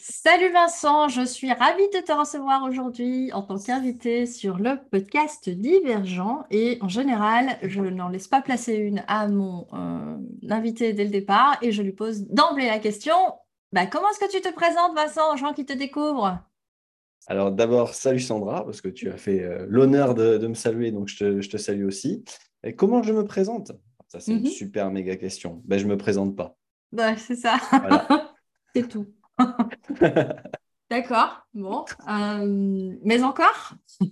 Salut Vincent, je suis ravie de te recevoir aujourd'hui en tant qu'invité sur le podcast Divergent. Et en général, je n'en laisse pas placer une à mon euh, invité dès le départ et je lui pose d'emblée la question bah, comment est-ce que tu te présentes, Vincent, aux gens qui te découvrent? Alors d'abord, salut Sandra, parce que tu as fait euh, l'honneur de, me saluer, donc je te, salue aussi. Et comment je me présente? Ça, c'est une mhm. super méga question. Ben, je ne me présente pas. Bah, c'est ça. c'est tout. D'accord, bon. Euh, mais encore?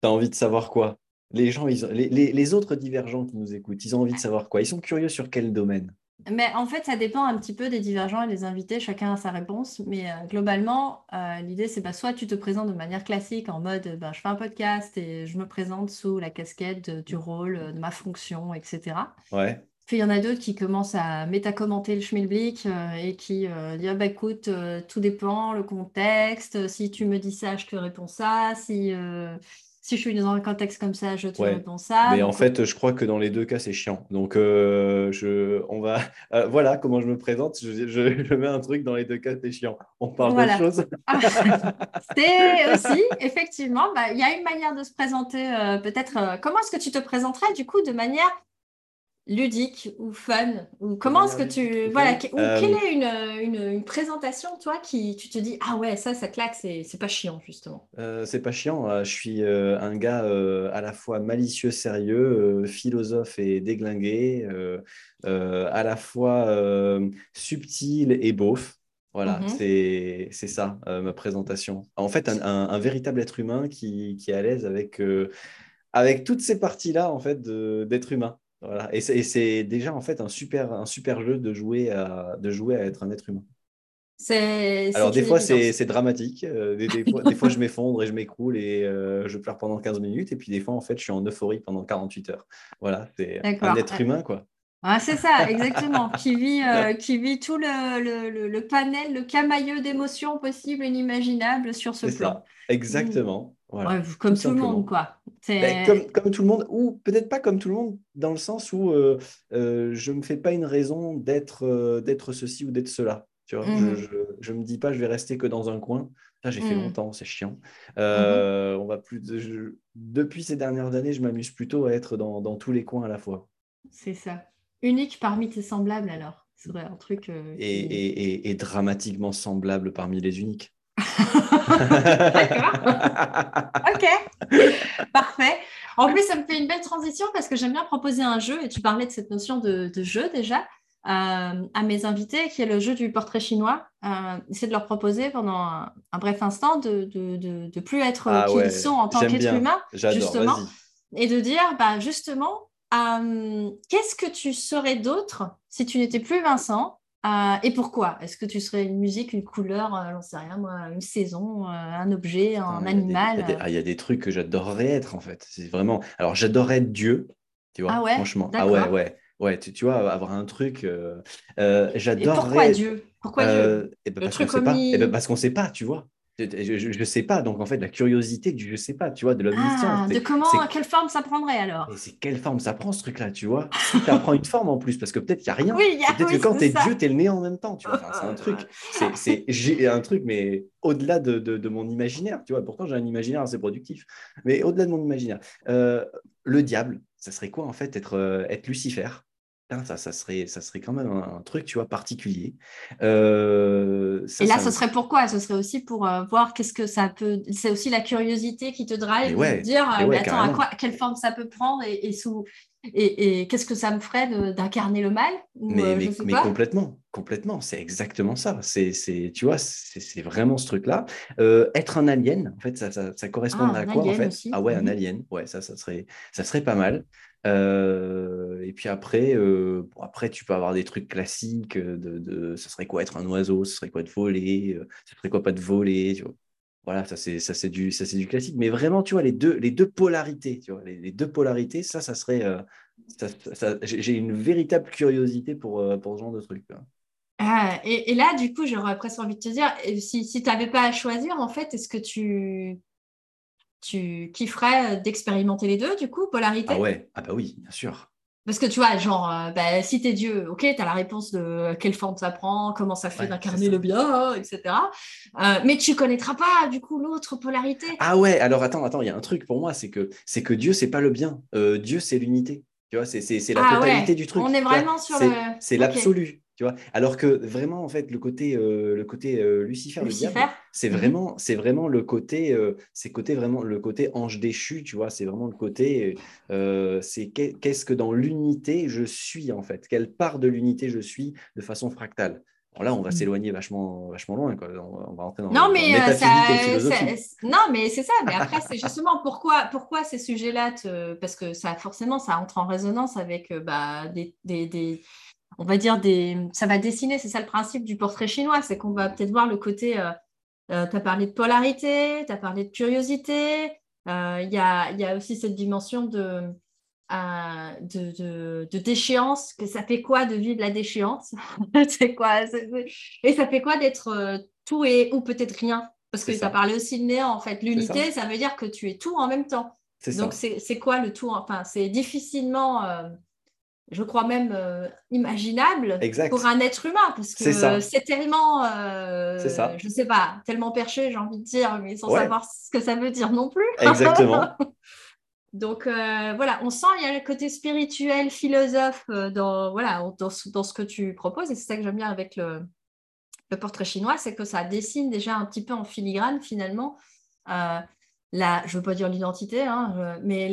Tu as envie de savoir quoi? Les, gens, ils, les, les, autres divergents qui nous écoutent, ils ont envie de savoir quoi? Ils sont curieux sur quel domaine? Mais en fait, ça dépend un petit peu des divergents et des invités, chacun a sa réponse. Mais euh, globalement, euh, l'idée, c'est bah, soit tu te présentes de manière classique en mode bah, je fais un podcast et je me présente sous la casquette du rôle, de ma fonction, etc. Ouais. Puis il y en a d'autres qui commencent à méta-commenter le schmilblick euh, et qui euh, disent ah, bah, écoute, euh, tout dépend, le contexte. Si tu me dis ça, je te réponds ça. Si, si je suis dans un contexte comme ça, je te réponds ça. Mais en fait, je crois que dans les deux cas, c'est chiant. Donc, je, on va. voilà comment je me présente. Je, je, mets un truc dans les deux cas, c'est chiant. On parle de choses. C'est aussi, effectivement, bah, il y a une manière de se présenter. Peut-être, comment est-ce que tu te présenterais du coup de manière ludique ou fun ou comment est-ce que tu voilà ou euh, quelle est une, une, présentation toi qui tu te dis ah ouais ça ça claque c'est c'est pas chiant justement? Euh, c'est pas chiant euh, je suis un gars à la fois malicieux sérieux philosophe et déglingué à la fois subtil et beauf voilà, mhm. c'est c'est ça ma présentation. En fait, un, un, véritable être humain qui, qui est à l'aise avec, avec toutes ces parties-là en fait d'être humain. Voilà. Et c'est déjà en fait un super, un super jeu de jouer, à, de jouer à être un être humain. Alors des fois c'est dramatique, euh, des, fois, des, fois, je m'effondre et je m'écroule et euh, je pleure pendant 15 minutes et puis des fois en fait je suis en euphorie pendant 48 heures. Voilà, c'est un être humain quoi. Ah, c'est ça, exactement, qui vit, euh, qui vit tout le, le, le, panel, le camailleux d'émotions possibles et inimaginables sur ce plan. Ça. Exactement comme tout, le monde, quoi. Ben, comme, tout le monde, ou peut-être pas comme tout le monde, dans le sens où euh, euh, je ne me fais pas une raison d'être euh, d'être ceci ou d'être cela. Tu vois mmh je ne me dis pas, je vais rester que dans un coin. Ça, j'ai fait mmh. longtemps, c'est chiant. Mmh on va plus Depuis ces dernières années, je m'amuse plutôt à être dans, dans, tous les coins à la fois. C'est ça. Unique parmi tes semblables, alors. C'est un truc. Et, et, et, dramatiquement semblable parmi les uniques. D'accord. ok. Parfait. En plus, ça me fait une belle transition parce que j'aime bien proposer un jeu et tu parlais de cette notion de, jeu déjà. Euh, à mes invités, qui est le jeu du portrait chinois. Euh, c'est de leur proposer pendant un, bref instant de ne plus être ah qui ils sont en tant qu'être humain, justement, et de dire, bah, justement, euh, qu'est-ce que tu serais d'autre si tu n'étais plus Vincent euh, et pourquoi? Est-ce que tu serais une musique, une couleur, euh, j'en sais rien, moi, une saison, euh, un objet, un animal Il y, a des trucs que j'adorerais être en fait. C'est vraiment. Alors j'adorerais être Dieu, tu vois. Ah ouais? Franchement. Ah ouais, ouais. Ouais, tu, tu, vois, avoir un truc. j'adorerais. Pourquoi Dieu? Pourquoi Dieu? et ben, parce qu'on sait pas. Et ben, parce qu'on sait pas, tu vois. Je ne sais pas. Donc, en fait, la curiosité du je sais pas, tu vois, de l'omniscience. Ah, de comment, quelle forme ça prendrait alors? C'est quelle forme ça prend ce truc-là, tu vois? Si tu apprends une forme en plus, parce que peut-être qu'il n'y a rien. Oui, peut-être que quand tu es Dieu, tu es le nez en même temps, tu vois. c'est un truc. C'est un truc, mais au-delà de, de, mon imaginaire, tu vois. Pourtant, j'ai un imaginaire assez productif. Mais au-delà de mon imaginaire, euh, le diable, ça serait quoi en fait être, euh, être Lucifer? Ça, ça, serait, ça serait quand même un, truc, tu vois, particulier. Euh, et là, ce serait pourquoi? Ce serait aussi pour euh, voir qu'est-ce que ça peut. C'est aussi la curiosité qui te drive, de dire, euh, attends, à quoi, quelle forme ça peut prendre et, sous. Et, qu'est-ce que ça me ferait d'incarner le mal? Mais, mais, complètement, complètement, c'est exactement ça. C'est, tu vois, c'est vraiment ce truc-là. être un alien, en fait, ça, ça, correspondrait ah, à quoi en fait? Ah ouais, un mmh alien, ouais, ça, ça serait, ça serait pas mal. Euh, et puis après, euh, après, tu peux avoir des trucs classiques euh, de, ça serait quoi être un oiseau, ce serait quoi de voler, ça serait quoi pas de voler. Voilà, ça c'est ça c'est du ça c'est du classique. Mais vraiment, tu vois les deux les deux polarités, tu vois les, deux polarités, ça ça serait j'ai une véritable curiosité pour pour ce genre de trucs. Ah, et, et, là, du coup, j'aurais presque envie de te dire, si, si tu n'avais pas à choisir, en fait, est-ce que tu, tu kifferais d'expérimenter les deux, du coup, polarité? Ah ouais, ah bah oui, bien sûr. Parce que tu vois, genre, euh, bah, si t'es Dieu, ok, tu as la réponse de quelle forme ça prend, comment ça fait d'incarner le bien, etc. Euh, mais tu connaîtras pas, du coup, l'autre polarité. Ah ouais, alors attends, attends, il y a un truc pour moi, c'est que, c'est que Dieu, c'est pas le bien. Euh, Dieu, c'est l'unité. Tu vois, c'est, la ah totalité du truc. On est vraiment sur le. C'est l'absolu. Tu vois Alors que vraiment, en fait, le côté, euh, le côté euh, Lucifer, c'est mhm. vraiment, c'est vraiment le côté, euh, c'est côté vraiment le côté ange déchu. Tu vois C'est vraiment le côté, c'est qu'est-ce que dans l'unité je suis en fait? Quelle part de l'unité je suis de façon fractale? Là, on va mhm. s'éloigner vachement, vachement loin. Quoi. On, va rentrer dans, non, mais Non, mais c'est ça. Mais après, c'est justement pourquoi, pourquoi ces sujets-là, parce que ça, forcément, ça entre en résonance avec bah, des, des on va dire, des, ça va dessiner, c'est ça le principe du portrait chinois, c'est qu'on va peut-être voir le côté, euh, euh, tu as parlé de polarité, tu as parlé de curiosité, euh, il y, a, y, a, aussi cette dimension de, de, de, déchéance, que ça fait quoi de vivre la déchéance? C'est quoi Et ça fait quoi d'être tout et ou peut-être rien? Parce que tu as parlé aussi de néant, en fait. L'unité, ça. veut dire que tu es tout en même temps. Donc, c'est quoi le tout? Enfin, c'est difficilement je crois même euh, imaginable pour un être humain, parce que c'est tellement, euh, je ne sais pas, tellement perché, j'ai envie de dire, mais sans savoir ce que ça veut dire non plus. Exactement. Donc euh, voilà, on sent il y a le côté spirituel, philosophe dans, voilà, dans, dans ce que tu proposes, et c'est ça que j'aime bien avec le, le portrait chinois, c'est que ça dessine déjà un petit peu en filigrane finalement la, je ne veux pas dire l'identité, hein, mais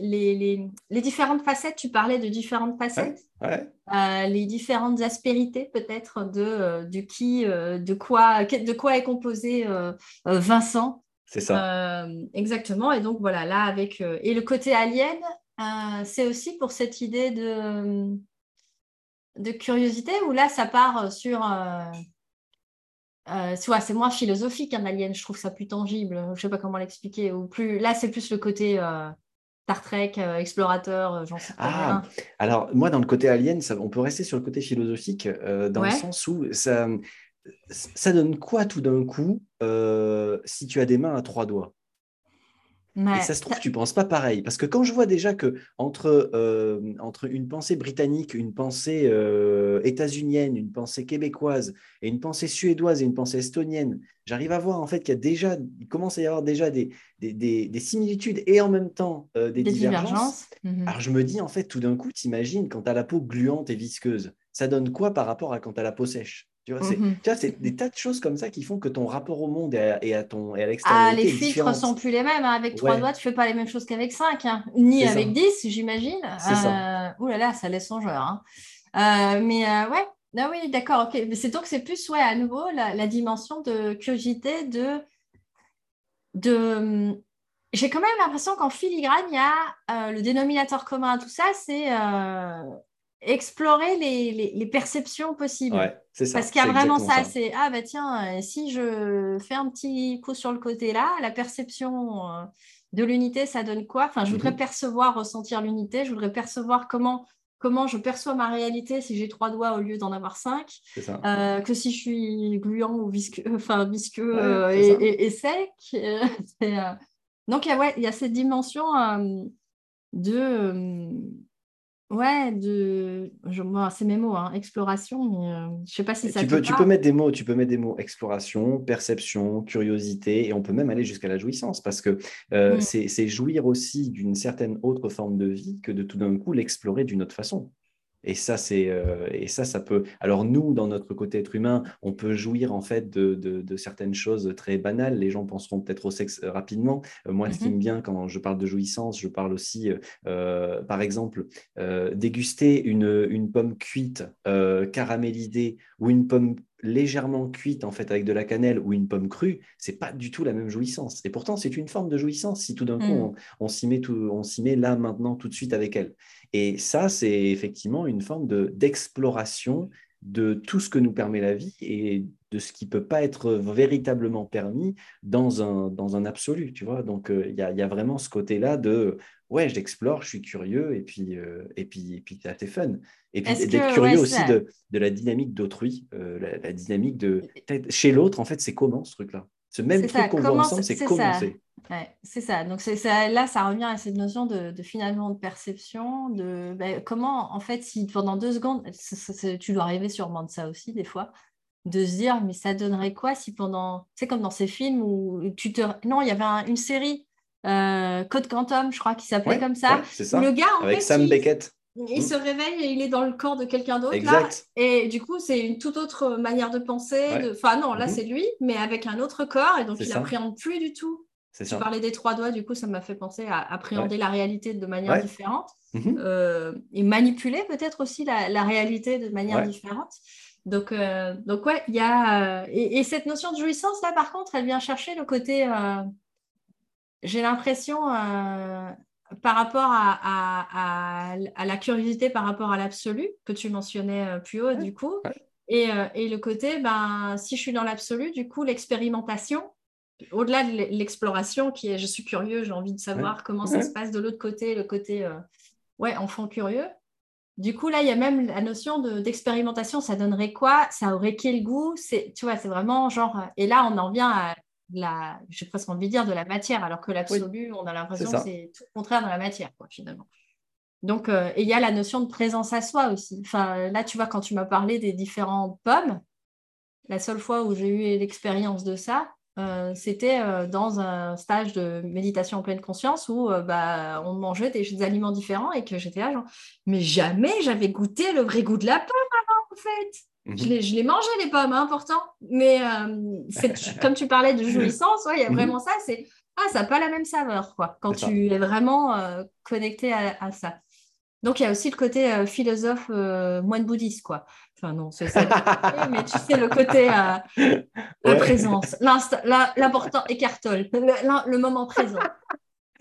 les, différentes facettes, tu parlais de différentes facettes, euh, les différentes aspérités peut-être de, euh, qui, euh, de, quoi, de quoi est composé Vincent. C'est ça. exactement. Et donc voilà, là avec... et le côté alien, c'est aussi pour cette idée de, de curiosité, où là, ça part sur euh, c'est moins philosophique un alien, je trouve ça plus tangible. Je sais pas comment l'expliquer. Ou plus là, c'est plus le côté euh, Star Trek, euh, explorateur, euh, j'en sais pas. Ah, alors moi, dans le côté alien, ça, on peut rester sur le côté philosophique dans le sens où ça, ça donne quoi tout d'un coup si tu as des mains à trois doigts? Et ça se trouve, tu ne penses pas pareil. Parce que quand je vois déjà que entre, euh, entre une pensée britannique, une pensée euh, états-unienne, une pensée québécoise, et une pensée suédoise et une pensée estonienne, j'arrive à voir en fait qu'il y a déjà, il commence à y avoir déjà des, des, des, similitudes et en même temps euh, des, divergences. Mhm. Alors je me dis en fait, tout d'un coup, t'imagines quand tu as la peau gluante et visqueuse, ça donne quoi par rapport à quand tu as la peau sèche? Tu vois, c'est des tas de choses comme ça qui font que ton rapport au monde et à, ton et à l'extérieur. Ah, les filtres ne sont plus les mêmes. Hein. Avec trois doigts, tu fais pas les mêmes choses qu'avec cinq, hein. ni avec dix, j'imagine. C'est ça. Euh, ouh là là, ça laisse songeur. Hein. Euh, mais euh, ouais, ah oui, d'accord. ok. C'est donc c'est plus ouais à nouveau la, dimension de curiosité de de. J'ai quand même l'impression qu'en filigrane, il y a le dénominateur commun à tout ça, c'est explorer les, les, perceptions possibles. ça, Parce qu'il y a vraiment ça, c'est ah bah tiens, euh, si je fais un petit coup sur le côté là, la perception euh, de l'unité, ça donne quoi? Enfin, je voudrais mhm. percevoir, ressentir l'unité, je voudrais percevoir comment comment je perçois ma réalité si j'ai trois doigts au lieu d'en avoir cinq, euh, que si je suis gluant ou visqueux, enfin visqueux et, sec. Donc il y, a, il y a cette dimension de Ouais, de, je, c'est mes mots, hein, exploration, mais euh, je sais pas si ça. Tu peux, tu peux mettre des mots, tu peux mettre des mots exploration, perception, curiosité, et on peut même aller jusqu'à la jouissance, parce que euh, mm. c'est jouir aussi d'une certaine autre forme de vie que de tout d'un coup l'explorer d'une autre façon. Et ça, c'est euh, et ça, ça peut. Alors nous, dans notre côté être humain, on peut jouir en fait de, de, certaines choses très banales. Les gens penseront peut-être au sexe euh, rapidement. Euh, moi, ce qui mm-hmm. me vient quand je parle de jouissance, je parle aussi, par exemple, déguster une, une, pomme cuite, caramélisée ou une pomme légèrement cuite en fait avec de la cannelle ou une pomme crue, c'est pas du tout la même jouissance. Et pourtant, c'est une forme de jouissance si tout d'un coup mm. on, on s'y met, met là maintenant tout de suite avec elle. Et ça, c'est effectivement une forme d'exploration de, tout ce que nous permet la vie et de ce qui ne peut pas être véritablement permis dans un, dans un absolu, tu vois. Donc, euh, il y, a, vraiment ce côté-là de, ouais, j'explore, je suis curieux, et puis, euh, et puis, et puis c'est fun. Et puis d'être curieux aussi de, de, la dynamique d'autrui, euh, la, dynamique de... Chez l'autre, en fait, c'est comment ce truc-là? Ce même truc qu'on voit ensemble, c'est commencer. c'est ça. Donc ça, là, ça revient à cette notion de, finalement de perception, de ben, comment, en fait, si pendant deux secondes, tu dois rêver sûrement de ça aussi des fois, de se dire, mais ça donnerait quoi si pendant, c'est comme dans ces films où tu te, non, il y avait une série euh, Code Quantum, je crois, qui s'appelait comme ça. ça. Le gars, en Avec Sam Beckett. Il se réveille et il est dans le corps de quelqu'un d'autre. et du coup, c'est une toute autre manière de penser. Enfin, non, là, mhm. c'est lui, mais avec un autre corps. Et donc, il n'appréhende plus du tout. Tu parlais des trois doigts, du coup, ça m'a fait penser à appréhender la réalité de manière différente. Mhm. Euh, et manipuler peut-être aussi la, réalité de manière différente. Donc, euh, donc ouais, il y a. Euh, et, cette notion de jouissance, là, par contre, elle vient chercher le côté. J'ai l'impression par rapport à, la curiosité par rapport à l'absolu que tu mentionnais euh, plus haut, du coup. Euh, et, le côté, ben, si je suis dans l'absolu, du coup, l'expérimentation, au-delà de l'exploration qui est je suis curieux, j'ai envie de savoir comment ça se passe de l'autre côté, le côté euh, ouais, enfant curieux. Du coup, là, il y a même la notion d'expérimentation. ça donnerait quoi? Ça aurait quel goût? Tu vois, c'est vraiment genre. Et là, on en vient à la, j'ai presque envie de dire de la matière, alors que l'absolu, on a l'impression que c'est tout le contraire dans la matière, quoi, finalement. Donc, euh, il y a la notion de présence à soi aussi. Enfin, là, tu vois, quand tu m'as parlé des différentes pommes, la seule fois où j'ai eu l'expérience de ça, euh, c'était euh, dans un stage de méditation en pleine conscience où bah, on mangeait des, aliments différents et que j'étais là, genre, mais jamais j'avais goûté le vrai goût de la pomme avant, en fait. Mhm. Je les, mangé les pommes, hein, pourtant. Mais euh, comme tu parlais de jouissance, il y a mhm. vraiment ça. C'est ah, ça n'a pas la même saveur, quoi, quand tu es vraiment euh, connecté à, ça. Donc, il y a aussi le côté euh, philosophe moine bouddhiste, quoi. Enfin, non, c'est ça. mais tu sais, le côté la présence, l'important écartole, le, moment présent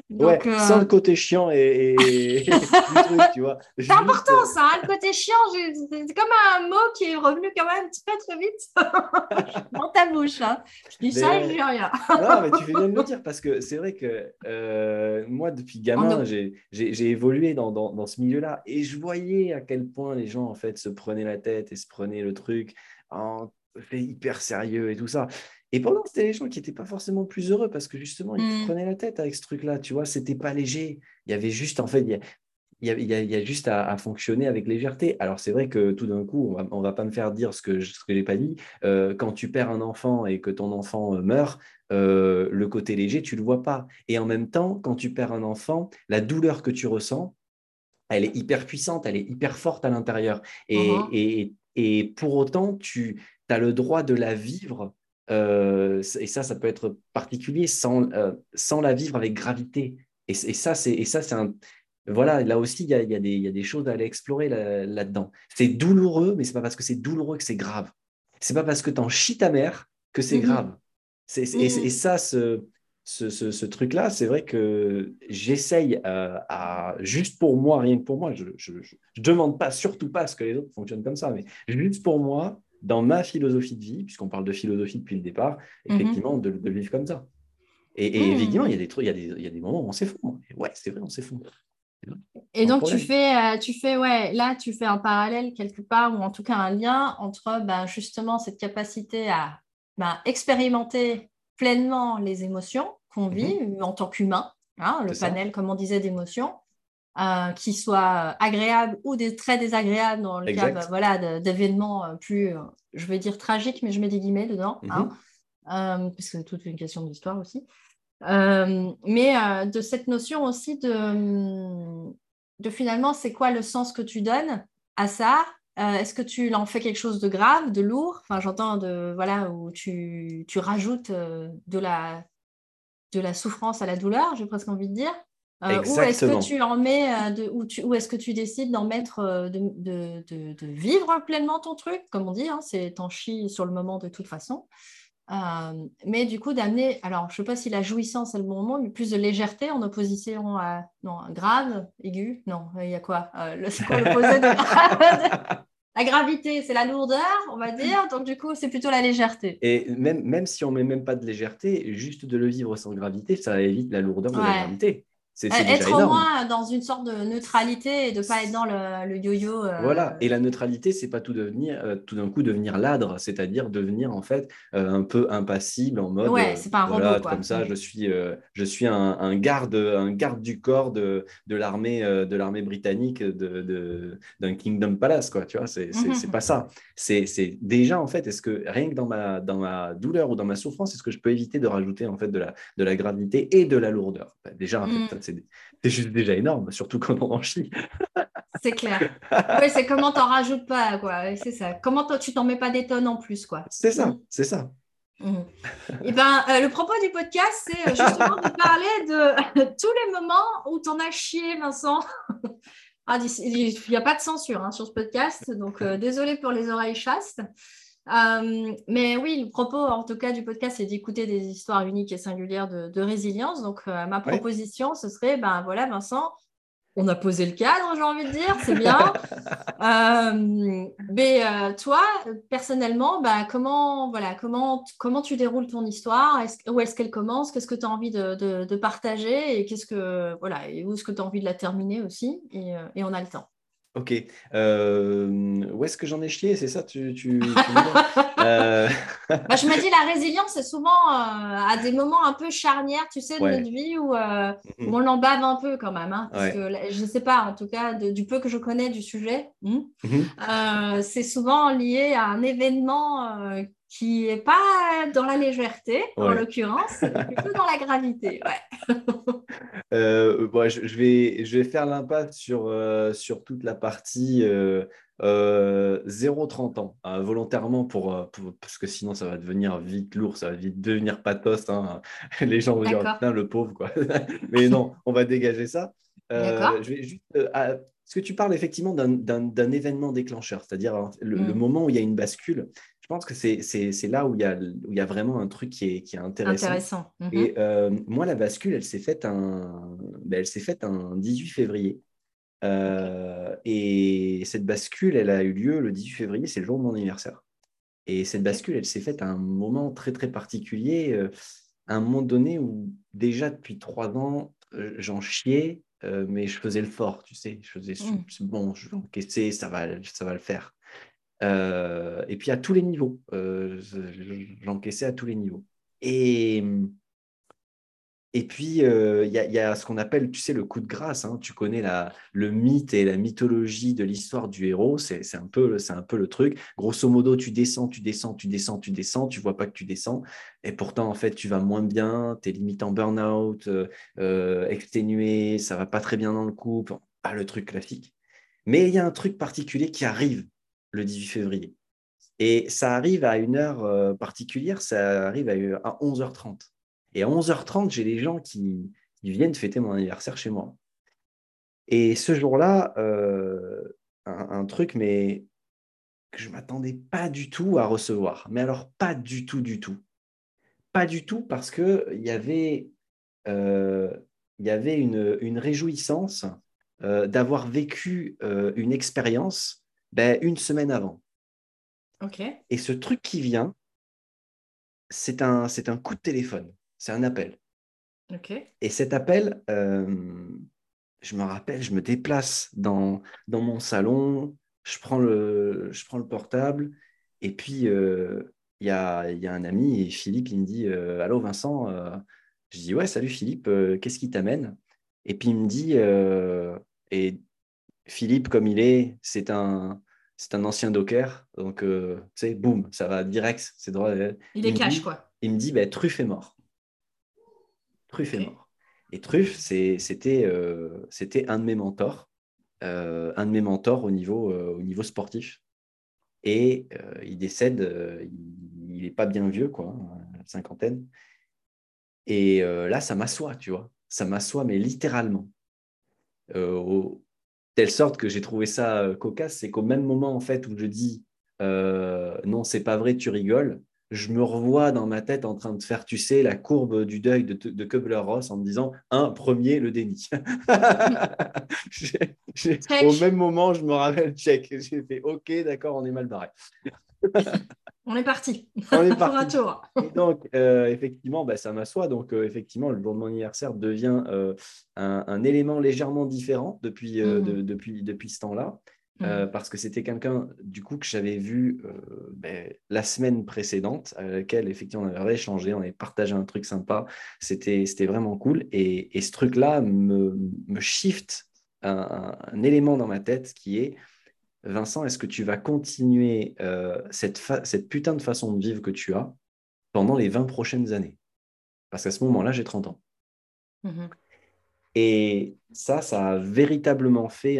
ouais, euh, sans le côté chiant et, tu vois. C'est important ça, hein, le côté chiant, c'est comme un mot qui est revenu quand même très très vite dans ta bouche. Hein. Je dis ça, je dis rien. non, mais tu fais bien de le dire parce que c'est vrai que euh, moi, depuis gamin, j'ai évolué dans, dans, dans ce milieu-là et je voyais à quel point les gens en fait se prenaient la tête et se prenaient le truc en fait hyper sérieux et tout ça. Et pendant, c'était les gens qui n'étaient pas forcément plus heureux parce que justement, ils mmh. prenaient la tête avec ce truc-là. Tu vois, c'était pas léger. Il y avait juste, en fait, il y a, il y a, juste à, fonctionner avec légèreté. Alors, c'est vrai que tout d'un coup, on va, va pas me faire dire ce que je n'ai pas dit. Euh, quand tu perds un enfant et que ton enfant euh, meurt, euh, le côté léger, tu le vois pas. Et en même temps, quand tu perds un enfant, la douleur que tu ressens, elle est hyper puissante, elle est hyper forte à l'intérieur. Et, et, et, pour autant, tu as le droit de la vivre euh, et ça, ça peut être particulier sans, euh, sans la vivre avec gravité. Et, ça, c'est un. Voilà, là aussi, il y a, y, a y a, des choses à aller explorer là-dedans. c'est douloureux, mais c'est pas parce que c'est douloureux que c'est grave. C'est pas parce que tu en chies ta mère que c'est mmh grave. et, mmh ça, ce, ce, ce, truc-là, c'est vrai que j'essaye euh, à, juste pour moi, rien que pour moi, je ne demande pas, surtout pas ce que les autres fonctionnent comme ça, mais juste pour moi, dans ma philosophie de vie, puisqu'on parle de philosophie depuis le départ, mhm. effectivement, de, de, vivre comme ça. Et, et mhm. il y a des trucs, il y a des, il y a des moments où on s'effondre. Ouais, c'est vrai, on s'effondre. Et donc, tu fais, euh, tu fais, ouais, là, tu fais un parallèle quelque part, ou en tout cas un lien entre ben, justement cette capacité à ben, expérimenter pleinement les émotions qu'on mhm. vit en tant qu'humain, hein, le panel, comme on disait, d'émotions, euh, qui soit agréable ou des, très désagréable dans le cas bah, voilà, d'événements euh, plus, euh, je vais dire tragiques, mais je mets des guillemets dedans, hein, mhm. parce que c'est toute une question d'histoire aussi. mais de cette notion aussi de, de finalement, c'est quoi le sens que tu donnes à ça? Est-ce que tu en fais quelque chose de grave, de lourd? Enfin, j'entends de voilà où tu, tu rajoutes de la de la souffrance à la douleur, j'ai presque envie de dire. Euh, où est-ce que tu en mets, euh, où, est-ce que tu décides d'en mettre, euh, de, de, de, vivre pleinement ton truc, comme on dit, hein, c'est t'en chies sur le moment de toute façon. mais du coup, d'amener, alors je ne sais pas si la jouissance est le bon mot, mais plus de légèreté en opposition à, non, grave, aigu, non, il y a quoi le, C'est quoi l'opposé de grave? La gravité, c'est la lourdeur, on va dire, donc du coup, c'est plutôt la légèreté. Et même, même si on ne met même pas de légèreté, juste de le vivre sans gravité, ça évite la lourdeur de la gravité. Être au moins dans une sorte de neutralité et de pas être dans le, yo-yo. Euh, voilà. Et la neutralité, c'est pas tout devenir, euh, tout d'un coup devenir ladre, c'est-à-dire devenir en fait euh, un peu impassible en mode. Ouais, c'est pas un robot. Comme ça, je suis, je suis un, garde, un garde du corps de, de l'armée, de l'armée britannique de, d'un Kingdom Palace, quoi. Tu vois, c'est, c'est, mhm. pas ça. C'est, c'est déjà en fait, est-ce que rien que dans ma, dans ma douleur ou dans ma souffrance, est-ce que je peux éviter de rajouter en fait de la, de la gravité et de la lourdeur? Bah, Déjà, en fait, mm c'est juste déjà énorme, surtout quand on en chie. c'est clair. Oui, c'est comment t'en rajoutes pas, quoi. C'est ça. Comment tu t'en mets pas des tonnes en plus, quoi. C'est ça, mm. c'est ça. Mm. Et eh ben, euh, le propos du podcast, c'est euh, justement de parler de tous les moments où t'en as chié, Vincent. ah, il n'y a pas de censure hein, sur ce podcast, donc euh, désolé pour les oreilles chastes. Euh, mais oui, le propos, en tout cas, du podcast, c'est d'écouter des histoires uniques et singulières de, résilience. Donc, euh, ma proposition, ce serait, ben voilà, Vincent, on a posé le cadre, j'ai envie de dire, c'est bien. Euh, mais toi, personnellement, ben, comment, voilà, comment, comment tu déroules ton histoire? Où est-ce qu'elle commence? Qu'est-ce que tu as envie de, partager? Et qu'est-ce que, voilà, et où est-ce que tu as envie de la terminer aussi? Et on a le temps. Ok. Euh, où est-ce que j'en ai chié? C'est ça tu, tu, euh... bah, Je me dis, la résilience, c'est souvent euh, à des moments un peu charnières, tu sais, de notre vie où, on en bave un peu quand même. Hein, parce que je ne sais pas, en tout cas, du peu que je connais du sujet, hmm, mm-hmm. c'est souvent lié à un événement qui n'est pas dans la légèreté, en l'occurrence, plutôt dans la gravité. Ouais. euh, je, vais, je vais faire l'impasse sur, euh, sur toute la partie euh, 0-30 euh, ans, hein, volontairement, pour, euh, pour, parce que sinon ça va devenir vite lourd, ça va vite devenir pathos. Hein. Les gens vont dire, putain, le pauvre. Quoi. Mais non, on va dégager ça. je vais juste. Est-ce que tu parles effectivement d'un événement déclencheur, c'est-à-dire hein, le, le, mm. moment où il y a une bascule pense que c'est là où il, y a, où il y a vraiment un truc qui est, qui est intéressant. intéressant. Et mhm. euh, moi, la bascule, elle s'est faite un, ben, elle s'est faite un 18 février. Euh, et cette bascule, elle a eu lieu le 18 février, c'est le jour de mon anniversaire. Et cette bascule, elle s'est faite à un moment très, très particulier, euh, à un moment donné où déjà depuis trois ans, j'en chiais, mais je faisais le fort, tu sais. Je faisais, mmh. bon, je vais encaisser, ça va, ça va le faire. Euh, et puis à tous les niveaux. Euh, j'encaissais à tous les niveaux. Et, et puis, euh, il y, a ce qu'on appelle, tu sais, le coup de grâce. Hein. Tu connais la, le mythe et la mythologie de l'histoire du héros. C'est un, peu, un peu le truc. Grosso modo, tu descends, tu descends, tu descends, tu descends. Tu vois pas que tu descends. Et pourtant, en fait, tu vas moins bien. Tu es limite en burn-out, exténué. Ça va pas très bien dans le couple. Pas le truc classique. Mais il y a un truc particulier qui arrive le 18 février. Et ça arrive à une heure euh, particulière, ça arrive à 11h30. Et à 11h30, j'ai des gens qui, viennent fêter mon anniversaire chez moi. Et ce jour-là, euh, un, truc, mais que je ne m'attendais pas du tout à recevoir. Mais alors, pas du tout, du tout. Pas du tout, parce qu'il y avait, euh, y avait une réjouissance d'avoir vécu une expérience ben, Une semaine avant. Ok. Et ce truc qui vient, c'est un, c'est un coup de téléphone, c'est un appel. Ok. Et cet appel, euh, je me rappelle, je me déplace dans, dans mon salon, je prends le, je prends le portable, et puis euh, il y, a, y, a, un ami, et Philippe, il me dit euh, Allô Vincent Je dis Ouais, salut Philippe, qu'est-ce qui t'amène? Et puis il me dit Et Philippe, comme il est, c'est un, c'est un ancien docker. Donc, euh, tu sais, boum, ça va direct. C'est droit. Il, est cash, quoi. Il me dit, bah, Truff est mort. Truff est mort. Et Truff, c'était euh, c'était un de mes mentors. Euh, un de mes mentors au niveau, au niveau sportif. Et il décède, il n'est pas bien vieux, quoi, hein, cinquantaine. Et là, ça m'assoit, tu vois. Ça m'assoit, mais littéralement. Au, telle sorte que j'ai trouvé ça euh, cocasse, c'est qu'au même moment en fait où je dis euh, non, c'est pas vrai, tu rigoles, je me revois dans ma tête en train de faire, tu sais, la courbe du deuil de, de Kubler-Ross en me disant un premier, le déni. au même moment, je me rappelle check. J'ai fait OK, d'accord, on est mal barré. On est parti. On est parti. Donc, euh, effectivement, bah, ça m'assoit. Donc, euh, effectivement, le jour de mon anniversaire devient euh, un, élément légèrement différent depuis, mhm. depuis, depuis ce temps-là. Mhm. parce que c'était quelqu'un, du coup, que j'avais vu ben, la semaine précédente, à laquelle, effectivement, on avait échangé, on avait partagé un truc sympa. C'était vraiment cool. Et, et ce truc-là me, me shift un, un, élément dans ma tête qui est Vincent, est-ce que tu vas continuer euh, cette, cette, putain de façon de vivre que tu as pendant les 20 prochaines années? Parce qu'à ce moment-là, j'ai 30 ans. Mm-hmm. Et ça, ça a véritablement fait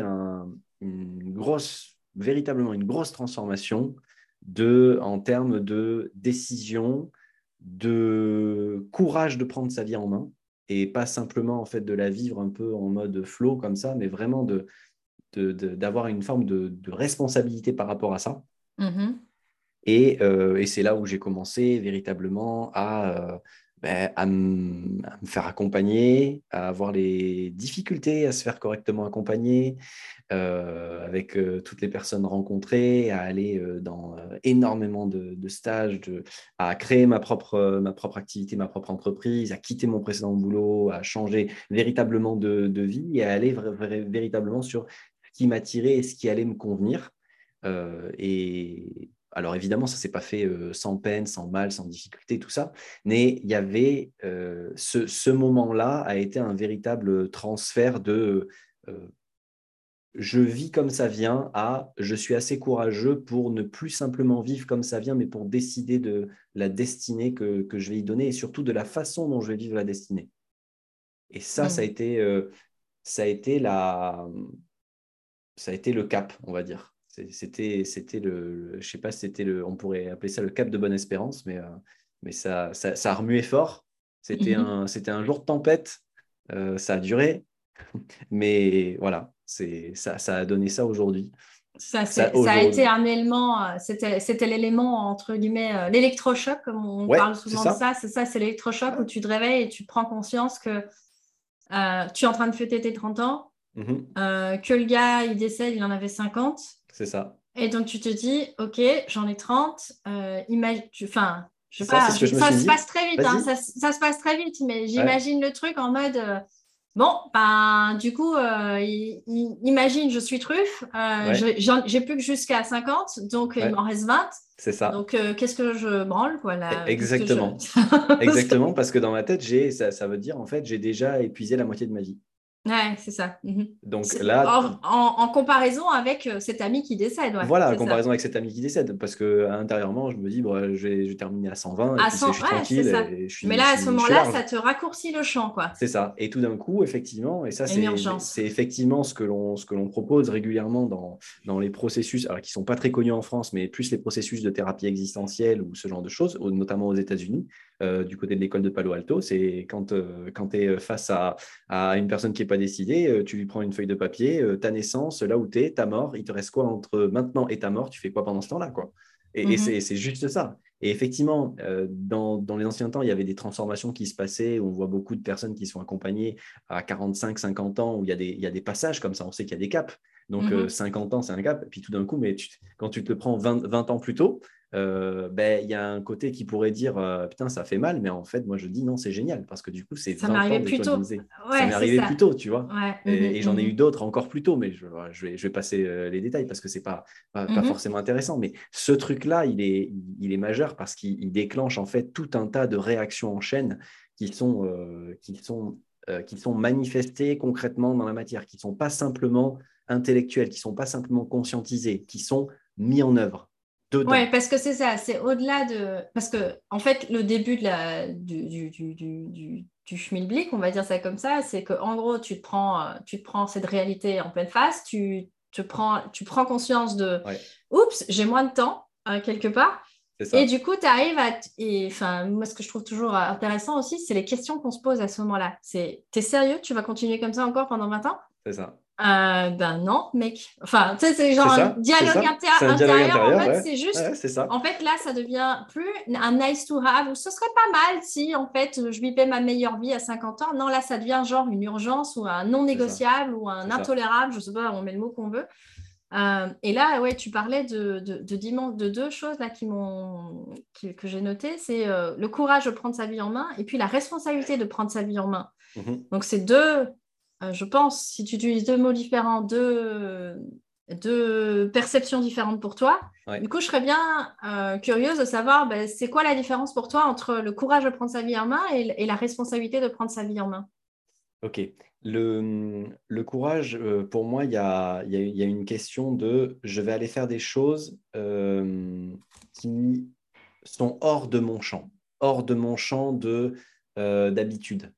une grosse, véritablement une grosse transformation de, en termes de décision, de courage de prendre sa vie en main et pas simplement en fait de la vivre un peu en mode flow comme ça, mais vraiment de, d'avoir une forme de, responsabilité par rapport à ça. Mm-hmm. Euh, et, c'est là où j'ai commencé véritablement à, euh, ben, à, me faire accompagner, à avoir les difficultés à se faire correctement accompagner, euh, avec toutes les personnes rencontrées, à aller dans énormément de, stages, de, à créer ma propre, ma propre activité, ma propre entreprise, à quitter mon précédent boulot, à changer véritablement de, vie et à aller véritablement sur qui m'attirait et ce qui allait me convenir. Euh, et alors évidemment, ça s'est pas fait euh, sans peine, sans mal, sans difficulté, tout ça, mais il y avait euh, ce, ce moment-là a été un véritable transfert de je vis comme ça vient à je suis assez courageux pour ne plus simplement vivre comme ça vient, mais pour décider de la destinée que, que je vais y donner et surtout de la façon dont je vais vivre la destinée. Et ça, ça a mmh. été, ça a été la, ça a été le cap, on va dire. C'était, c'était le, je sais pas c'était le, on pourrait appeler ça le cap de bonne espérance, mais, euh, mais ça, ça, a remué fort. C'était mhm. un, c'était un jour de tempête. Euh, ça a duré, mais voilà, c'est, ça, ça a donné ça aujourd'hui. Ça, ça, a été un élément, euh, c'était, c'était l'élément entre guillemets l'électrochoc, comme on parle souvent de ça. C'est ça, c'est l'électrochoc où tu te réveilles et tu prends conscience que tu es en train de fêter tes 30 ans Mhm. Euh, que le gars, il décède, il en avait 50. C'est ça. Et donc, tu te dis, OK, j'en ai 30. Euh, enfin, je sais pas, ça, se passe très vite. Hein, ça, se passe très vite, mais j'imagine le truc en mode. Euh, bon, ben, du coup, imagine, je suis truffe, j'ai plus que jusqu'à 50, donc il m'en reste 20. C'est ça. Donc, qu'est-ce que je branle quoi, là, Exactement. Exactement, parce que dans ma tête, ça, ça veut dire, en fait, j'ai déjà épuisé la moitié de ma vie. Ouais, c'est ça. Mhm. Donc là, en, comparaison avec euh, cet ami qui décède. voilà, en comparaison avec cet ami qui décède, parce que intérieurement, je me dis, bon, je, vais, terminer à 120, et puis je suis tranquille. Mais là, à ce moment-là, ça te raccourcit le champ, quoi. C'est ça. Et tout d'un coup, effectivement, et ça, c'est effectivement ce que l'on ce que l'on propose régulièrement dans, dans les processus, alors qui sont pas très connus en France, mais plus les processus de thérapie existentielle ou ce genre de choses, notamment aux États-Unis. Euh, du côté de l'école de Palo Alto, c'est quand, euh, quand tu es face à, à, une personne qui n'est pas décidée, euh, tu lui prends une feuille de papier, ta naissance, là où tu es, ta mort, il te reste quoi entre maintenant et ta mort Tu fais quoi pendant ce temps-là quoi? Et, mhm. c'est juste ça. Et effectivement, dans, dans, les anciens temps, il y avait des transformations qui se passaient. On voit beaucoup de personnes qui sont accompagnées à 45, 50 ans, où il y, a des, il y a des passages comme ça. On sait qu'il y a des caps. Donc, 50 mhm. ans, c'est un cap. Et puis tout d'un coup, mais quand tu te prends 20, 20 ans plus tôt, euh, ben, il y a un côté qui pourrait dire euh, putain ça fait mal mais en fait moi je dis non c'est génial parce que du coup c'est ça m'est plus tôt. ça m'est arrivé plus tôt tu vois. Et, j'en ai eu d'autres encore plus tôt mais je, je, vais, je vais, passer euh, les détails parce que c'est pas, pas, pas, mhm. forcément intéressant. Mais ce truc là il est, il est majeur parce qu'il déclenche en fait tout un tas de réactions en chaîne qui sont, qui sont, qui sont manifestées concrètement dans la matière qui sont pas simplement intellectuelles qui sont pas simplement conscientisées qui sont mis en œuvre oui, parce que c'est ça, c'est au-delà de. Parce que, en fait, le début de la, du, du, du, du, du schmilblick, on va dire ça comme ça, c'est qu'en gros, tu te, prends, tu te prends cette réalité en pleine face, tu, te prends, tu prends conscience de oups, j'ai moins de temps, euh, quelque part. Et du coup, tu arrives à. Enfin, moi, ce que je trouve toujours intéressant aussi, c'est les questions qu'on se pose à ce moment-là. C'est T'es sérieux? Tu vas continuer comme ça encore pendant 20 ans? C'est ça. Euh, ben non, mec. Enfin, tu sais, c'est genre un dialogue, intérieur. En fait, c'est juste. ça. En fait, là, ça devient plus un nice to have ou ce serait pas mal si, en fait, je vivais ma meilleure vie à 50 ans. Non, là, ça devient genre une urgence ou un non négociable ou un intolérable. Je sais pas, on met le mot qu'on veut. et là, ouais, tu parlais de, de, de, deux choses là, qui m'ont, que j'ai notées. C'est le courage de prendre sa vie en main et puis la responsabilité de prendre sa vie en main. Mhm. Donc, c'est deux, je pense, si tu utilises deux mots différents, deux, deux perceptions différentes pour toi. Du coup, je serais bien curieuse de savoir ben, c'est quoi la différence pour toi entre le courage de prendre sa vie en main et la responsabilité de prendre sa vie en main? Ok. Le, le courage, euh, pour moi, il y a, y a, une question de je vais aller faire des choses euh, qui sont hors de mon champ, hors de mon champ de, euh, d'habitude,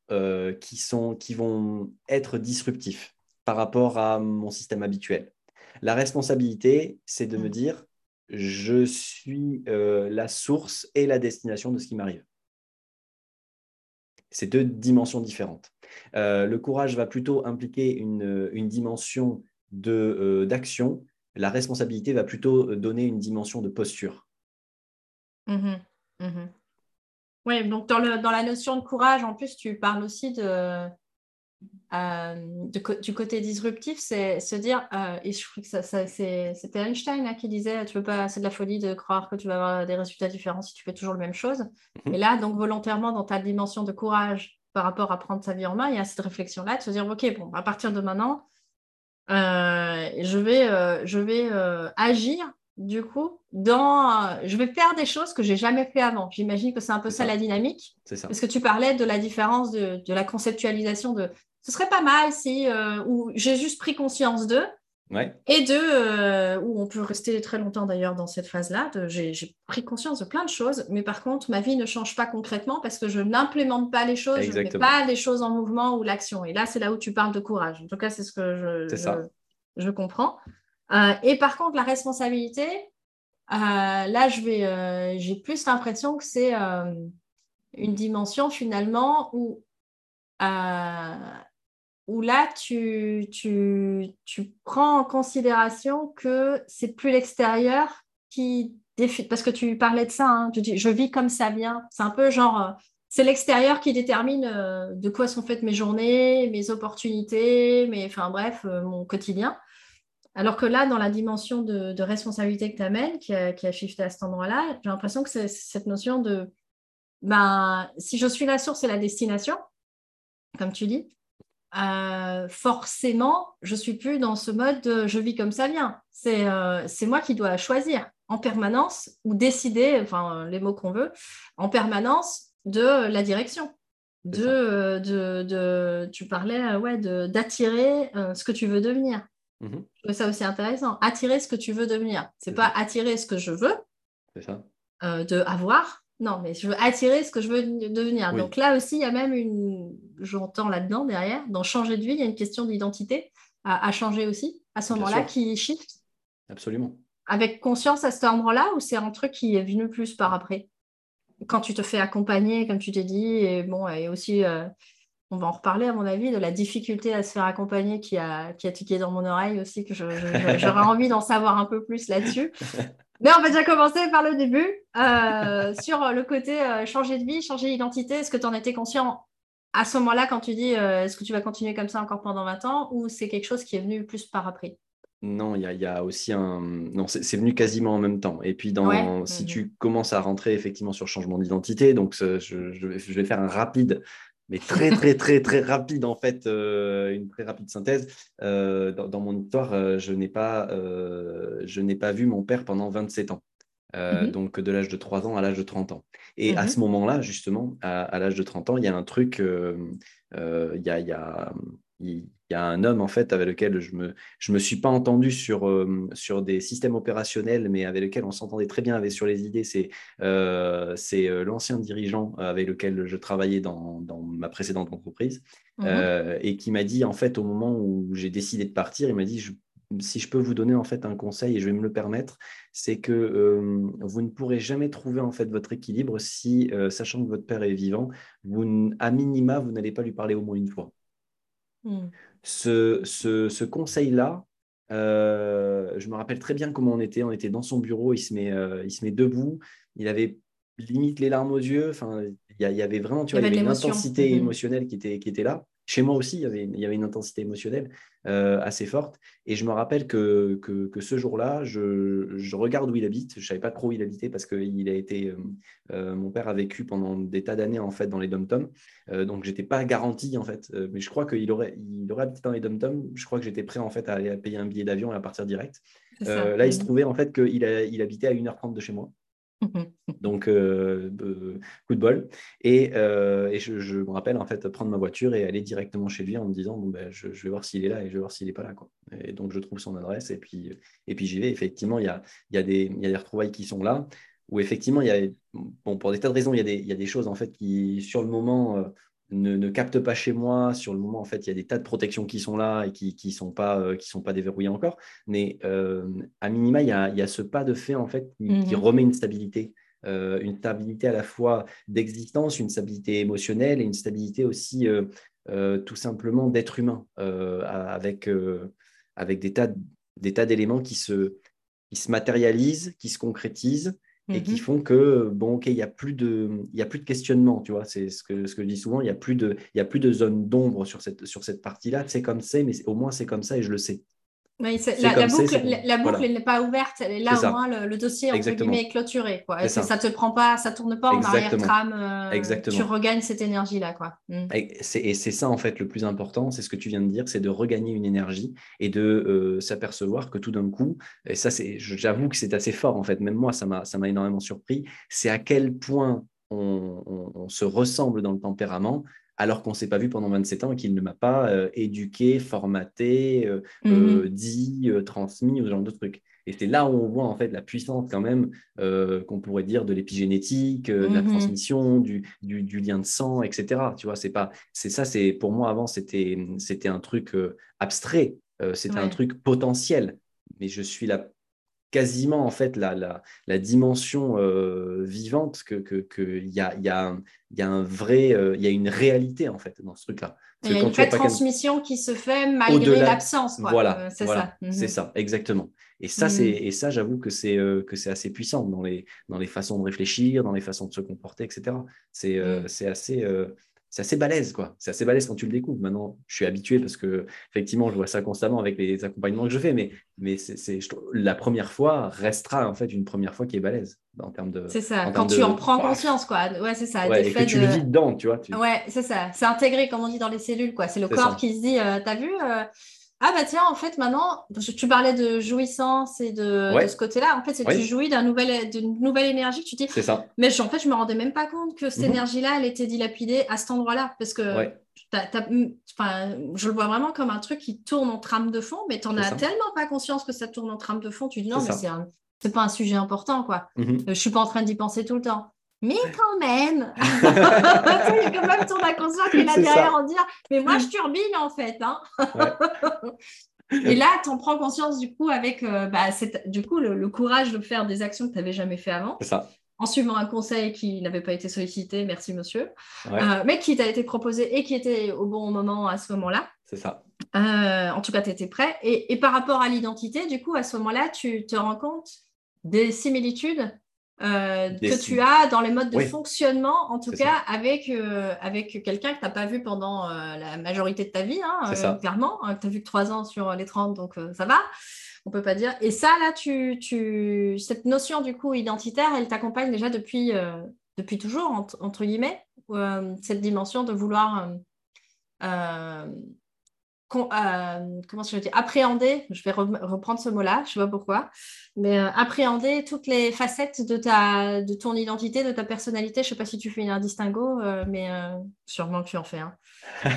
qui, sont, qui vont être disruptifs par rapport à mon système habituel. La responsabilité, c'est de me mmh. dire je suis la source et la destination de ce qui m'arrive. C'est deux dimensions différentes. Euh, le courage va plutôt impliquer une, dimension euh, d'action. La responsabilité va plutôt donner une dimension de posture. Mmh mmh oui, donc dans, la notion de courage, en plus, tu parles aussi de, euh, du côté disruptif, c'est se dire, et je trouve que ça, c'était Einstein hein, qui disait, tu veux pas, c'est de la folie de croire que tu vas avoir des résultats différents si tu fais toujours la même chose. Et là, donc volontairement, dans ta dimension de courage, par rapport à prendre sa vie en main, il y a cette réflexion-là de se dire, OK, bon, à partir de maintenant, euh, je vais, euh, je vais euh, agir, du coup, dans... je vais faire des choses que j'ai jamais fait avant. J'imagine que c'est un peu ça, la dynamique. C'est ça. Parce que tu parlais de la différence de, de, la conceptualisation de... Ce serait pas mal si... ou j'ai juste pris conscience d'eux. Et de, euh, où on peut rester très longtemps d'ailleurs dans cette phase-là, j'ai pris conscience de plein de choses, mais par contre, ma vie ne change pas concrètement parce que je n'implémente pas les choses, je ne mets pas les choses en mouvement ou l'action. Et là, c'est là où tu parles de courage. En tout cas, c'est ce que je, je, comprends. Euh, et par contre, la responsabilité, euh, là, j'ai plus l'impression que c'est une dimension finalement où où là, tu, tu, tu, prends en considération que c'est plus l'extérieur qui défie. Parce que tu parlais de ça, hein, tu dis je vis comme ça vient. C'est un peu genre, euh, c'est l'extérieur qui détermine euh, de quoi sont faites mes journées, mes opportunités, enfin bref, euh, mon quotidien. Alors que là, dans la dimension de, responsabilité que tu amènes, qui a, qui a shifté à cet endroit-là, j'ai l'impression que c'est cette notion de ben, si je suis la source et la destination, comme tu dis, euh, forcément, je suis plus dans ce mode de je vis comme ça vient. C'est euh, moi qui dois choisir en permanence ou décider, enfin les mots qu'on veut, en permanence de la direction. De, de, de, tu parlais ouais, d'attirer euh, ce que tu veux devenir. Mmh je trouve ça aussi intéressant. Attirer ce que tu veux devenir. C'est pas attirer ce que je veux. Ça. de avoir, non, mais je veux attirer ce que je veux devenir. Donc là aussi, il y a même une, j'entends là-dedans derrière, dans changer de vie, il y a une question d'identité à, changer aussi, à ce moment-là, qui shift. Absolument. Avec conscience à cet endroit-là, ou c'est un truc qui est venu plus par après? Quand tu te fais accompagner, comme tu t'es dit, et bon, et aussi, euh, on va en reparler à mon avis, de la difficulté à se faire accompagner qui a, qui a tiqué dans mon oreille aussi, que j'aurais envie d'en savoir un peu plus là-dessus. Mais on va déjà commencer par le début, euh, sur le côté euh, changer de vie, changer d'identité. Est-ce que tu en étais conscient à ce moment-là quand tu dis euh, est-ce que tu vas continuer comme ça encore pendant 20 ans ou c'est quelque chose qui est venu plus par après? Non, il y, a aussi un. Non, c'est venu quasiment en même temps. Et puis, dans... si tu commences à rentrer effectivement sur changement d'identité, donc je, je, vais faire un rapide mais très, très, très, très rapide, en fait, euh, une très rapide synthèse. Euh, dans, mon histoire, euh, je n'ai pas, pas vu mon père pendant 27 ans. Mhm. Donc, de l'âge de 3 ans à l'âge de 30 ans. Et à mhm. ce moment-là, justement, à, l'âge de 30 ans, il y a un truc, il y a, y a il y a un homme en fait avec lequel je me je me suis pas entendu sur euh, sur des systèmes opérationnels mais avec lequel on s'entendait très bien avec sur les idées c'est euh, c'est euh, l'ancien dirigeant avec lequel je travaillais dans, dans ma précédente entreprise mmh et qui m'a dit en fait au moment où j'ai décidé de partir il m'a dit si je peux vous donner en fait un conseil et je vais me le permettre, c'est que vous ne pourrez jamais trouver en fait votre équilibre si, sachant que votre père est vivant, vous, à minima, vous n'allez pas lui parler au moins une fois. Hmm. Ce, ce, conseil-là, euh, je me rappelle très bien comment on était. On était dans son bureau, il se met, euh, il se met debout, il avait limite les larmes aux yeux. Enfin, il y, avait vraiment, tu vois, une intensité hmm. émotionnelle qui était, qui était là. Chez moi aussi, il y avait, il y avait une intensité émotionnelle assez forte. Et je me rappelle que, que, ce jour-là, je, je, regarde où il habite. Je ne savais pas trop où il habitait parce que il a été, mon père a vécu pendant des tas d'années en fait dans les dom-toms. donc, j'étais pas garanti en fait. mais je crois qu'il aurait, il aurait habité dans les dom-toms. Je crois que j'étais prêt en fait à aller à payer un billet d'avion et à partir direct. là, il se mmh. trouvait en fait qu'il il habitait à 1h30 de chez moi. Donc, euh, coup de bol. Et, euh, je, me rappelle en fait prendre ma voiture et aller directement chez lui en me disant bon, ben, je, vais voir s'il est là et je vais voir s'il n'est pas là. Quoi. Et donc, je trouve son adresse et puis, et puis j'y vais. Effectivement, il y a, y, a des, y a des retrouvailles qui sont là où effectivement, il y a, bon, pour des tas de raisons, il y a des, y a des choses en fait qui, sur le moment, euh, ne, ne, capte pas chez moi. Sur le moment, en fait, il y a des tas de protections qui sont là et qui ne sont, pas, euh, qui sont pas déverrouillées encore. Mais euh, à minima, il y, a, il y, a, ce pas de fait en fait, qui, mhm. remet une stabilité. Euh, une stabilité à la fois d'existence, une stabilité émotionnelle et une stabilité aussi tout simplement d'être humain avec, avec des tas, des tas d'éléments qui se, qui se matérialisent, qui se concrétisent et qui mmh font que, bon, OK, il n'y a, plus de, il a plus de questionnement, tu vois, c'est ce que, ce que je dis souvent, il n'y a, plus de, il y a plus de zone d'ombre sur cette, sur cette partie-là, c'est comme c'est, mais au moins c'est comme ça et je le sais la, boucle, la, boucle n'est pas ouverte, elle est là au moins le, dossier entre guillemets est clôturé. Quoi. ça. ne te prend pas, ça tourne pas en arrière-trame. Euh, tu regagnes cette énergie-là. Quoi. Mm. Et c'est ça en fait le plus important, c'est ce que tu viens de dire, c'est de regagner une énergie et de euh, s'apercevoir que tout d'un coup, et ça c'est, j'avoue que c'est assez fort en fait, même moi ça m'a énormément surpris, c'est à quel point on, se ressemble dans le tempérament alors qu'on ne s'est pas vu pendant 27 ans et qu'il ne m'a pas euh, éduqué, formaté, euh, euh, mhm. dit, transmis, ou ce genre de trucs. Et c'est là où on voit en fait la puissance quand même qu'on pourrait dire de l'épigénétique, de la mhm. transmission, du, lien de sang, etc. Tu vois, c'est pas, c'est ça, c'est pour moi avant c'était c'était un truc abstrait, c'était un truc potentiel. Mais je suis là quasiment en fait la, la, dimension euh, vivante que qu'il que y, a, y, a y a un vrai euh, il y a une réalité en fait dans ce truc là il y a une vraie transmission qui se fait malgré l'absence voilà euh, c'est ça mhm. c'est ça exactement et ça c'est mhm. et ça j'avoue que c'est que c'est assez puissant dans les dans les façons de réfléchir dans les façons de se comporter etc c'est mhm. c'est assez c'est assez balèze, quoi. C'est assez balèze quand tu le découvres. Maintenant, je suis habitué parce que, effectivement, je vois ça constamment avec les accompagnements que je fais, mais, mais c'est, la première fois restera en fait une première fois qui est balèze en termes de. C'est ça, quand tu en prends conscience, quoi. Ouais, c'est ça. et que tu le vis dedans, tu vois. Ouais, c'est ça. C'est intégré, comme on dit dans les cellules, quoi. C'est le corps qui se dit, euh, t'as vu, euh, ah bah tiens, en fait, maintenant, tu parlais de jouissance et de, ce côté-là. En fait, c'est que tu jouis d'une nouvelle, nouvelle énergie. Tu dis, c'est ça. Mais en fait, je me rendais même pas compte que cette mhm. énergie-là, elle était dilapidée à cet endroit-là. Parce que je le vois vraiment comme un truc qui tourne en trame de fond, mais tu n'en as tellement pas conscience que ça tourne en trame de fond. Tu dis, non, mais c'est, c'est pas un sujet important, quoi. Mhm. Euh, je suis pas en train d'y penser tout le temps mais quand même, il y a quand même ton inconscient qui est là derrière en dire, mais moi je turbine en fait. Hein. Et là, tu en prends conscience du coup avec euh, bah, du coup, le, courage de faire des actions que tu n'avais jamais fait avant. Ça. En suivant un conseil qui n'avait pas été sollicité, merci monsieur, euh, mais qui t'a été proposé et qui était au bon moment à ce moment-là. C'est ça. Euh, en tout cas, tu étais prêt. Et, et, par rapport à l'identité, du coup, à ce moment-là, tu te rends compte des similitudes euh, que tu as dans les modes de fonctionnement, en tout cas avec, euh, avec quelqu'un que tu n'as pas vu pendant euh, la majorité de ta vie, hein, clairement, hein, tu as vu que 3 ans sur les 30, donc ça va, on peut pas dire. Et ça, là, tu, tu... cette notion du coup identitaire, elle t'accompagne déjà depuis, depuis toujours, entre guillemets, cette dimension de vouloir euh, comment je dire, appréhender, je vais reprendre ce mot-là, je ne sais pas pourquoi, mais euh, appréhender toutes les facettes de, ta, de ton identité, de ta personnalité. Je ne sais pas si tu fais un distinguo, euh, mais sûrement que tu en fais un.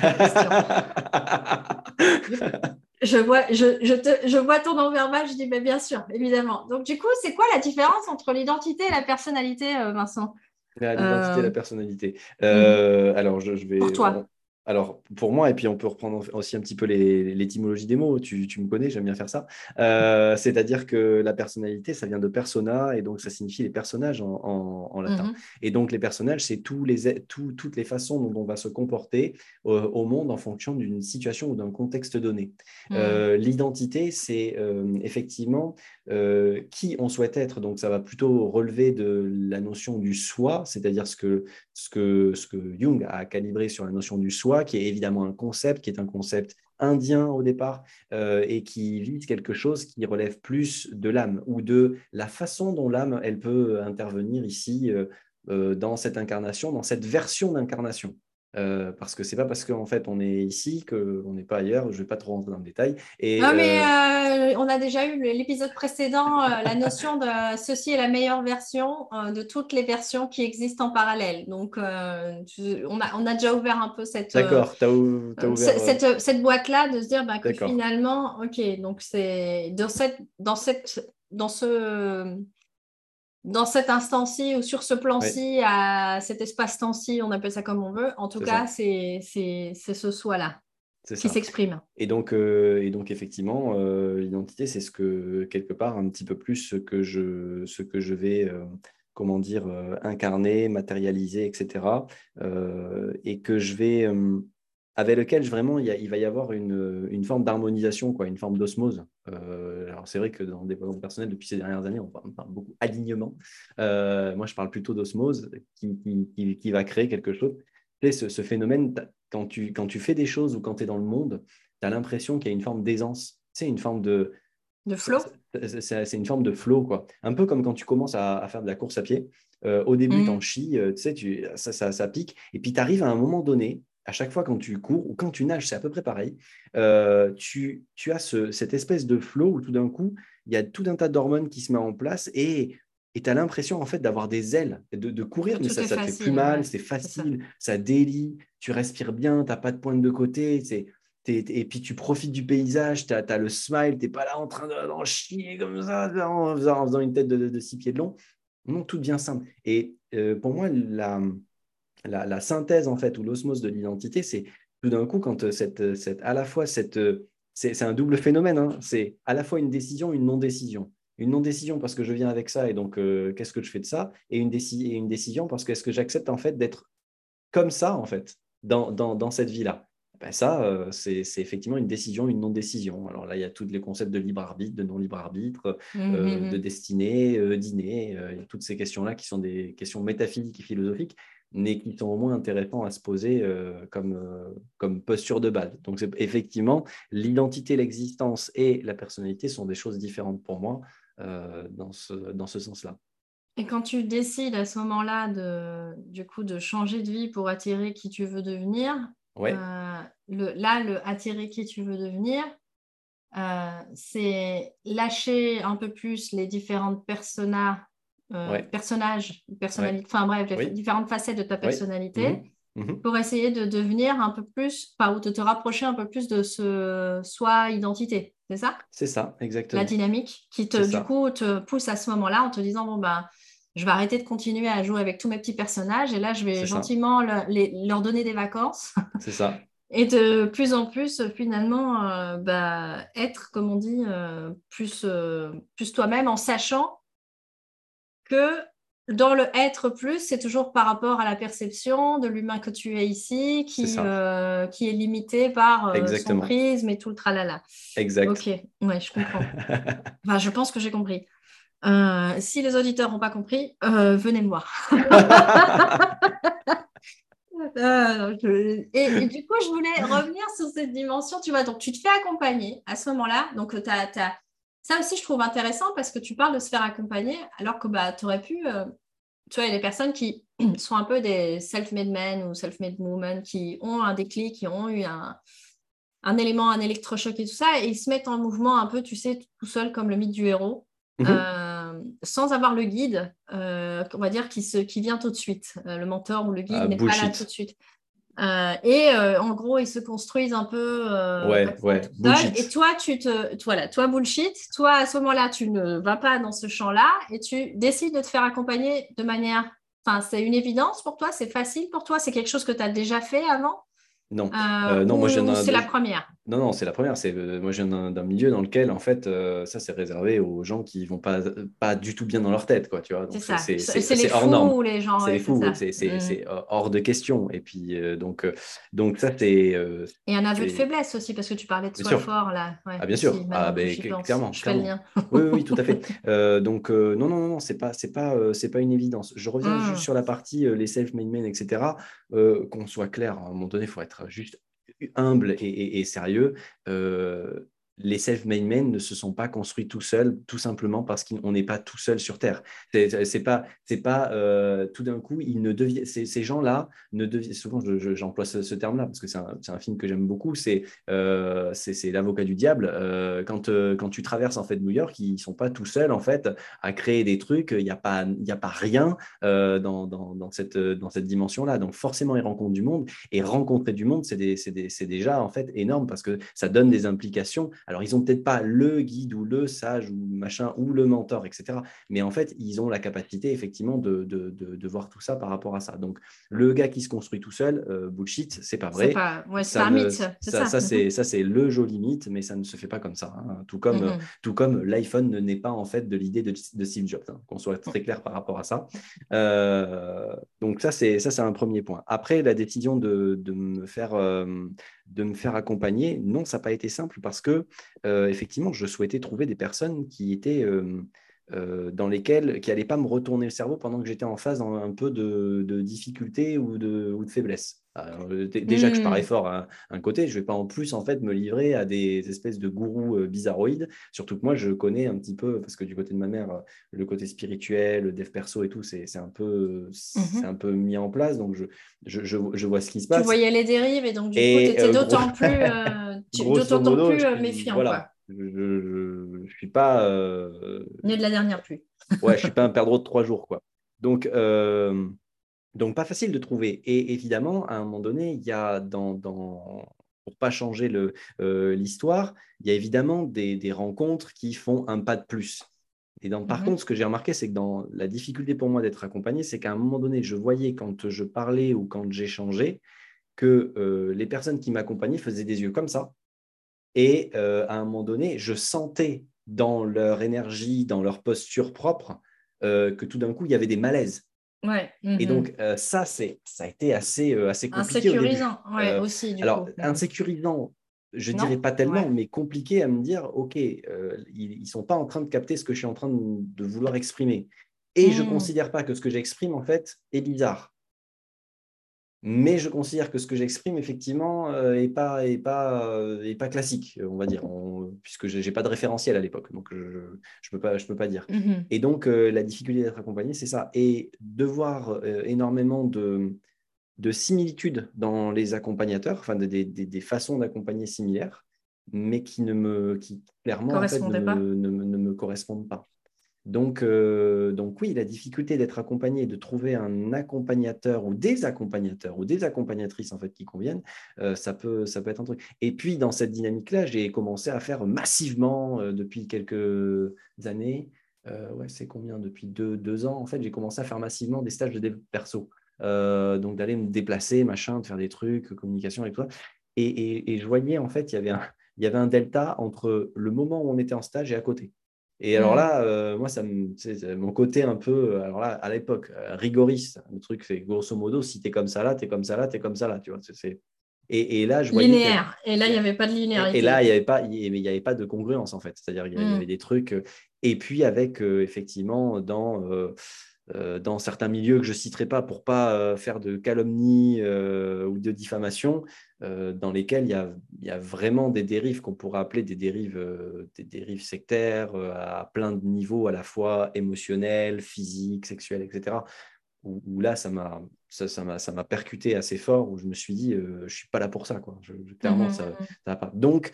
je, vois, je, je, te, je vois ton envers je dis mais bien sûr, évidemment. Donc du coup, c'est quoi la différence entre l'identité et la personnalité, Vincent? L'identité et la personnalité. Mhm. Alors, je, je, vais. Pour toi. Alors, pour moi, et puis on peut reprendre aussi un petit peu l'étymologie des mots, tu, me connais, j'aime bien faire ça. Euh, c'est-à-dire que la personnalité, ça vient de persona, et donc ça signifie les personnages en, latin. Mm-hmm. Et donc, les personnages, c'est les, toutes les façons dont on va se comporter euh, au monde en fonction d'une situation ou d'un contexte donné. Mm. Euh, l'identité, c'est effectivement qui on souhaite être. Donc, ça va plutôt relever de la notion du soi, c'est-à-dire ce que, ce, que, ce que Jung a calibré sur la notion du soi qui est évidemment un concept, qui est un concept indien au départ, et qui vise quelque chose qui relève plus de l'âme ou de la façon dont l'âme, elle peut intervenir ici dans cette incarnation, dans cette version d'incarnation. Euh, parce que c'est pas parce qu'en fait on est ici qu'on n'est pas ailleurs. Je vais pas trop rentrer dans le détail. Et, non, mais euh, euh, on a déjà eu l'épisode précédent la notion de ceci est la meilleure version de toutes les versions qui existent en parallèle. Donc on, a, on a déjà ouvert un peu cette. D'accord. Cette, cette boîte là de se dire bah, que finalement, ok, donc c'est dans cette dans cette dans ce dans cet instant-ci ou sur ce plan-ci, à cet espace-temps-ci, on appelle ça comme on veut. En tout cas, c'est ce soi-là qui s'exprime. Et donc, euh, et donc, effectivement, euh, l'identité, c'est ce que, quelque part, un petit peu plus ce que je, ce que je vais, euh, comment dire, incarner, matérialiser, etc. et que je vais avec lequel vraiment il, va y avoir une, forme d'harmonisation, quoi, une forme d'osmose. Euh, alors c'est vrai que dans le développement personnel, depuis ces dernières années, on parle, beaucoup alignement. Euh, moi, je parle plutôt d'osmose qui, va créer quelque chose. Tu ce, ce, phénomène, quand tu, quand tu fais des choses ou quand tu es dans le monde, tu as l'impression qu'il y a une forme d'aisance, c'est une forme de... De flow C'est une forme de flow, quoi. Un peu comme quand tu commences à, faire de la course à pied. Euh, au début, mmh. tu en chies, tu sais, tu, ça, ça, ça pique. Et puis, tu arrives à un moment donné à chaque fois quand tu cours ou quand tu nages, c'est à peu près pareil, euh, tu, as cette espèce de flow où tout d'un coup, il y a tout un tas d'hormones qui se met en place et tu as l'impression en fait d'avoir des ailes, de, courir, mais ça ne fait plus mal, c'est facile, ça. délie, tu respires bien, tu n'as pas de pointe de côté, et puis tu profites du paysage, tu as, le smile, tu n'es pas là en train d'en chier comme ça, en faisant, une tête de, six pieds de long. Non, tout devient simple. Et euh, pour moi, la, la, synthèse en fait ou l'osmose de l'identité, c'est tout d'un coup quand euh, cette, euh, cette, à la fois cette, euh, c'est un double phénomène, hein. c'est à la fois une décision, une non-décision. Une non-décision parce que je viens avec ça et donc qu'est-ce que je fais de ça? Et une, et une décision parce que est-ce que j'accepte en fait d'être comme ça en fait dans, dans, dans cette vie-là? Ben ça, c'est effectivement une décision, une non-décision. Alors là, il y a tous les concepts de libre arbitre, de non-libre arbitre, mmh, mmh, de mmh. destinée, il y a toutes ces questions-là qui sont des questions métaphysiques et philosophiques mais qui sont au moins intéressants à se poser euh, comme, euh, comme posture de base. Donc, effectivement, l'identité, l'existence et la personnalité sont des choses différentes pour moi euh, dans ce, dans ce sens-là. Et quand tu décides à ce moment-là de, du coup, de changer de vie pour attirer qui tu veux devenir, le, là, le attirer qui tu veux devenir, c'est lâcher un peu plus les différentes personas euh, personnage, personnalité, enfin bref, différentes facettes de ta personnalité mhm. Mhm. pour essayer de devenir un peu plus, ou de te rapprocher un peu plus de ce soi identité. C'est ça? C'est ça, exactement. La dynamique qui te, du coup, te pousse à ce moment-là en te disant bon ben, je vais arrêter de continuer à jouer avec tous mes petits personnages et là je vais gentiment leur donner des vacances. C'est ça. Et de plus en plus, finalement, euh, bah, être, comme on dit, euh, plus, plus toi-même en sachant que dans le être plus, c'est toujours par rapport à la perception de l'humain que tu es ici, qui, est, euh, qui est limité par euh, son prisme et tout le tralala. Exact. Ok, ouais, je comprends. enfin, je pense que j'ai compris. Euh, si les auditeurs n'ont pas compris, venez me voir. et, du coup, je voulais revenir sur cette dimension. Tu vois, donc tu te fais accompagner à ce moment-là. Donc, tu as, ça aussi, je trouve intéressant parce que tu parles de se faire accompagner alors que bah, tu aurais pu. Euh, tu vois, il y a des personnes qui sont un peu des self-made men ou self-made women qui ont un déclic, qui ont eu un, élément, un électrochoc et tout ça, et ils se mettent en mouvement un peu, tu sais, tout seul comme le mythe du héros, mhm. euh, sans avoir le guide, euh, on va dire, qui, se, qui vient tout de suite. le mentor ou le guide ah, n'est pas là tout de suite. Euh, et euh, en gros, ils se construisent un peu. Euh, ouais, ouais. Et toi, tu te, voilà, toi bullshit. Toi, à ce moment-là, tu ne vas pas dans ce champ-là et tu décides de te faire accompagner de manière. Enfin, c'est une évidence pour toi. C'est facile pour toi. C'est quelque chose que tu as déjà fait avant? Non, non, moi C'est la première? Non, non, c'est la première. C'est euh, moi, je viens d'un milieu dans lequel, en fait, euh, ça, c'est réservé aux gens qui vont pas, pas du tout bien dans leur tête, quoi. Tu vois. C'est ça. C'est les fous les gens. C'est les fous. C'est mm. hors de question. Et puis, euh, donc, donc ça, c'est. Et un aveu de faiblesse aussi, parce que tu parlais de soi fort là. ah, bien sûr. ah, ben, clairement. Je clairement. oui, oui, tout à fait. donc, non, non, non, non, c'est pas, c'est pas, c'est pas une évidence. Je reviens juste mm. sur la partie les self-made men, etc. Qu'on soit clair, à un moment donné, il faut être juste humble et, sérieux, euh, les self-made men ne se sont pas construits tout seuls, tout simplement parce qu'on n'est pas tout seul sur Terre. C'est pas, c'est pas euh, tout d'un coup, ils ne deviennent, ces, gens-là ne deviennent, souvent j'emploie ce, terme-là parce que c'est un, film que j'aime beaucoup, c'est euh, c'est l'avocat du diable. Euh, quand, quand tu traverses en fait New York, ils sont pas tout seuls en fait à créer des trucs, il n'y a, pas, a pas rien dans, dans, cette, dans cette dimension-là. Donc forcément, ils rencontrent du monde et rencontrer du monde, c'est déjà en fait énorme parce que ça donne des implications alors, ils n'ont peut-être pas le guide ou le sage ou machin ou le mentor, etc. Mais en fait, ils ont la capacité effectivement de, de, de, voir tout ça par rapport à ça. Donc, le gars qui se construit tout seul, euh, bullshit, c'est pas vrai. C'est un mythe. Ça, ça, c'est ça, c'est le joli mythe, mais ça ne se fait pas comme ça. Hein. Tout comme, tout comme l'iPhone ne naît pas en fait de l'idée de, Steve Jobs. Hein. Qu'on soit très clair par rapport à ça. Euh, donc ça, c'est ça, c'est un premier point. Après, la décision de, de me faire euh, de me faire accompagner. Non, ça n'a pas été simple parce que, euh, effectivement, je souhaitais trouver des personnes qui étaient euh, dans lesquelles, qui n'allaient pas me retourner le cerveau pendant que j'étais en phase dans un peu de, de difficulté ou de, ou de faiblesse. Euh, déjà que je parais hmm. fort à un côté, je ne vais pas en plus en fait me livrer à des espèces de gourous euh, bizarroïdes. Surtout que moi, je connais un petit peu, parce que du côté de ma mère, le côté spirituel, le dev perso et tout, c'est un, peu, c'est mhm. un peu mis en place. Donc, je, je, je, vois ce qui se passe. Tu voyais les dérives et donc du coup, tu étais d'autant plus, plus méfiant. Voilà. Je ne suis pas. Euh... Né de la dernière pluie. ouais, je ne suis pas un perdreau de trois jours. quoi. Donc, euh, donc, pas facile de trouver. Et évidemment, à un moment donné, il y a dans, dans pour pas changer euh, l'histoire, il y a évidemment des, des, rencontres qui font un pas de plus. Et donc, par mhm. contre, ce que j'ai remarqué, c'est que dans la difficulté pour moi d'être accompagné, c'est qu'à un moment donné, je voyais quand je parlais ou quand j'échangeais que euh, les personnes qui m'accompagnaient faisaient des yeux comme ça. Et euh, à un moment donné, je sentais dans leur énergie, dans leur posture propre, que tout d'un coup, il y avait des malaises. Et donc, mhm. euh, ça, c'est, ça a été assez, euh, assez compliqué. Insécurisant, ouais, euh, aussi. alors, insécurisant, je ne dirais pas tellement, mais compliqué à me dire, OK, ils ne sont pas en train de capter ce que je suis en train de, vouloir exprimer. Et je ne hmm. considère pas que ce que j'exprime, en fait, est bizarre mais je considère que ce que j'exprime, effectivement, n'est euh, pas, pas, euh, pas classique, on va dire, puisque je n'ai pas de référentiel à l'époque, donc je ne peux, pas, je peux pas dire. Mhm. Et donc, euh, la difficulté d'être accompagné, c'est ça. Et de voir énormément de, de similitudes dans les accompagnateurs, enfin, des, des, façons d'accompagner similaires, mais qui, ne me, qui clairement en fait, ne, ne, ne, me correspondent pas. Donc, euh, donc oui, la difficulté d'être accompagné, de trouver un accompagnateur ou des accompagnateurs ou des accompagnatrices en fait qui conviennent, euh, ça, peut, être un truc. Et puis dans cette dynamique-là, j'ai commencé à faire massivement euh, depuis quelques années, ouais, c'est combien? Depuis deux, ans en fait, j'ai commencé à faire massivement des stages de dev perso. donc d'aller me déplacer, machin, de faire des trucs, communication tout ça. Et, et, je voyais en fait, il y avait un delta entre le moment où on était en stage et à côté. Et alors mm. là, euh, moi, ça me, mon côté un peu, alors là, à l'époque, euh, rigoriste, le truc, c'est grosso modo, si tu es comme ça là, tu es comme ça là, tu es comme ça là, tu vois. C'est, et, et, là, je voyais. Linéaire. Et là, il n'y avait pas de linéarité. Et, là, il n'y avait, pas, il y avait pas de congruence, en fait. C'est-à-dire, il y avait, mm. des trucs. Euh, et puis, avec, effectivement, dans. Dans certains milieux que je ne citerai pas pour pas faire de calomnie ou de diffamation, euh, dans lesquels il y, a, il y, a, vraiment des dérives qu'on pourrait appeler des dérives, euh, des dérives sectaires euh, à plein de niveaux, à la fois émotionnels, physiques, sexuels, etc. Où, là, ça m'a ça, ça, percuté assez fort, où je me suis dit, je ne suis pas là pour ça. Quoi. clairement, mmh, ça, mmh. ça va pas. Donc,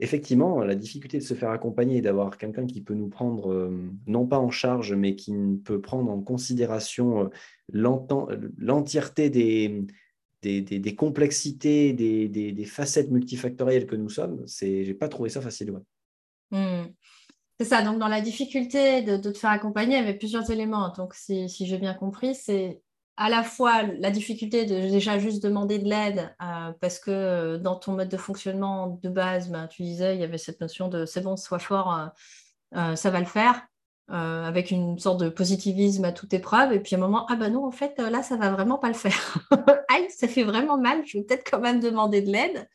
effectivement, la difficulté de se faire accompagner et d'avoir quelqu'un qui peut nous prendre, non pas en charge, mais qui peut prendre en considération l'entièreté des, des, complexités, des, facettes multifactorielles que nous sommes, je n'ai pas trouvé ça facile. Hmm. C'est ça, donc dans la difficulté de, te faire accompagner, il y avait plusieurs éléments. Donc, si, j'ai bien compris, c'est à la fois la difficulté de déjà juste demander de l'aide, euh, parce que euh, dans ton mode de fonctionnement de base, ben, tu disais, il y avait cette notion de c'est bon, sois fort, euh, ça va le faire, avec une sorte de positivisme à toute épreuve. Et puis à un moment, ah ben non, en fait, là, ça va vraiment pas le faire. Aïe, ça fait vraiment mal, je vais peut-être quand même demander de l'aide.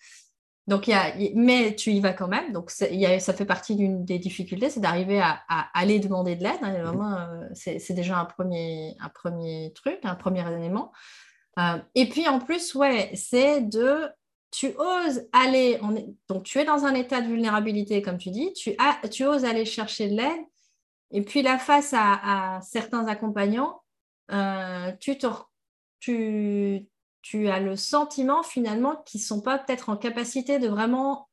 Donc, y a, mais tu y vas quand même. Donc, y a, ça fait partie d'une des difficultés, c'est d'arriver à, aller demander de l'aide. Hein, mhm. euh, c'est déjà un premier, un premier truc, un premier élément. Euh, et puis, en plus, ouais, c'est de tu oses aller, on est, donc tu es dans un état de vulnérabilité, comme tu dis, tu, as, tu oses aller chercher de l'aide, et puis là, face à, certains accompagnants, euh, tu, te, tu, tu as le sentiment finalement qu'ils ne sont pas peut-être en capacité de vraiment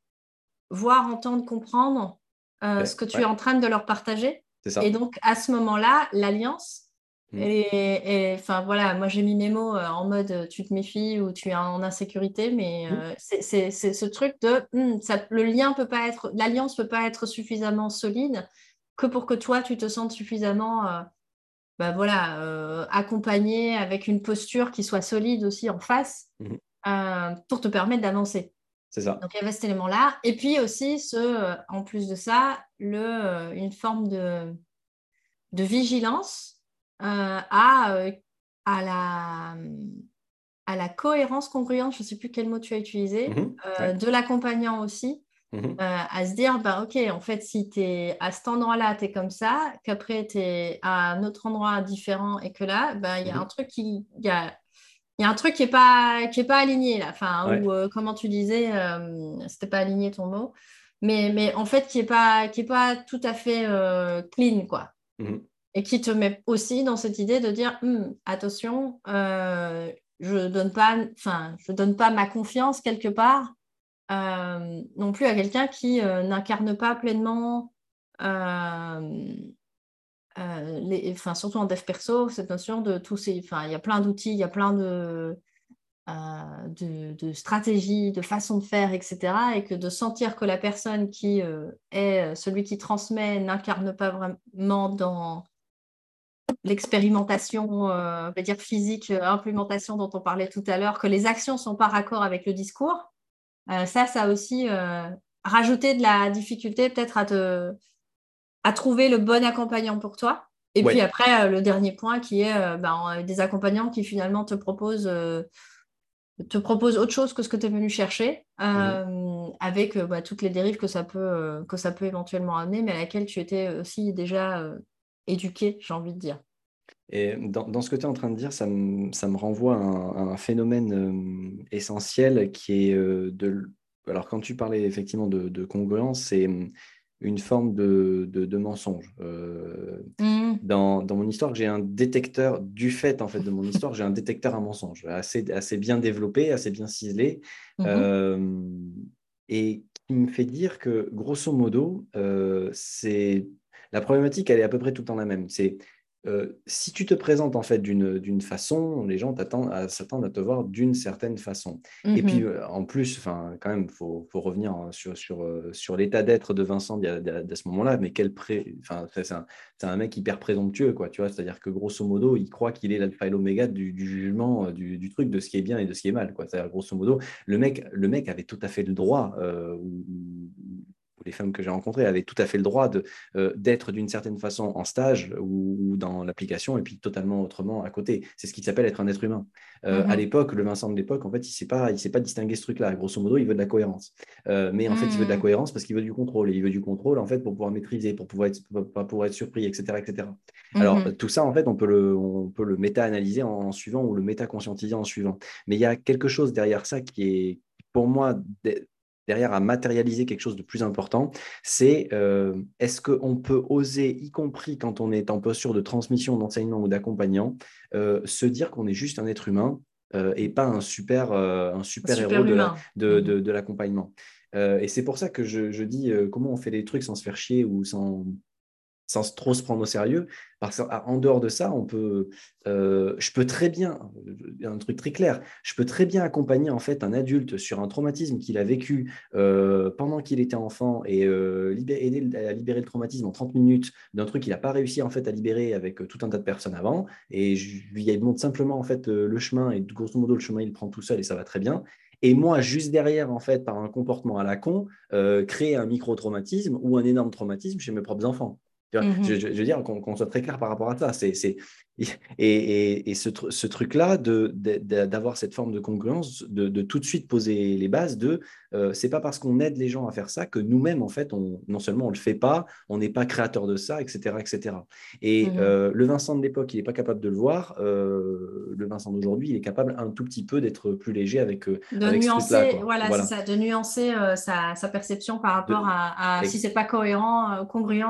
voir, entendre, comprendre euh, ce que tu es en train de leur partager. Et donc, à ce moment-là, l'alliance, mmh. et, enfin voilà, moi j'ai mis mes mots euh, en mode euh, tu te méfies ou tu es en insécurité, mais mmh. c'est ce truc de mmh, ça, le lien peut pas être, l'alliance peut pas être suffisamment solide que pour que toi tu te sentes suffisamment bah voilà, euh, accompagner avec une posture qui soit solide aussi en face mmh euh, pour te permettre d'avancer. C'est ça. Donc il y avait cet élément-là. Et puis aussi, ce, euh, en plus de ça, le, une forme de, de vigilance à, à, la, à la cohérence, congruence, je ne sais plus quel mot tu as utilisé, mmh de l'accompagnant aussi. Mhm. Euh, à se dire, bah, ok, en fait, si tu es à cet endroit-là, tu es comme ça, qu'après tu es à un autre endroit différent et que là, bah, il y a un truc qui. Y a, y a un truc qui n'est pas, qui est pas aligné là, enfin, ou euh, comment tu disais, euh, c'était pas aligné ton mot, mais, mais en fait qui n'est pas, qui est pas tout à fait clean, quoi. Mhm. Et qui te met aussi dans cette idée de dire, hum, attention, je donne pas, enfin, je donne pas ma confiance quelque part euh, non plus à quelqu'un qui euh, n'incarne pas pleinement, euh, surtout en dev perso, cette notion de tous ces. Il y a plein d'outils, il y a plein de, stratégies, de façons de faire, etc. Et que de sentir que la personne qui est celui qui transmet n'incarne pas vraiment dans l'expérimentation, physique, implémentation dont on parlait tout à l'heure, que les actions sont pas raccord avec le discours, euh, ça, ça a aussi euh, rajouté de la difficulté peut-être à, te, à trouver le bon accompagnant pour toi. Et puis après, euh, le dernier point qui est ben, des accompagnants qui finalement te proposent, te proposent autre chose que ce que tu es venu chercher, mhm. avec bah, toutes les dérives que ça, peut, que ça peut éventuellement amener, mais à laquelle tu étais aussi déjà éduqué, j'ai envie de dire. Et dans, ce que tu es en train de dire, ça me, renvoie à un, phénomène euh, essentiel qui est euh, de... Alors quand tu parlais effectivement de, congruence, c'est hum, une forme de, mensonge. Euh, mmh. dans, mon histoire, j'ai un détecteur, du fait en fait de mon histoire, j'ai un détecteur à mensonge assez, assez bien développé, assez bien ciselé, mmh et qui me fait dire que grosso modo, c'est la problématique, elle est à peu près tout le temps la même. C'est euh, si tu te présentes en fait d'une façon, les gens s'attendent à, te voir d'une certaine façon. Et puis mhm. euh, en plus, quand même, il faut, revenir hein, sur, sur, euh, sur l'état d'être de Vincent à ce moment-là. Mais quel pré... c'est un, un, mec hyper présomptueux, quoi. Tu vois, c'est-à-dire que grosso modo, il croit qu'il est l'alpha et l'oméga du, du, jugement du, truc, de ce qui est bien et de ce qui est mal, quoi. C'est-à-dire grosso modo, le mec, le mec avait tout à fait le droit les femmes que j'ai rencontrées avaient tout à fait le droit euh, d'être d'une certaine façon en stage ou, dans l'application et puis totalement autrement à côté. C'est ce qui s'appelle être un être humain. Euh, à mhm. l'époque, le Vincent de l'époque, en fait, il ne sait, pas, il sait pas distinguer ce truc-là. Grosso modo, il veut de la cohérence. Euh, mais en fait, il veut de la mhm. cohérence parce qu'il veut du contrôle. Et il veut du contrôle, en fait, pour pouvoir maîtriser, pour pouvoir être, pour, être surpris, etc. etc. Alors, mhm. tout ça, en fait, on peut le, on peut le méta-analyser en, suivant ou le méta-conscientiser en suivant. Mais il y a quelque chose derrière ça qui est, pour moi, derrière à matérialiser quelque chose de plus important, c'est euh, est-ce qu'on peut oser, y compris quand on est en posture de transmission, d'enseignement ou d'accompagnant, euh, se dire qu'on est juste un être humain euh, et pas un super, un super, héros de, l'accompagnement. et c'est pour ça que je, dis comment on fait les trucs sans se faire chier ou sans, sans trop se prendre au sérieux. Parce qu'en dehors de ça, on peut, euh, je peux très bien, un truc très clair, je peux très bien accompagner en fait un adulte sur un traumatisme qu'il a vécu euh, pendant qu'il était enfant et euh, aider à libérer le traumatisme en 30 minutes d'un truc qu'il n'a pas réussi en fait à libérer avec tout un tas de personnes avant. Et je lui montre simplement en fait le chemin et grosso modo le chemin il prend tout seul et ça va très bien. Et moi, juste derrière, en fait, par un comportement à la con, créer un micro-traumatisme ou un énorme traumatisme chez mes propres enfants. Mmh je, veux dire qu'on soit très clair par rapport à ça. C'est, et, et, ce, ce truc-là, d'avoir cette forme de congruence, de, tout de suite poser les bases de euh, c'est pas parce qu'on aide les gens à faire ça que nous-mêmes, en fait, on, non seulement on le fait pas, on n'est pas créateur de ça, etc. etc. Et mmh euh, le Vincent de l'époque, il n'est pas capable de le voir. Euh, le Vincent d'aujourd'hui, il est capable un tout petit peu d'être plus léger avec. de nuancer, voilà, voilà. Ça, de nuancer sa, sa, perception par rapport à, si c'est pas cohérent, congruent,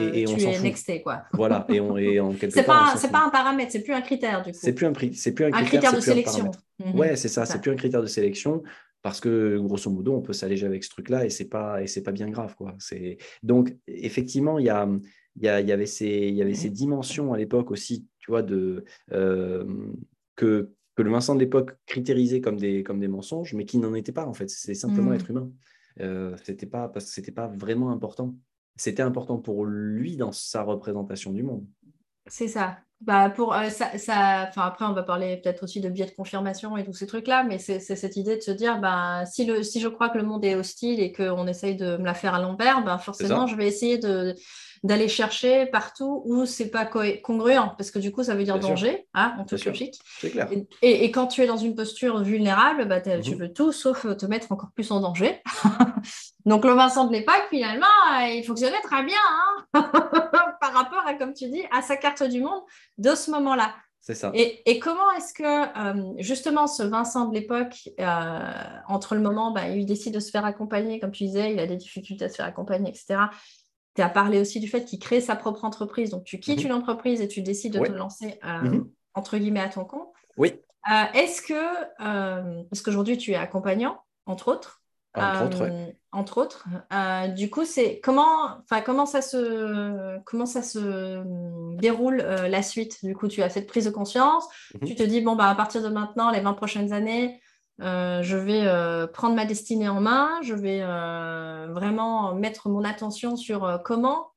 et, tu es nexté, quoi. Voilà, et on en quelque part pas un paramètre, c'est plus un critère du coup. C'est plus un, c'est plus un, critère, de sélection. Mhm. Ouais, c'est ça, c'est plus un critère de sélection parce que grosso modo, on peut s'alléger avec ce truc-là et c'est pas et c'est pas bien grave quoi. C'est donc effectivement il y a il y, y avait ces il y avait ces dimensions à l'époque aussi, tu vois, de euh, que que le Vincent de l'époque critérisait comme des comme des mensonges, mais qui n'en était pas en fait. C'est simplement mhm. être humain. Euh, c'était pas parce que c'était pas vraiment important. C'était important pour lui dans sa représentation du monde. C'est ça. Bah pour euh, ça, ça, enfin après on va parler peut-être aussi de biais de confirmation et tous ces trucs là, mais c'est cette idée de se dire bah si le si je crois que le monde est hostile et qu'on essaye de me la faire à l'envers, bah forcément je vais essayer de d'aller chercher partout où c'est pas congruent, parce que du coup, ça veut dire danger, hein, en toute logique. Clair. Et, et, quand tu es dans une posture vulnérable, bah, tu mhm. veux tout sauf te mettre encore plus en danger. Donc, le Vincent de l'époque, finalement, euh, il fonctionnait très bien hein par rapport à, comme tu dis, à sa carte du monde de ce moment-là. C'est ça. Et, et comment est-ce que, euh, justement, ce Vincent de l'époque, euh, entre le moment, bah, il décide de se faire accompagner, comme tu disais, il a des difficultés à se faire accompagner, etc tu as parlé aussi du fait qu'il crée sa propre entreprise. Donc, tu quittes mhm. une entreprise et tu décides de te lancer, euh, mhm. entre guillemets, à ton compte. Oui. Euh, est-ce que, euh, parce qu'aujourd'hui, tu es accompagnant, entre autres. Entre autres, Entre autres. du coup, c'est comment, comment, ça se, comment ça se déroule la suite? Du coup, tu as cette prise de conscience. Mhm. Tu te dis, bon, bah, à partir de maintenant, les 20 prochaines années, euh, je vais euh, prendre ma destinée en main, je vais euh, vraiment mettre mon attention sur comment,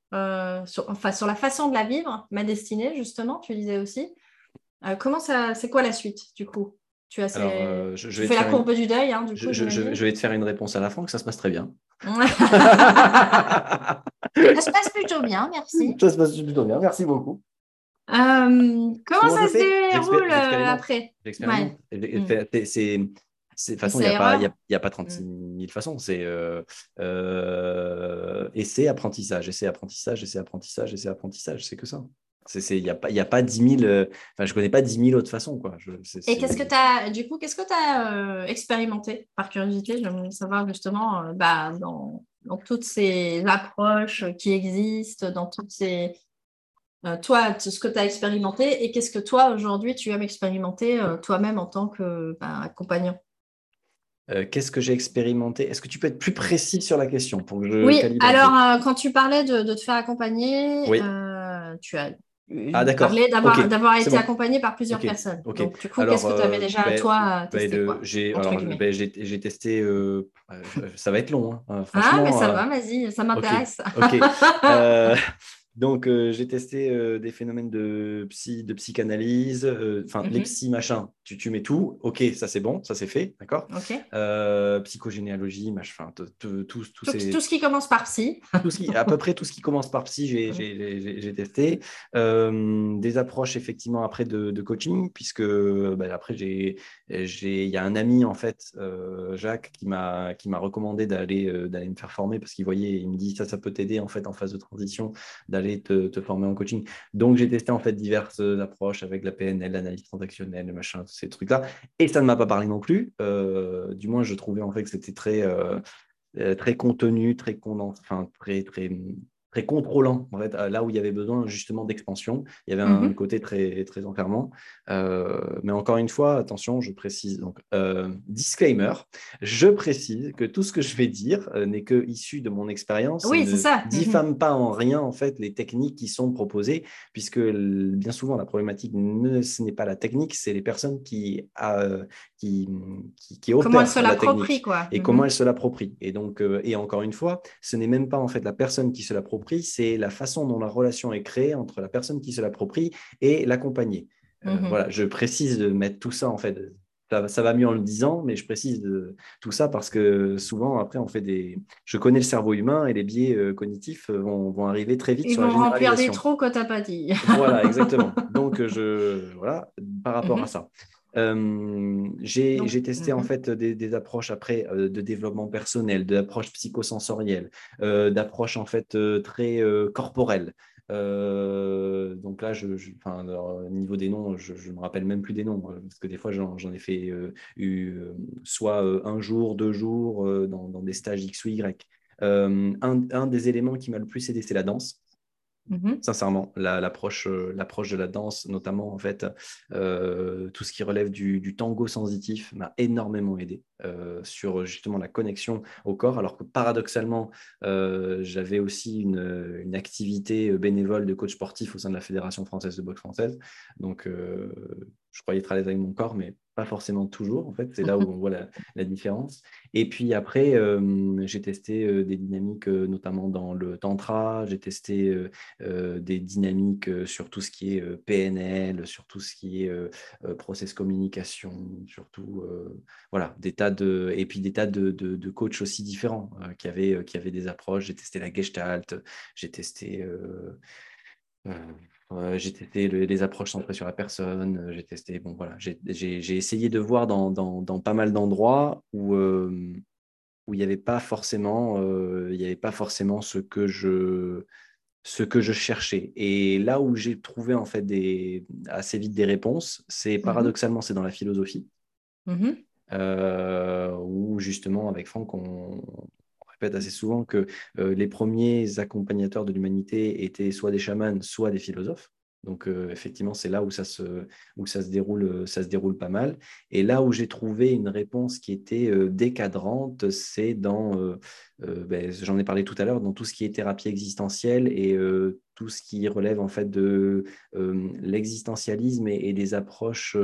sur, enfin sur la façon de la vivre, ma destinée justement, tu disais aussi. comment ça, c'est quoi la suite du coup? Tu as je, fais la courbe du deuil, hein, du coup. Je, vais te faire une réponse à la fin, que ça se passe très bien. ça se passe plutôt bien, merci. Ça se passe plutôt bien, merci beaucoup. Comment, ça se déroule après? C'est de toute façon, il n'y a, a, pas 36 000 mm. façons. C'est euh, euh, essai, apprentissage, essai, apprentissage, essai, apprentissage, essai, apprentissage. C'est que ça. Il n'y a, pas, a pas 10 000. Euh, enfin, je ne connais pas 10 000 autres façons. Quoi. Et qu'est-ce que tu as, du coup, qu'est-ce que tu as euh, expérimenté par curiosité? J'aimerais savoir justement bah, dans, dans, toutes ces approches qui existent, dans toutes ces. Toi, ce que tu as expérimenté et qu'est-ce que toi, aujourd'hui, tu aimes expérimenter toi-même en tant que bah, euh, qu'est-ce que j'ai expérimenté? Est-ce que tu peux être plus précis sur la question pour que je Oui, alors euh, quand tu parlais de, te faire accompagner, euh, tu as ah, parlé d'avoir été accompagné par plusieurs personnes. Donc, du coup, qu'est-ce que tu avais déjà ben, toi ben, testé ben, J'ai testé, ça va être long. Hein, ah, mais ça va, vas-y, ça m'intéresse. Donc, euh, j'ai testé euh, des phénomènes de, psy, de psychanalyse, euh, enfin, les mhm. psy machin, tu, tu mets tout, ok, ça c'est bon, ça c'est fait, d'accord Psychogénéalogie, machin, tout, tout, ce qui commence par psy. tout ce qui, à peu près tout ce qui commence par psy, j'ai testé. des approches, effectivement, après de, coaching, puisque bah, après, il y a un ami, en fait, Jacques, qui m'a recommandé d'aller me faire former parce qu'il voyait, il me dit, ça, ça peut t'aider, en fait, en phase de transition, d'aller te, former en coaching. Donc, j'ai testé en fait diverses approches avec la PNL, l'analyse transactionnelle, machin, ces trucs-là. Et ça ne m'a pas parlé non plus. Euh, du moins, je trouvais en fait que c'était très, euh, euh, très contenu, très condensé, enfin, très, très, très contrôlant, en fait, là où il y avait besoin justement d'expansion. Il y avait un mhm. côté très, très enfermant. Euh, mais encore une fois, attention, je précise. Donc, euh, disclaimer, je précise que tout ce que je vais dire euh, n'est que issu de mon expérience. Oui, c'est ça. diffame mhm. pas en rien, en fait, les techniques qui sont proposées, puisque bien souvent, la problématique, ne, ce n'est pas la technique, c'est les personnes qui, qui, qui, qui Comment elles se l'approprient, quoi. Et comment mhm. elles se l'approprient. Et donc, et encore une fois, ce n'est même pas, en fait, la personne qui se l'approprie c'est la façon dont la relation est créée entre la personne qui se l'approprie et l'accompagné. Euh, mhm. Voilà, je précise de mettre tout ça en fait. Ça, va mieux en le disant, mais je précise de, tout ça parce que souvent, après, on fait des. Je connais le cerveau humain et les biais euh, cognitifs vont, arriver très vite Ils sur vont la remplir des trous que tu n'as pas dit. voilà, exactement. Donc, je, voilà, par rapport à mhm. ça. Euh, j'ai testé en mhm. fait des, approches après euh, de développement personnel, d'approches psychosensorielles, euh, d'approches en fait très corporelles. donc là, je, au niveau des noms, je ne me rappelle même plus des noms, parce que des fois, j'en ai fait eu, soit un jour, deux jours, dans, dans, des stages X ou Y. Un, un, des éléments qui m'a le plus aidé, c'est la danse. Mmh Sincèrement, l'approche euh, l'approche de la danse, notamment en fait, euh, tout ce qui relève du, tango sensitif m'a énormément aidé euh, sur justement la connexion au corps, alors que paradoxalement, j'avais aussi une, une, activité bénévole de coach sportif au sein de la Fédération française de boxe française. Donc, je croyais l'aise avec mon corps, mais pas forcément toujours. En fait, c'est là où on voit la, différence. Et puis après, euh, j'ai testé euh, des dynamiques, euh, notamment dans le tantra. J'ai testé des dynamiques sur tout ce qui est PNL, sur tout ce qui est process communication, surtout voilà des tas de et puis des tas de, de, coachs aussi différents qui avaient qui avaient des approches. J'ai testé la Gestalt, j'ai testé j'ai testé les approches centrées sur la personne. Euh, j'ai testé, bon voilà, j'ai essayé de voir dans, dans, dans pas mal d'endroits où, euh, où il n'y avait pas forcément, euh, il y avait pas forcément ce que je ce que je cherchais. Et là où j'ai trouvé en fait des, assez vite des réponses, c'est mmh paradoxalement, c'est dans la philosophie, mmh où justement avec Franck, on, répète assez souvent que euh, les premiers accompagnateurs de l'humanité étaient soit des chamans, soit des philosophes. Donc euh, effectivement, c'est là où ça, se, où ça se déroule, ça se déroule pas mal. Et là où j'ai trouvé une réponse qui était euh, décadrante, c'est dans, ben, j'en ai parlé tout à l'heure, dans tout ce qui est thérapie existentielle et tout ce qui relève en fait de l'existentialisme et, des approches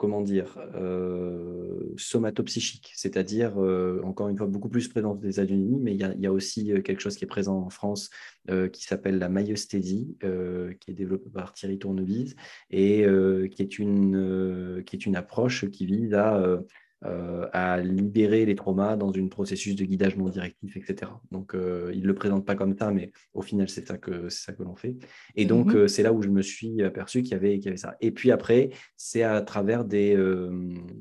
comment dire, euh, somatopsychique, c'est-à-dire, euh, encore une fois, beaucoup plus présent des États-Unis, mais il y, a aussi euh, quelque chose qui est présent en France qui s'appelle la myostésie, qui est développée par Thierry Tournevise, et qui, est une, qui est une approche qui vise à euh, à libérer les traumas dans un processus de guidage non directif, etc. Donc, euh, il ne le présente pas comme ça, mais au final, c'est ça que, ça que l'on fait. Et donc, mhm. euh, c'est là où je me suis aperçu qu'il y, avait, qu'il y avait ça. Et puis après, c'est à travers des,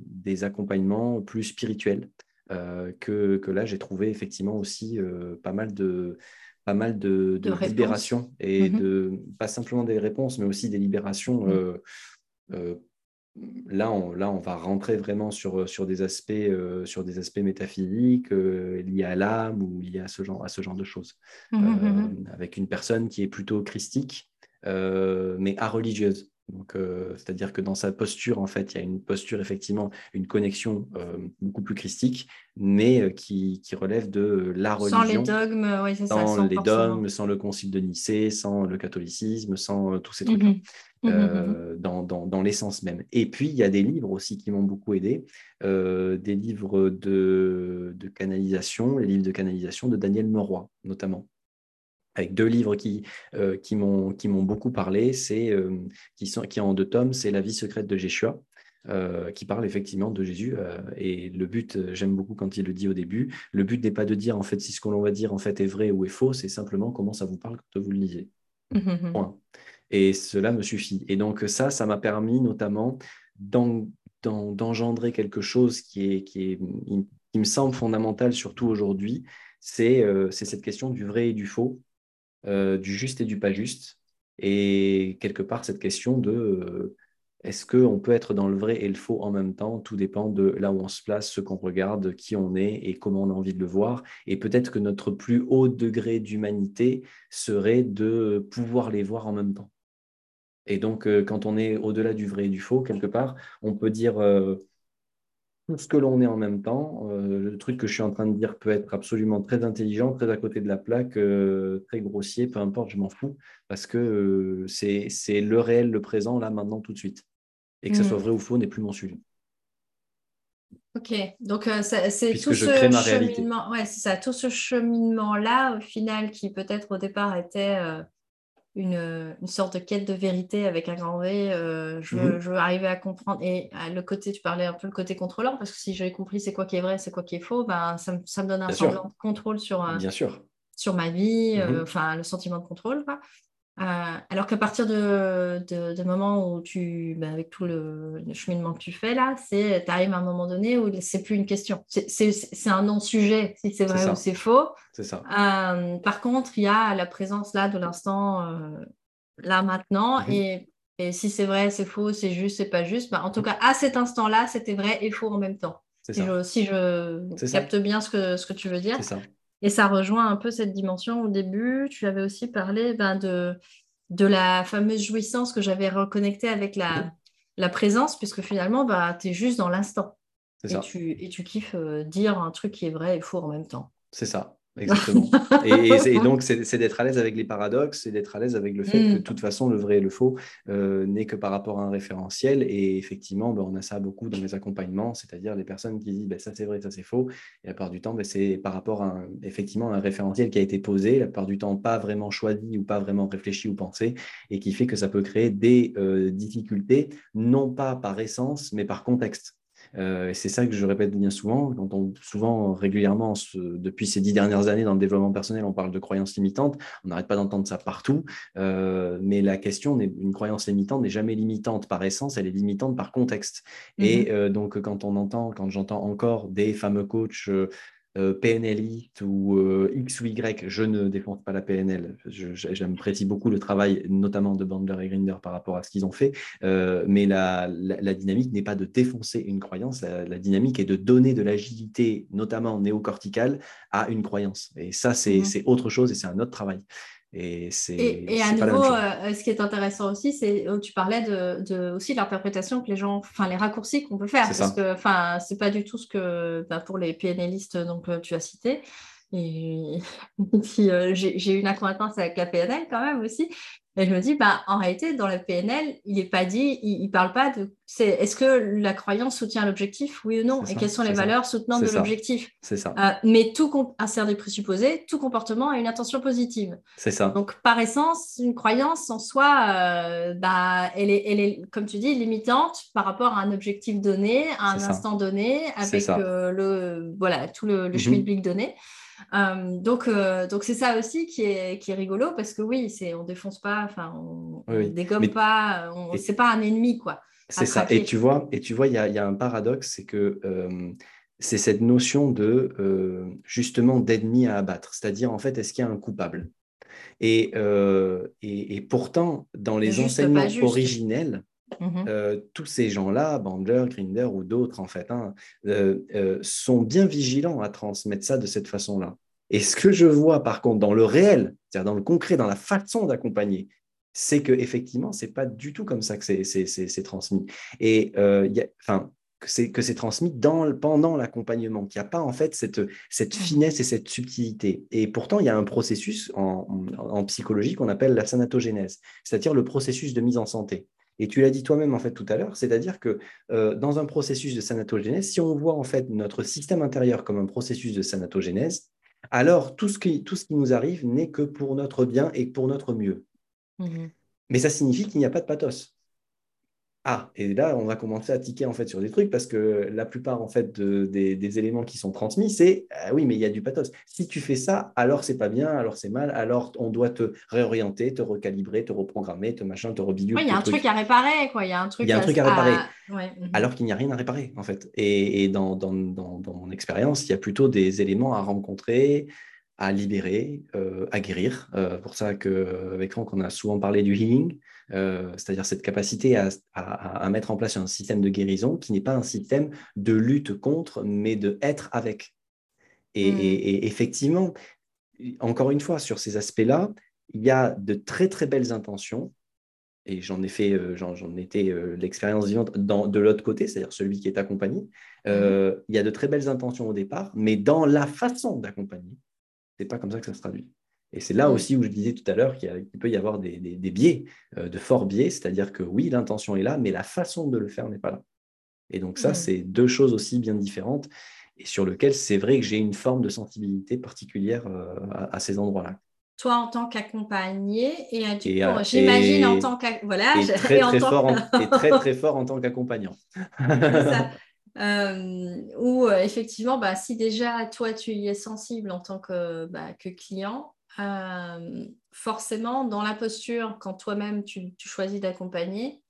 des accompagnements plus spirituels que, que, là, j'ai trouvé effectivement aussi pas mal de pas mal de, de, libération et mhm. de pas simplement des réponses, mais aussi des libérations mhm là, on, là, on va rentrer vraiment sur, sur, des, aspects, euh, sur des aspects métaphysiques euh, liés à l'âme ou liés à ce genre, à ce genre de choses. Mmh, mmh, mmh. Euh, avec une personne qui est plutôt christique, mais religieuse. Donc, c'est-à-dire que dans sa posture, en fait, il y a une posture, effectivement, une connexion beaucoup plus christique, mais qui, qui, relève de la religion. Sans les dogmes, oui, c'est ça. Sans les dogmes, sans le concile de Nicée, sans le catholicisme, sans tous ces trucs-là. Mmh, mmh, mmh. dans, dans, dans l'essence même. Et puis, il y a des livres aussi qui m'ont beaucoup aidé, des livres de, de, canalisation, les livres de canalisation de Daniel Meroy, notamment avec deux livres qui, euh, qui m'ont beaucoup parlé, c'est qui, sont, qui en deux tomes, c'est La vie secrète de Jéshua, euh, qui parle effectivement de Jésus. et le but, j'aime beaucoup quand il le dit au début, le but n'est pas de dire en fait si ce qu'on va dire en fait est vrai ou est faux, c'est simplement comment ça vous parle quand vous le lisez. Point. Et cela me suffit. Et donc ça, ça m'a permis notamment d'engendrer quelque chose qui, est, qui, est, qui me semble fondamental, surtout aujourd'hui, c'est cette question du vrai et du faux, euh, du juste et du pas juste. Et quelque part, cette question de est-ce qu'on peut être dans le vrai et le faux en même temps? Tout dépend de là où on se place, ce qu'on regarde, qui on est et comment on a envie de le voir. Et peut-être que notre plus haut degré d'humanité serait de pouvoir les voir en même temps. Et donc, euh, quand on est au-delà du vrai et du faux, quelque part, on peut dire euh, ce que l'on est en même temps. Euh, le truc que je suis en train de dire peut être absolument très intelligent, très à côté de la plaque, très grossier, peu importe, je m'en fous, parce que c'est le réel, le présent, là, maintenant, tout de suite et que ce soit mm. vrai ou faux n'est plus mon sujet. Ok, donc euh, c'est tout ce cheminement, ouais, c'est ça, tout ce cheminement-là, au final, qui peut-être au départ était euh, une, une, sorte de quête de vérité avec un grand V. Euh, je, veux, mm-hmm. je, veux, arriver à comprendre. Et le côté, tu parlais un peu le côté contrôlant, parce que si j'ai compris c'est quoi qui est vrai, c'est quoi qui est faux, ben, ça, ça me donne un semblant de contrôle sur, Bien sûr. sur ma vie, mm-hmm. enfin le sentiment de contrôle. Quoi. Euh, alors qu'à partir de, de, moment où tu, ben, avec tout le, cheminement que tu fais là, c'est, tu arrives à un moment donné où c'est plus une question. C'est un non-sujet, si c'est vrai ou c'est faux. C'est ça. Euh, par contre, il y a la présence là de l'instant, euh, là maintenant, mhm. et, et, si c'est vrai, c'est faux, c'est juste, c'est pas juste. Ben, en tout cas, à cet instant-là, c'était vrai et faux en même temps. Si je, si je capte bien ce que, ce que tu veux dire. C'est ça. Et ça rejoint un peu cette dimension au début. Tu avais aussi parlé ben, de, de la fameuse jouissance que j'avais reconnectée avec la, la présence, puisque finalement, bah, tu es juste dans l'instant. Et tu, et tu kiffes euh, dire un truc qui est vrai et faux en même temps. C'est ça. Exactement. et, donc, c'est d'être à l'aise avec les paradoxes, c'est d'être à l'aise avec le fait que de mm. toute façon, le vrai et le faux euh, n'est que par rapport à un référentiel. Et effectivement, ben, on a ça beaucoup dans les accompagnements, c'est-à-dire les personnes qui disent ben, ça c'est vrai, ça c'est faux. Et la part du temps, ben, c'est par rapport à un, effectivement un référentiel qui a été posé, la part du temps pas vraiment choisi ou pas vraiment réfléchi ou pensé, et qui fait que ça peut créer des euh, difficultés, non pas par essence, mais par contexte. Euh, c'est ça que je répète bien souvent. Quand on, souvent, régulièrement, depuis ces dix dernières années, dans le développement personnel, on parle de croyances limitantes. On n'arrête pas d'entendre ça partout. Euh, mais la question, une croyance limitante n'est jamais limitante par essence, elle est limitante par contexte. Et mm-hmm. euh, donc, quand on entend, quand j'entends encore des fameux coachs euh, PNL ou euh, X ou Y, je ne défends pas la PNL. J'apprécie beaucoup le travail, notamment de Bandler et Grinder par rapport à ce qu'ils ont fait. Euh, mais la, dynamique n'est pas de défoncer une croyance. La, dynamique est de donner de l'agilité, notamment néocorticale, à une croyance. Et ça, c'est mmh. autre chose et c'est un autre travail. Et, c'est, et, à nouveau, euh, ce qui est intéressant aussi, c'est où tu parlais de, de aussi l'interprétation que les gens, enfin les raccourcis qu'on peut faire, parce que enfin c'est pas du tout ce que bah, pour les PNListes donc euh, tu as cité. Et puis euh, j'ai, eu une acquaintance avec la PNL quand même aussi. Et je me dis, bah, en réalité, dans la PNL, il n'est pas dit, il ne parle pas de. C'est, est-ce que la croyance soutient l'objectif, oui ou non Et quelles sont les valeurs soutenantes de l'objectif C'est ça. Euh, mais tout insère des présupposés, tout comportement a une intention positive. C'est ça. Donc, par essence, une croyance en soi, euh, bah, elle, est, elle est, comme tu dis, limitante par rapport à un objectif donné, à un instant donné, avec euh, le, voilà, tout le, le mm donné. Euh, donc, euh, donc c'est ça aussi qui est, qui est rigolo parce que oui, c'est on défonce pas, enfin, on, dégomme pas, on, c'est pas un ennemi quoi. C'est ça. Et tu vois, et tu vois, il y a, y a, un paradoxe, c'est que euh, c'est cette notion de justement d'ennemi à abattre, c'est-à-dire en fait, est-ce qu'il y a un coupable? Et, et, et, pourtant, dans les enseignements originels, mmh tous ces gens-là, Bandler, Grinder ou d'autres, en fait, hein, sont bien vigilants à transmettre ça de cette façon-là. Et ce que je vois, par contre, dans le réel, c'est-à-dire dans le concret, dans la façon d'accompagner, c'est que effectivement, c'est pas du tout comme ça que c'est transmis. Et enfin, que c'est transmis dans, pendant l'accompagnement, qu'il n'y a pas en fait cette, cette finesse et cette subtilité. Et pourtant, il y a un processus en, en psychologie qu'on appelle la sanatogénèse, c'est-à-dire le processus de mise en santé. Et tu l'as dit toi-même en fait tout à l'heure, c'est-à-dire que euh, dans un processus de sanatogénèse, si on voit en fait notre système intérieur comme un processus de sanatogénèse, alors tout ce qui, tout ce qui nous arrive n'est que pour notre bien et pour notre mieux. Mmh Mais ça signifie qu'il n'y a pas de pathos. Ah, et là, on va commencer à tiquer en fait sur des trucs parce que la plupart en fait des, éléments qui sont transmis, c'est ah oui, mais il y a du pathos. Si tu fais ça, alors c'est pas bien, alors c'est mal, alors on doit te réorienter, te recalibrer, te reprogrammer, te machin, te rebidule. Oui, il y a un truc à réparer, quoi. Il y a un truc, il y a un truc à, réparer. Mhm. Alors qu'il n'y a rien à réparer en fait. Et, dans, dans, mon expérience, il y a plutôt des éléments à rencontrer, à libérer, euh, à guérir. Euh, pour ça qu'avec Franck, on a souvent parlé du healing. C'est-à-dire cette capacité à, mettre en place un système de guérison qui n'est pas un système de lutte contre, mais de être avec. et mmh. effectivement, encore une fois, sur ces aspects-là, il y a de très très belles intentions, et j'en ai fait, euh, j'en, étais euh, l'expérience vivante de l'autre côté, c'est-à-dire celui qui est accompagné. Euh, mhm. Il y a de très belles intentions au départ, mais dans la façon d'accompagner, c'est pas comme ça que ça se traduit. Et c'est là mhm. aussi où je disais tout à l'heure qu'il, peut y avoir des, biais, de forts biais, c'est-à-dire que oui, l'intention est là, mais la façon de le faire n'est pas là. Et donc ça, mhm. c'est deux choses aussi bien différentes et sur lesquelles c'est vrai que j'ai une forme de sensibilité particulière à ces endroits-là toi en tant qu'accompagné et, euh, j'imagine en tant qu'accompagnant. Voilà, et très, très, fort en, très, très fort en tant qu'accompagnant. Euh, ou euh, effectivement, bah, si déjà toi tu y es sensible en tant que, bah, que client, forcément dans la posture, quand toi-même tu, choisis d'accompagner,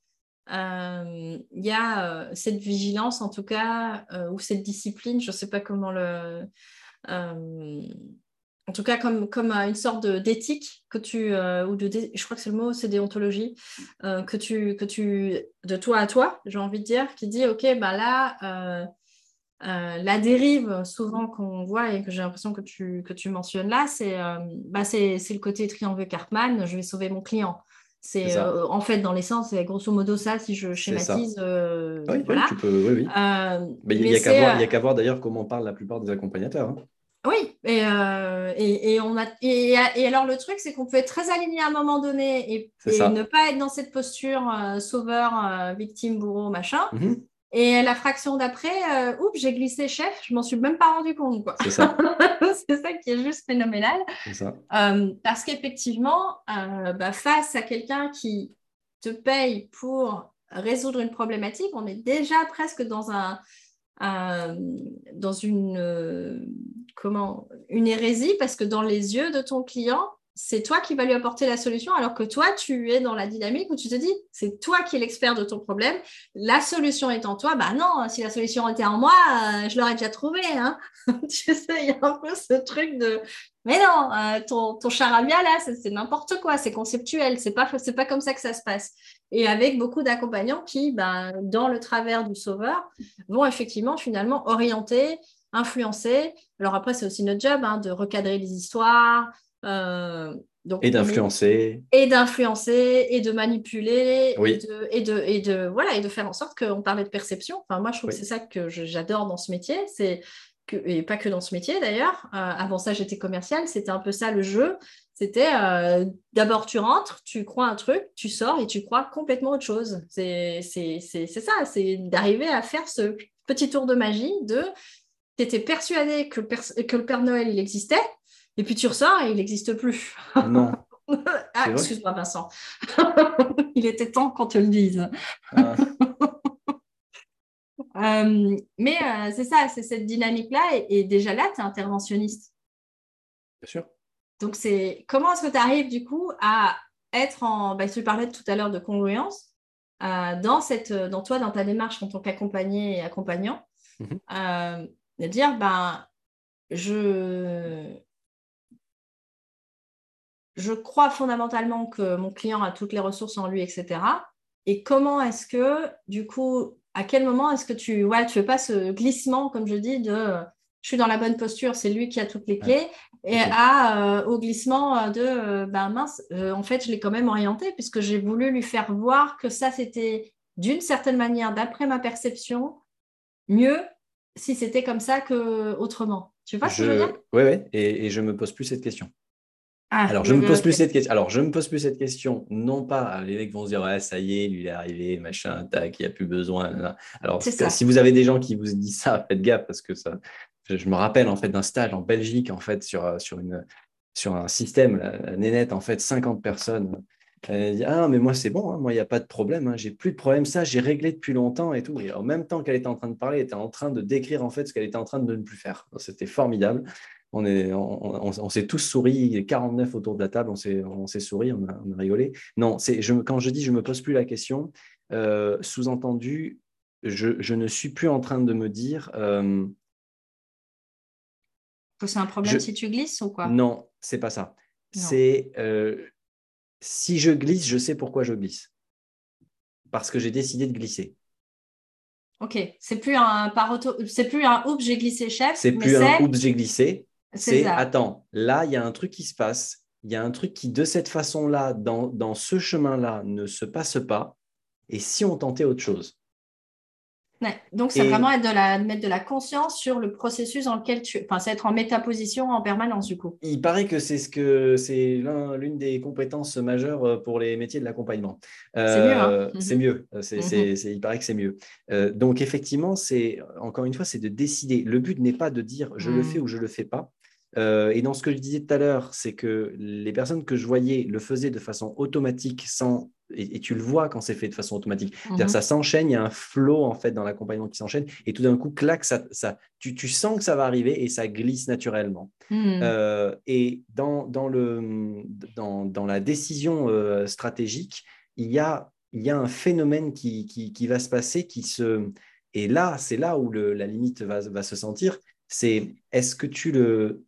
il y a cette vigilance en tout cas, ou cette discipline, je ne sais pas comment le en tout cas comme, comme une sorte d'éthique que tu euh, ou de je crois que c'est le mot c'est déontologie euh, que tu que tu de toi à toi j'ai envie de dire qui dit ok bah là euh, la dérive souvent qu'on voit et que j'ai l'impression que tu que tu mentionnes là c'est bah c'est le côté triangle Cartman je vais sauver mon client c'est en fait dans l'essence c'est grosso modo ça si je schématise oui, voilà. tu peux oui, oui. Mais il n'y a qu'à voir, d'ailleurs comment parlent la plupart des accompagnateurs hein. Oui, euh, et, et, on a, et, alors le truc, c'est qu'on peut être très aligné à un moment donné et, ne pas être dans cette posture euh, sauveur, euh, victime, bourreau, machin. Mhm. Et la fraction d'après, oups, j'ai glissé chef, je m'en suis même pas rendu compte. C'est ça. c'est ça qui est juste phénoménal. Ça. parce qu'effectivement, bah, face à quelqu'un qui te paye pour résoudre une problématique, on est déjà presque dans un, dans une comment une hérésie parce que dans les yeux de ton client, c'est toi qui vas lui apporter la solution alors que toi, tu es dans la dynamique où tu te dis, c'est toi qui es l'expert de ton problème, la solution est en toi. Bah non, si la solution était en moi, euh, je l'aurais déjà trouvée. Hein tu sais, il y a un peu ce truc de, mais non, euh, ton, charabia là, c'est n'importe quoi, c'est conceptuel, c'est pas, pas comme ça que ça se passe. Et avec beaucoup d'accompagnants qui, bah, dans le travers du sauveur, vont effectivement finalement orienter influencer. Alors après, c'est aussi notre job hein, de recadrer les histoires. Euh, donc et d'influencer. Et d'influencer, et de manipuler, et, de, et, de, voilà, et de faire en sorte qu'on parlait de perception. Enfin, moi, je trouve que c'est ça que j'adore dans ce métier. C'est que, et pas que dans ce métier d'ailleurs. Euh, avant ça, j'étais commerciale. C'était un peu ça le jeu. C'était euh, d'abord, tu rentres, tu crois un truc, tu sors et tu crois complètement autre chose. C'est ça, c'est d'arriver à faire ce petit tour de magie de tu étais persuadé que, que, le Père Noël, il existait, et puis tu ressors et il n'existe plus. Non. ah, excuse-moi, Vincent. il était temps qu'on te le dise. Ah. Euh, mais euh, c'est ça, c'est cette dynamique-là. Et, déjà là, tu es interventionniste. Bien sûr. Donc, c'est comment est-ce que tu arrives du coup à être en. Bah, tu parlais tout à l'heure de congruence. Euh, dans, cette, dans toi, dans ta démarche en tant qu'accompagné et accompagnant, mm de dire, ben, je, je crois fondamentalement que mon client a toutes les ressources en lui, etc. Et comment est-ce que, du coup, à quel moment est-ce que tu ouais, tu fais pas ce glissement, comme je dis, de je suis dans la bonne posture, c'est lui qui a toutes les clés, et à, euh, au glissement de ben mince, euh, en fait, je l'ai quand même orienté, puisque j'ai voulu lui faire voir que ça, c'était d'une certaine manière, d'après ma perception, mieux si c'était comme ça que autrement. Tu vois ce que je veux dire? Oui, oui, et, et je me pose plus cette question. Ah, alors, je me pose plus cette question. Alors, je me pose plus cette question, non pas les mecs vont se dire ouais, ça y est, lui il est arrivé, machin, tac, il n'y a plus besoin. Alors, si vous avez des gens qui vous disent ça, faites gaffe parce que ça. Je, me rappelle en fait d'un stage en Belgique en fait sur, sur, une, sur un système, la, Nénette, en fait, 50 personnes elle dit Ah, mais moi, c'est bon, hein, moi, il n'y a pas de problème, hein, j'ai plus de problème, ça, j'ai réglé depuis longtemps et tout. Et en même temps qu'elle était en train de parler, elle était en train de décrire en fait ce qu'elle était en train de ne plus faire. C'était formidable. On, est, on, s'est tous souri, 49 autour de la table, on s'est, on s'est souri, on a, rigolé. Non, c'est, je, quand je dis je ne me pose plus la question, euh, sous-entendu, je, je, ne suis plus en train de me dire. Euh, que c'est un problème si tu glisses ou quoi? Non, c'est pas ça. C'est. Euh, si je glisse, je sais pourquoi je glisse. Parce que j'ai décidé de glisser. Ok, c'est plus un c'est plus un oups, j'ai glissé, chef. C'est plus un oups, j'ai glissé. C'est attends, là, il y a un truc qui se passe. Il y a un truc qui, de cette façon-là, dans, dans ce chemin-là, ne se passe pas. Et si on tentait autre chose? Donc, c'est vraiment être de la, mettre de la conscience sur le processus dans lequel tu. Enfin, c'est être en métaposition en permanence, du coup. Il paraît que c'est ce que c'est l'une des compétences majeures euh, pour les métiers de l'accompagnement. c'est mieux. Hein euh, c'est mieux. Euh, mhm. Il paraît que c'est mieux. donc, effectivement, c'est encore une fois, c'est de décider. Le but n'est pas de dire je le mhm. fais ou je le fais pas. Et dans ce que je disais tout à l'heure, c'est que les personnes que je voyais le faisaient de façon automatique sans et, tu le vois quand c'est fait de façon automatique. C'est-à-dire mhm. ça s'enchaîne, il y a un flow en fait dans l'accompagnement qui s'enchaîne, et tout d'un coup, clac, ça, ça, tu, tu, sens que ça va arriver et ça glisse naturellement. Mhm. Euh, et dans, dans, le, dans, dans la décision euh, stratégique, il y, a, il y a un phénomène qui, qui, qui va se passer qui se... Et là, c'est là où le, la limite va, va se sentir, c'est est-ce que tu le...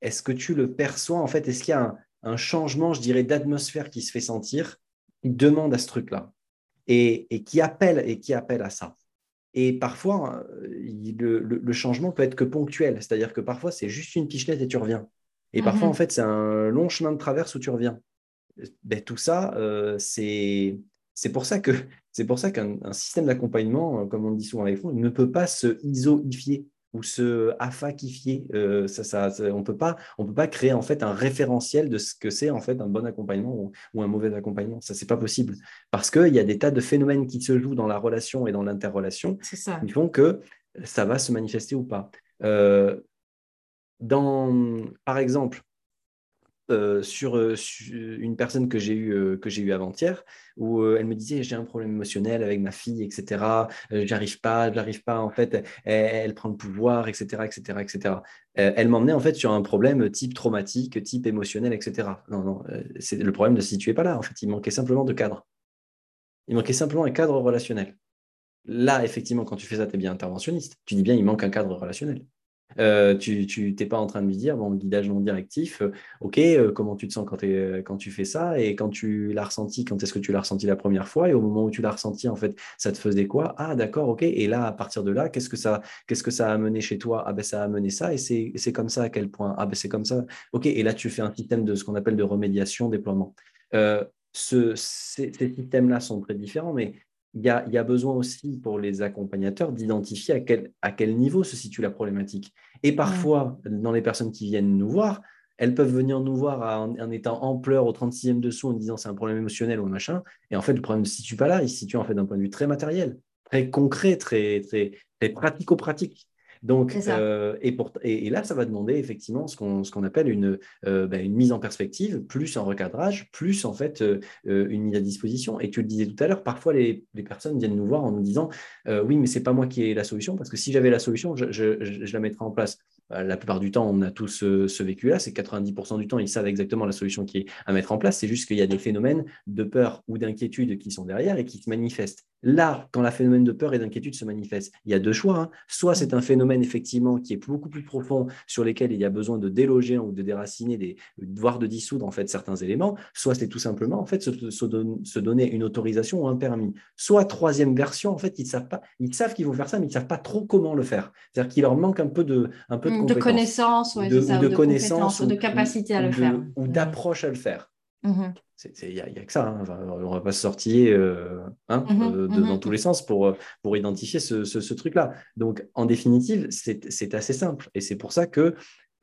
Est-ce que tu le perçois en fait Est-ce qu'il y a un, un changement, je dirais, d'atmosphère qui se fait sentir qui demande à ce truc-là et, qui appelle et qui appelle à ça? Et parfois, euh, le, changement peut être que ponctuel, c'est-à-dire que parfois c'est juste une pichenette et tu reviens. Et parfois, mhm. en fait, c'est un long chemin de traverse où tu reviens. Ben, tout ça, euh, c'est pour ça que c'est pour ça qu'un système d'accompagnement, comme on dit souvent avec vous, ne peut pas se isoifier ou se afakifier. Euh, ça, ça, on peut pas, on peut pas créer en fait un référentiel de ce que c'est en fait un bon accompagnement ou, un mauvais accompagnement. Ça, c'est pas possible parce qu'il y a des tas de phénomènes qui se jouent dans la relation et dans l'interrelation qui font que ça va se manifester ou pas. Euh, dans, par exemple, euh, sur, euh, une personne que j'ai eue euh, que j'ai eu avant-hier où elle me disait j'ai un problème émotionnel avec ma fille etc j'arrive pas j'arrive pas en fait. Elle, prend le pouvoir etc etc etc elle m'emmenait en fait sur un problème type traumatique type émotionnel etc non non c'est le problème ne se situait pas là en fait. Il manquait simplement de cadre. Il manquait simplement un cadre relationnel. Là effectivement quand tu fais ça tu es bien interventionniste. Tu dis bien il manque un cadre relationnel euh, tu n'es pas en train de lui dire, bon, guidage non directif, euh, ok, euh, comment tu te sens quand, tu fais ça et quand tu l'as ressenti, quand est-ce que tu l'as ressenti la première fois et au moment où tu l'as ressenti, en fait, ça te faisait quoi? Ah, d'accord, ok. Et là, à partir de là, qu'est-ce que ça, que ça a amené chez toi? Ah, ben ça a amené ça et c'est comme ça à quel point? Ah, ben c'est comme ça. Ok, et là, tu fais un système de ce qu'on appelle de remédiation, déploiement. ce, ces, ces systèmes-là sont très différents, mais il y, a, besoin aussi pour les accompagnateurs d'identifier à quel, à quel niveau se situe la problématique. Et parfois, dans les personnes qui viennent nous voir, elles peuvent venir nous voir en, étant en pleurs au 36e dessous en disant c'est un problème émotionnel ou machin. Et en fait, le problème ne se situe pas là, il se situe en fait d'un point de vue très matériel, très concret, très, très, très pratico-pratique. Donc, euh, et, pour, et, là, ça va demander effectivement ce qu'on appelle une, euh, ben, une mise en perspective, plus un recadrage, plus en fait euh, une mise à disposition. Et tu le disais tout à l'heure, parfois les, les, personnes viennent nous voir en nous disant oui, mais c'est pas moi qui ai la solution, parce que si j'avais la solution, je, je, je, la mettrais en place. La plupart du temps, on a tous ce, ce vécu-là, c'est 90% du temps, ils savent exactement la solution qui est à mettre en place. C'est juste qu'il y a des phénomènes de peur ou d'inquiétude qui sont derrière et qui se manifestent. Là, quand la phénomène de peur et d'inquiétude se manifeste, il y a deux choix. Hein. Soit c'est un phénomène effectivement qui est beaucoup plus profond, sur lesquels il y a besoin de déloger ou de déraciner, des, voire de dissoudre en fait certains éléments. Soit c'est tout simplement en fait se, donner une autorisation ou un permis. Soit troisième version, en fait ils savent pas, ils savent qu'ils vont faire ça, mais ils savent pas trop comment le faire. C'est-à-dire qu'il leur manque un peu de, un peu de, connaissances, de, de, connaissances, de capacité à le faire, ou mmh. d'approche à le faire. Mmh il n'y a, que ça. Hein. on ne va pas sortir euh, hein, mmh euh, mmh dans tous les sens pour, pour identifier ce, truc-là. Donc, en définitive, c'est assez simple. Et c'est pour ça que,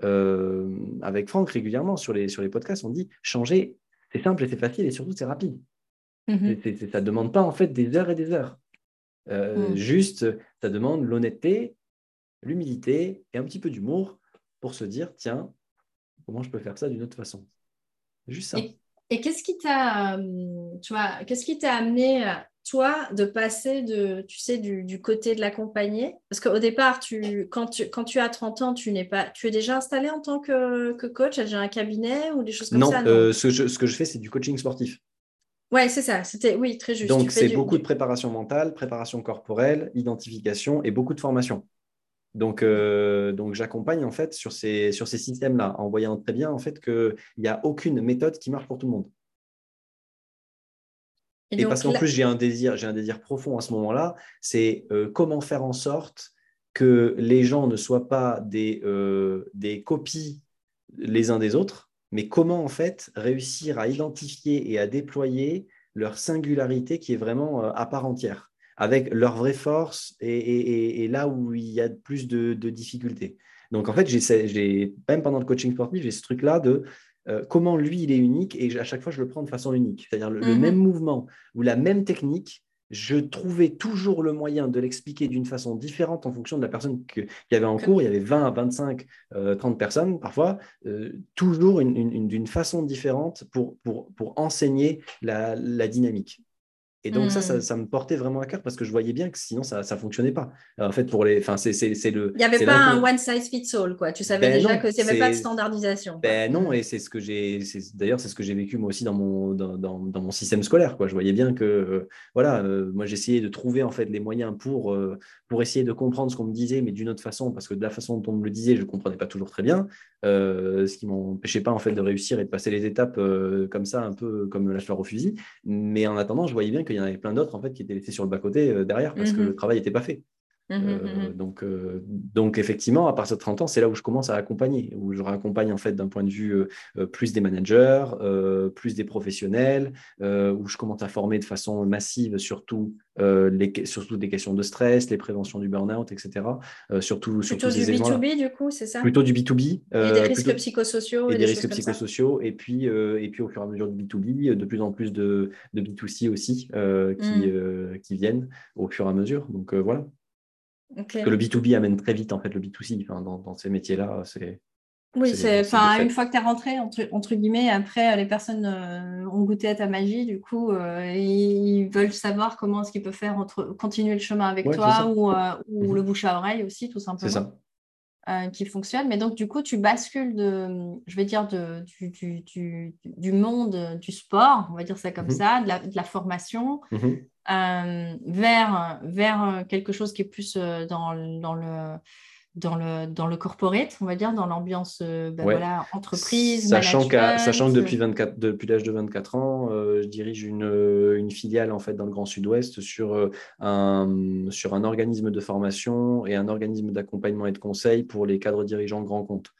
euh, avec Franck, régulièrement sur les, sur les podcasts, on dit changer, c'est simple et c'est facile et surtout c'est rapide. ça ne demande pas en fait des heures et des heures. Juste, ça demande l'honnêteté, l'humilité et un petit peu d'humour pour se dire tiens, comment je peux faire ça d'une autre façon? Juste ça. Et, qu'est-ce qui t'a, euh, tu vois, qu'est-ce qui t'a amené, toi, de passer de, tu sais, du, côté de l'accompagner? Parce qu'au départ, tu, quand, tu, quand tu as 30 ans, tu n'es pas, tu es déjà installé en tant que, que coach, tu as déjà un cabinet ou des choses comme ça? Non, euh, ce, ce que je fais, c'est du coaching sportif. Ouais, c'est ça. C'était oui, très juste. Donc c'est beaucoup de préparation mentale, préparation corporelle, identification et beaucoup de formation. Donc, euh, donc j'accompagne en fait sur ces, sur ces systèmes-là, en voyant très bien en fait qu'il n'y a aucune méthode qui marche pour tout le monde. Et, parce qu'en plus, j'ai un désir, j'ai un désir profond à ce moment-là, c'est euh, comment faire en sorte que les gens ne soient pas des, euh, des copies les uns des autres, mais comment en fait réussir à identifier et à déployer leur singularité qui est vraiment à part entière, avec leur vraie force et, là où il y a plus de, difficultés. Donc en fait, j'ai même pendant le coaching sportif, j'ai ce truc-là de euh, comment lui, il est unique et à chaque fois, je le prends de façon unique. C'est-à-dire le, mm-hmm. même mouvement ou la même technique, je trouvais toujours le moyen de l'expliquer d'une façon différente en fonction de la personne qu'il y avait en cours. Il y avait 20, 25, 30 personnes parfois, euh, toujours d'une façon différente pour, pour, pour enseigner la, la dynamique. Et donc, ça, hmm. ça, me portait vraiment à cœur parce que je voyais bien que sinon, ça ne fonctionnait pas. en fait, pour les. Enfin, c'est le. Il n'y avait pas un one size fits all, quoi. Tu savais ben déjà qu'il n'y avait pas de standardisation. Ben non, et c'est ce que j'ai. D'ailleurs, c'est ce que j'ai vécu moi aussi dans mon, dans, dans, mon système scolaire, quoi. Je voyais bien que, euh, voilà, euh, moi, j'essayais de trouver, en fait, les moyens pour, euh, pour essayer de comprendre ce qu'on me disait, mais d'une autre façon, parce que de la façon dont on me le disait, je ne comprenais pas toujours très bien. ce qui m'empêchait pas, en fait, de réussir et de passer les étapes comme ça, un peu comme la fleur au fusil. Mais en attendant, je voyais bien que il y en avait plein d'autres en fait qui étaient laissés sur le bas-côté euh, derrière parce que mhm. le travail n'était pas fait. Mhm, euh, mhm. donc, euh, donc effectivement, à partir de 30 ans, c'est là où je commence à accompagner, où je raccompagne en fait d'un point de vue plus des managers, plus des professionnels, où je commence à former de façon massive surtout les, surtout des questions de stress, les préventions du burn-out, etc. surtout, plutôt du B2B du coup, c'est ça? Plutôt du B2B. et des risques psychosociaux. Et, des, risques psychosociaux. Et puis, et puis au fur et à mesure du B2B, de plus en plus de, de B2C aussi qui, mm. qui viennent au fur et à mesure. Donc voilà. Parce que le B2B amène très vite en fait le B2C dans, ces métiers-là. C'est oui, c'est enfin une fois que tu es rentré entre, guillemets, après les personnes euh, ont goûté à ta magie, du coup euh, ils, veulent savoir comment est-ce qu'ils peuvent faire entre, continuer le chemin avec toi ou, euh, ou mhm. le bouche à oreille aussi tout simplement. C'est ça. qui fonctionne. Mais donc, du coup, tu bascules de, je vais dire, de, du, du, du, monde du sport, on va dire ça comme mhm. ça, de la, de la formation, mhm. Euh, vers, vers quelque chose qui est plus euh, dans, dans le dans le, dans le corporate, on va dire, dans l'ambiance euh, ben voilà, entreprise. Sachant, sachant que depuis, 24, depuis l'âge de 24 ans, je dirige une, une, filiale en fait, dans le Grand Sud-Ouest sur, un, sur un organisme de formation et un organisme d'accompagnement et de conseil pour les cadres dirigeants grands comptes,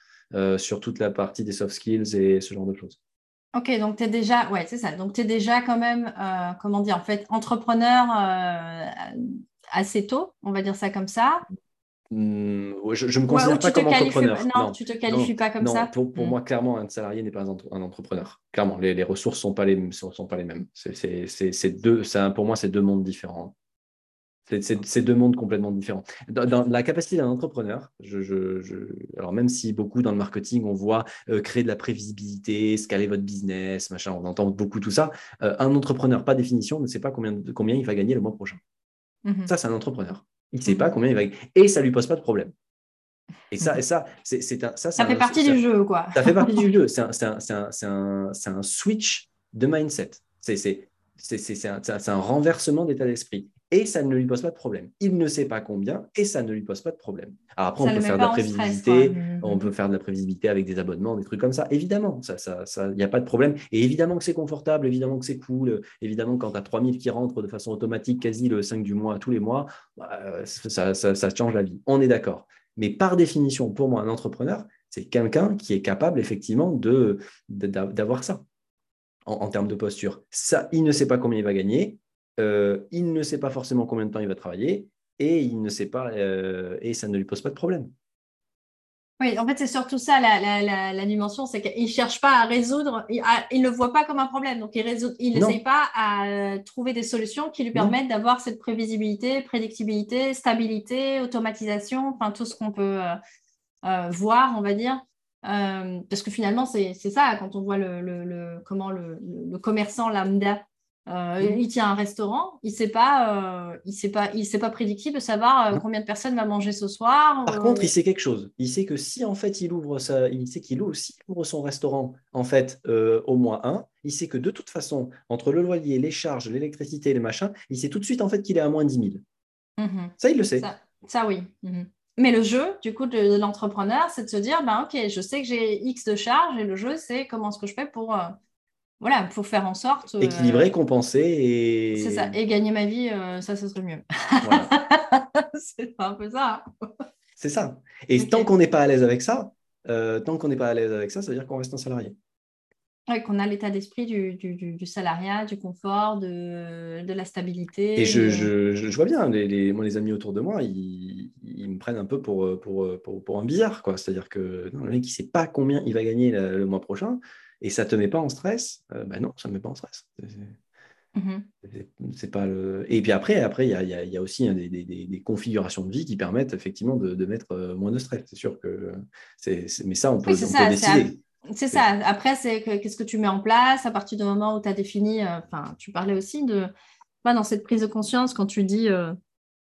sur toute la partie des soft skills et ce genre de choses. Ok, donc tu es déjà, ouais, c'est ça. Donc tu es déjà quand même, euh, comment dire, en fait, entrepreneur euh, assez tôt, on va dire ça comme ça. Hmm, je ne me considère pas comme entrepreneur. Non, tu ne te qualifies pas comme ça. Pour, pour hmm. moi, clairement, un salarié n'est pas un, entrepreneur. Clairement, les, les ressources ne sont, pas les, sont, sont pas les mêmes. C'est deux, pour moi, c'est deux mondes différents. C'est deux mondes complètement différents. Dans, la capacité d'un entrepreneur, je, alors même si beaucoup dans le marketing, on voit euh, créer de la prévisibilité, scaler votre business, machin, on entend beaucoup tout ça, euh, un entrepreneur, pas définition, ne sait pas combien, combien il va gagner le mois prochain. Mhm. Ça, c'est un entrepreneur. Il ne sait pas mhm. combien il va gagner. Et ça ne lui pose pas de problème. Et ça, et ça, c'est ça, ça fait partie du jeu, quoi. Ça fait partie du jeu. C'est un, un, switch de mindset. C'est un, un renversement d'état d'esprit et ça ne lui pose pas de problème. Il ne sait pas combien et ça ne lui pose pas de problème. Alors après, on peut faire de la prévisibilité, on peut faire de la prévisibilité avec des abonnements, des trucs comme ça. Évidemment, il ça, ça, n'y a pas de problème. Et évidemment que c'est confortable, évidemment que c'est cool. Évidemment, quand tu as 3000 qui rentrent de façon automatique quasi le 5 du mois, tous les mois, bah, ça, ça change la vie. On est d'accord. Mais par définition, pour moi, un entrepreneur, c'est quelqu'un qui est capable effectivement de, d'avoir ça en, en, termes de posture. Ça, il ne sait pas combien il va gagner, euh, il ne sait pas forcément combien de temps il va travailler et il ne sait pas euh, et ça ne lui pose pas de problème. Oui, en fait, c'est surtout ça la, dimension, c'est qu'il ne cherche pas à résoudre, il ne le voit pas comme un problème, donc il n'essaye pas à euh, trouver des solutions qui lui permettent d'avoir cette prévisibilité, prédictibilité, stabilité, automatisation, enfin tout ce qu'on peut voir, on va dire. parce que finalement, c'est ça, quand on voit le, comment le commerçant lambda euh, il tient un restaurant, il sait pas, euh, il sait pas, il sait pas prédictible de savoir euh, combien de personnes va manger ce soir. Par contre, il sait quelque chose. Il sait que si en fait il ouvre ça, il sait qu'il ouvre, ouvre son restaurant en fait au mois 1, il sait que de toute façon entre le loyer, les charges, l'électricité, les machins, il sait tout de suite en fait qu'il est à moins 10 000. Mhm. Ça, il le sait. Ça, oui. Mhm. Mais le jeu, du coup, de, l'entrepreneur, c'est de se dire, ben, ok, je sais que j'ai X de charges et le jeu, c'est comment est-ce que je fais pour voilà, pour faire en sorte. Équilibrer, compenser et. C'est ça. Et gagner ma vie, ça, ça serait mieux. c'est un peu ça. c'est ça. Et tant qu'on n'est pas à l'aise avec ça, tant qu'on n'est pas à l'aise avec ça, ça veut dire qu'on reste un salarié. Oui, qu'on a l'état d'esprit du, du, du, salariat, du confort, de, de la stabilité. Et je, je, je vois bien, les, les, moi, les amis autour de moi, ils, ils, me prennent un peu pour, pour, pour, pour un bizarre. C'est-à-dire que non, le mec, il ne sait pas combien il va gagner le, mois prochain et ça ne te met pas en stress? Euh, ben non, ça ne me met pas en stress. Mm-hmm. C'est pas le... Et puis après, après il y a, y a, aussi hein, des, des, des, configurations de vie qui permettent effectivement de, de mettre euh, moins de stress. C'est sûr que c'est, mais ça, on peut, on peut décider. C'est ça. Après, c'est qu'est-ce que tu mets en place? À partir du moment où tu as défini. Euh, tu parlais aussi de. Pas dans cette prise de conscience, quand tu dis euh,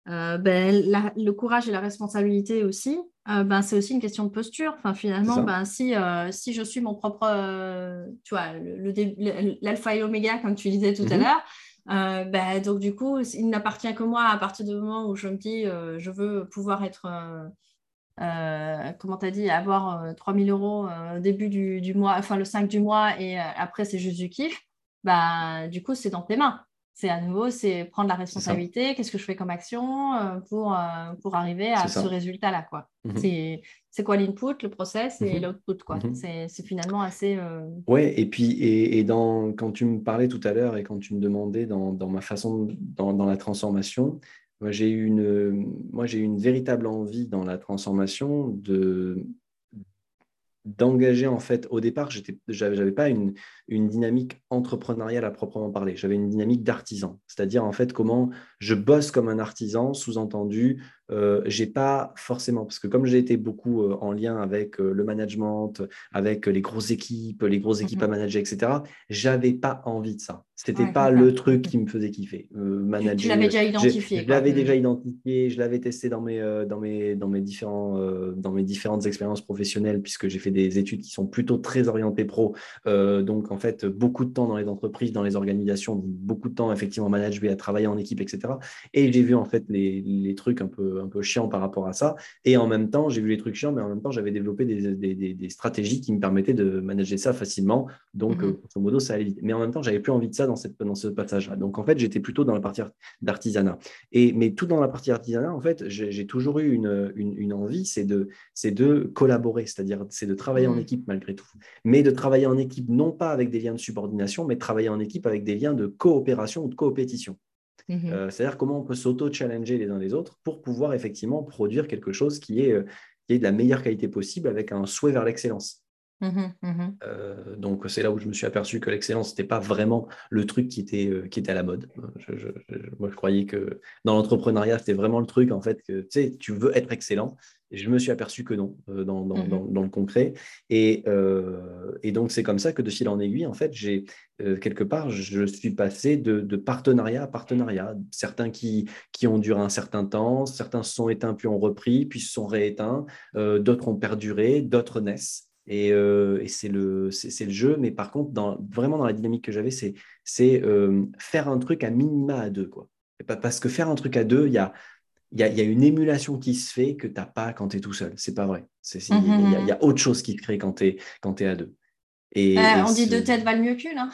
euh, ben, le courage et la responsabilité aussi, ben, c'est aussi une question de posture. Enfin, finalement, ben, si, si je suis mon propre. tu vois, l'alpha et l'oméga, comme tu disais tout à mm-hmm. l'heure. Ben, donc, du coup, il n'appartient que moi à partir du moment où je me dis je veux pouvoir être euh, comment tu as dit, avoir 3000 euh, euros euh, au début du, mois, enfin le 5 du mois et après c'est juste du kiff, bah, du coup c'est dans tes mains. C'est à nouveau, c'est prendre la responsabilité, qu'est-ce que je fais comme action pour, pour arriver à ce résultat-là. quoi. Mhm. C'est quoi l'input, le process et mhm. l'output. quoi. Mhm. C'est finalement assez... Ouais, et puis et, et, dans, quand tu me parlais tout à l'heure et quand tu me demandais dans, dans ma façon, dans, dans la transformation, moi, j'ai eu une, moi, une véritable envie dans la transformation de d'engager en fait au départ j'étais j'avais pas une, une dynamique entrepreneuriale à proprement parler. J'avais une dynamique d'artisan. C'est-à-dire en fait comment je bosse comme un artisan sous-entendu euh, j'ai pas forcément, parce que comme j'ai été beaucoup euh, en lien avec euh, le management, avec les grosses équipes, les grosses équipes à mhm. manager, etc., j'avais pas envie de ça. C'était n'était pas le truc qui me faisait kiffer. manager, tu l'avais déjà identifié. Je l'avais déjà identifié, je l'avais testé dans mes, dans mes, dans mes, différents, dans mes différentes expériences professionnelles, puisque j'ai fait des études qui sont plutôt très orientées pro. donc, en fait, beaucoup de temps dans les entreprises, dans les organisations, beaucoup de temps, effectivement, manager, à travailler en équipe, etc. Et j'ai vu, en fait, les, les trucs un peu un peu chiant par rapport à ça. Et en même temps, j'ai vu les trucs chiants, mais en même temps, j'avais développé des, stratégies qui me permettaient de manager ça facilement. Donc, mmh. grosso modo, ça allait vite. Mais en même temps, j'avais plus envie de ça dans, cette, dans ce passage-là. Donc, en fait, j'étais plutôt dans la partie d'artisanat. Et, mais tout dans la partie artisanat, en fait, j'ai toujours eu une, une, envie, c'est de, de collaborer, c'est-à-dire c'est de travailler en mmh. équipe malgré tout. Mais de travailler en équipe, non pas avec des liens de subordination, mais de travailler en équipe avec des liens de coopération ou de coopétition. Mmh euh, c'est-à-dire comment on peut s'auto-challenger les uns les autres pour pouvoir effectivement produire quelque chose qui est, euh, qui est de la meilleure qualité possible avec un souhait vers l'excellence. Mmh mmh euh, donc c'est là où je me suis aperçu que l'excellence n'était pas vraiment le truc qui était, qui était à la mode. moi je croyais que dans l'entrepreneuriat c'était vraiment le truc en fait que tu veux être excellent et je me suis aperçu que non, euh, dans, mmh dans, le concret. Et, euh, et donc, c'est comme ça que de fil en aiguille, en fait, j'ai euh, quelque part, je suis passé de, de, partenariat à partenariat. Certains qui, qui ont duré un certain temps, certains se sont éteints puis ont repris, puis se sont rééteints, d'autres ont perduré, d'autres naissent. Et, et c'est le, le jeu. Mais par contre, dans, vraiment dans la dynamique que j'avais, c'est faire un truc à minima à deux. Quoi. Parce que faire un truc à deux, il y a il y, a, une émulation qui se fait que tu n'as pas quand tu es tout seul. C'est pas vrai. Il y, a autre chose qui se crée quand tu es, quand es à deux. Et, euh, on dit deux têtes valent mieux qu'une. Hein.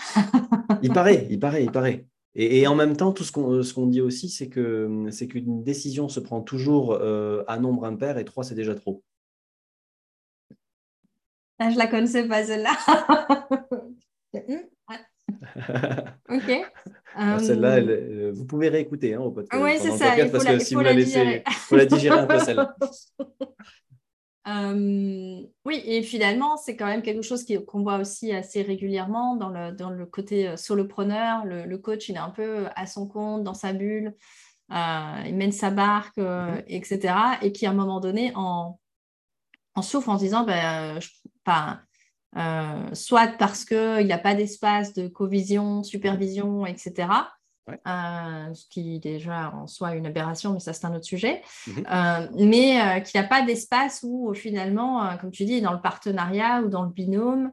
il paraît, il paraît, il paraît. Et, en même temps, tout ce qu'on ce qu'on dit aussi, c'est que c'est qu'une décision se prend toujours euh, à nombre impair et trois, c'est déjà trop. Ah, je la connaissais pas celle-là. ok. Celle-là, euh, euh, vous pouvez réécouter hein, au podcast. Oui, c'est ça. parce que si vous la laissez, il faut la digérer un peu celle-là. Euh, oui, et finalement, c'est quand même quelque chose qu'on voit aussi assez régulièrement dans le, dans le côté solopreneur. Le, le, coach, il est un peu à son compte, dans sa bulle, il mène sa barque, mm-hmm. etc. Et qui, à un moment donné, en, en souffre en se disant, ben, je, euh, soit parce qu'il n'y a pas d'espace de covision, supervision, etc. Euh, ce qui déjà en soi une aberration, mais ça c'est un autre sujet. Euh, mais qu'il n'y a pas d'espace où finalement, comme tu dis, dans le partenariat ou dans le binôme,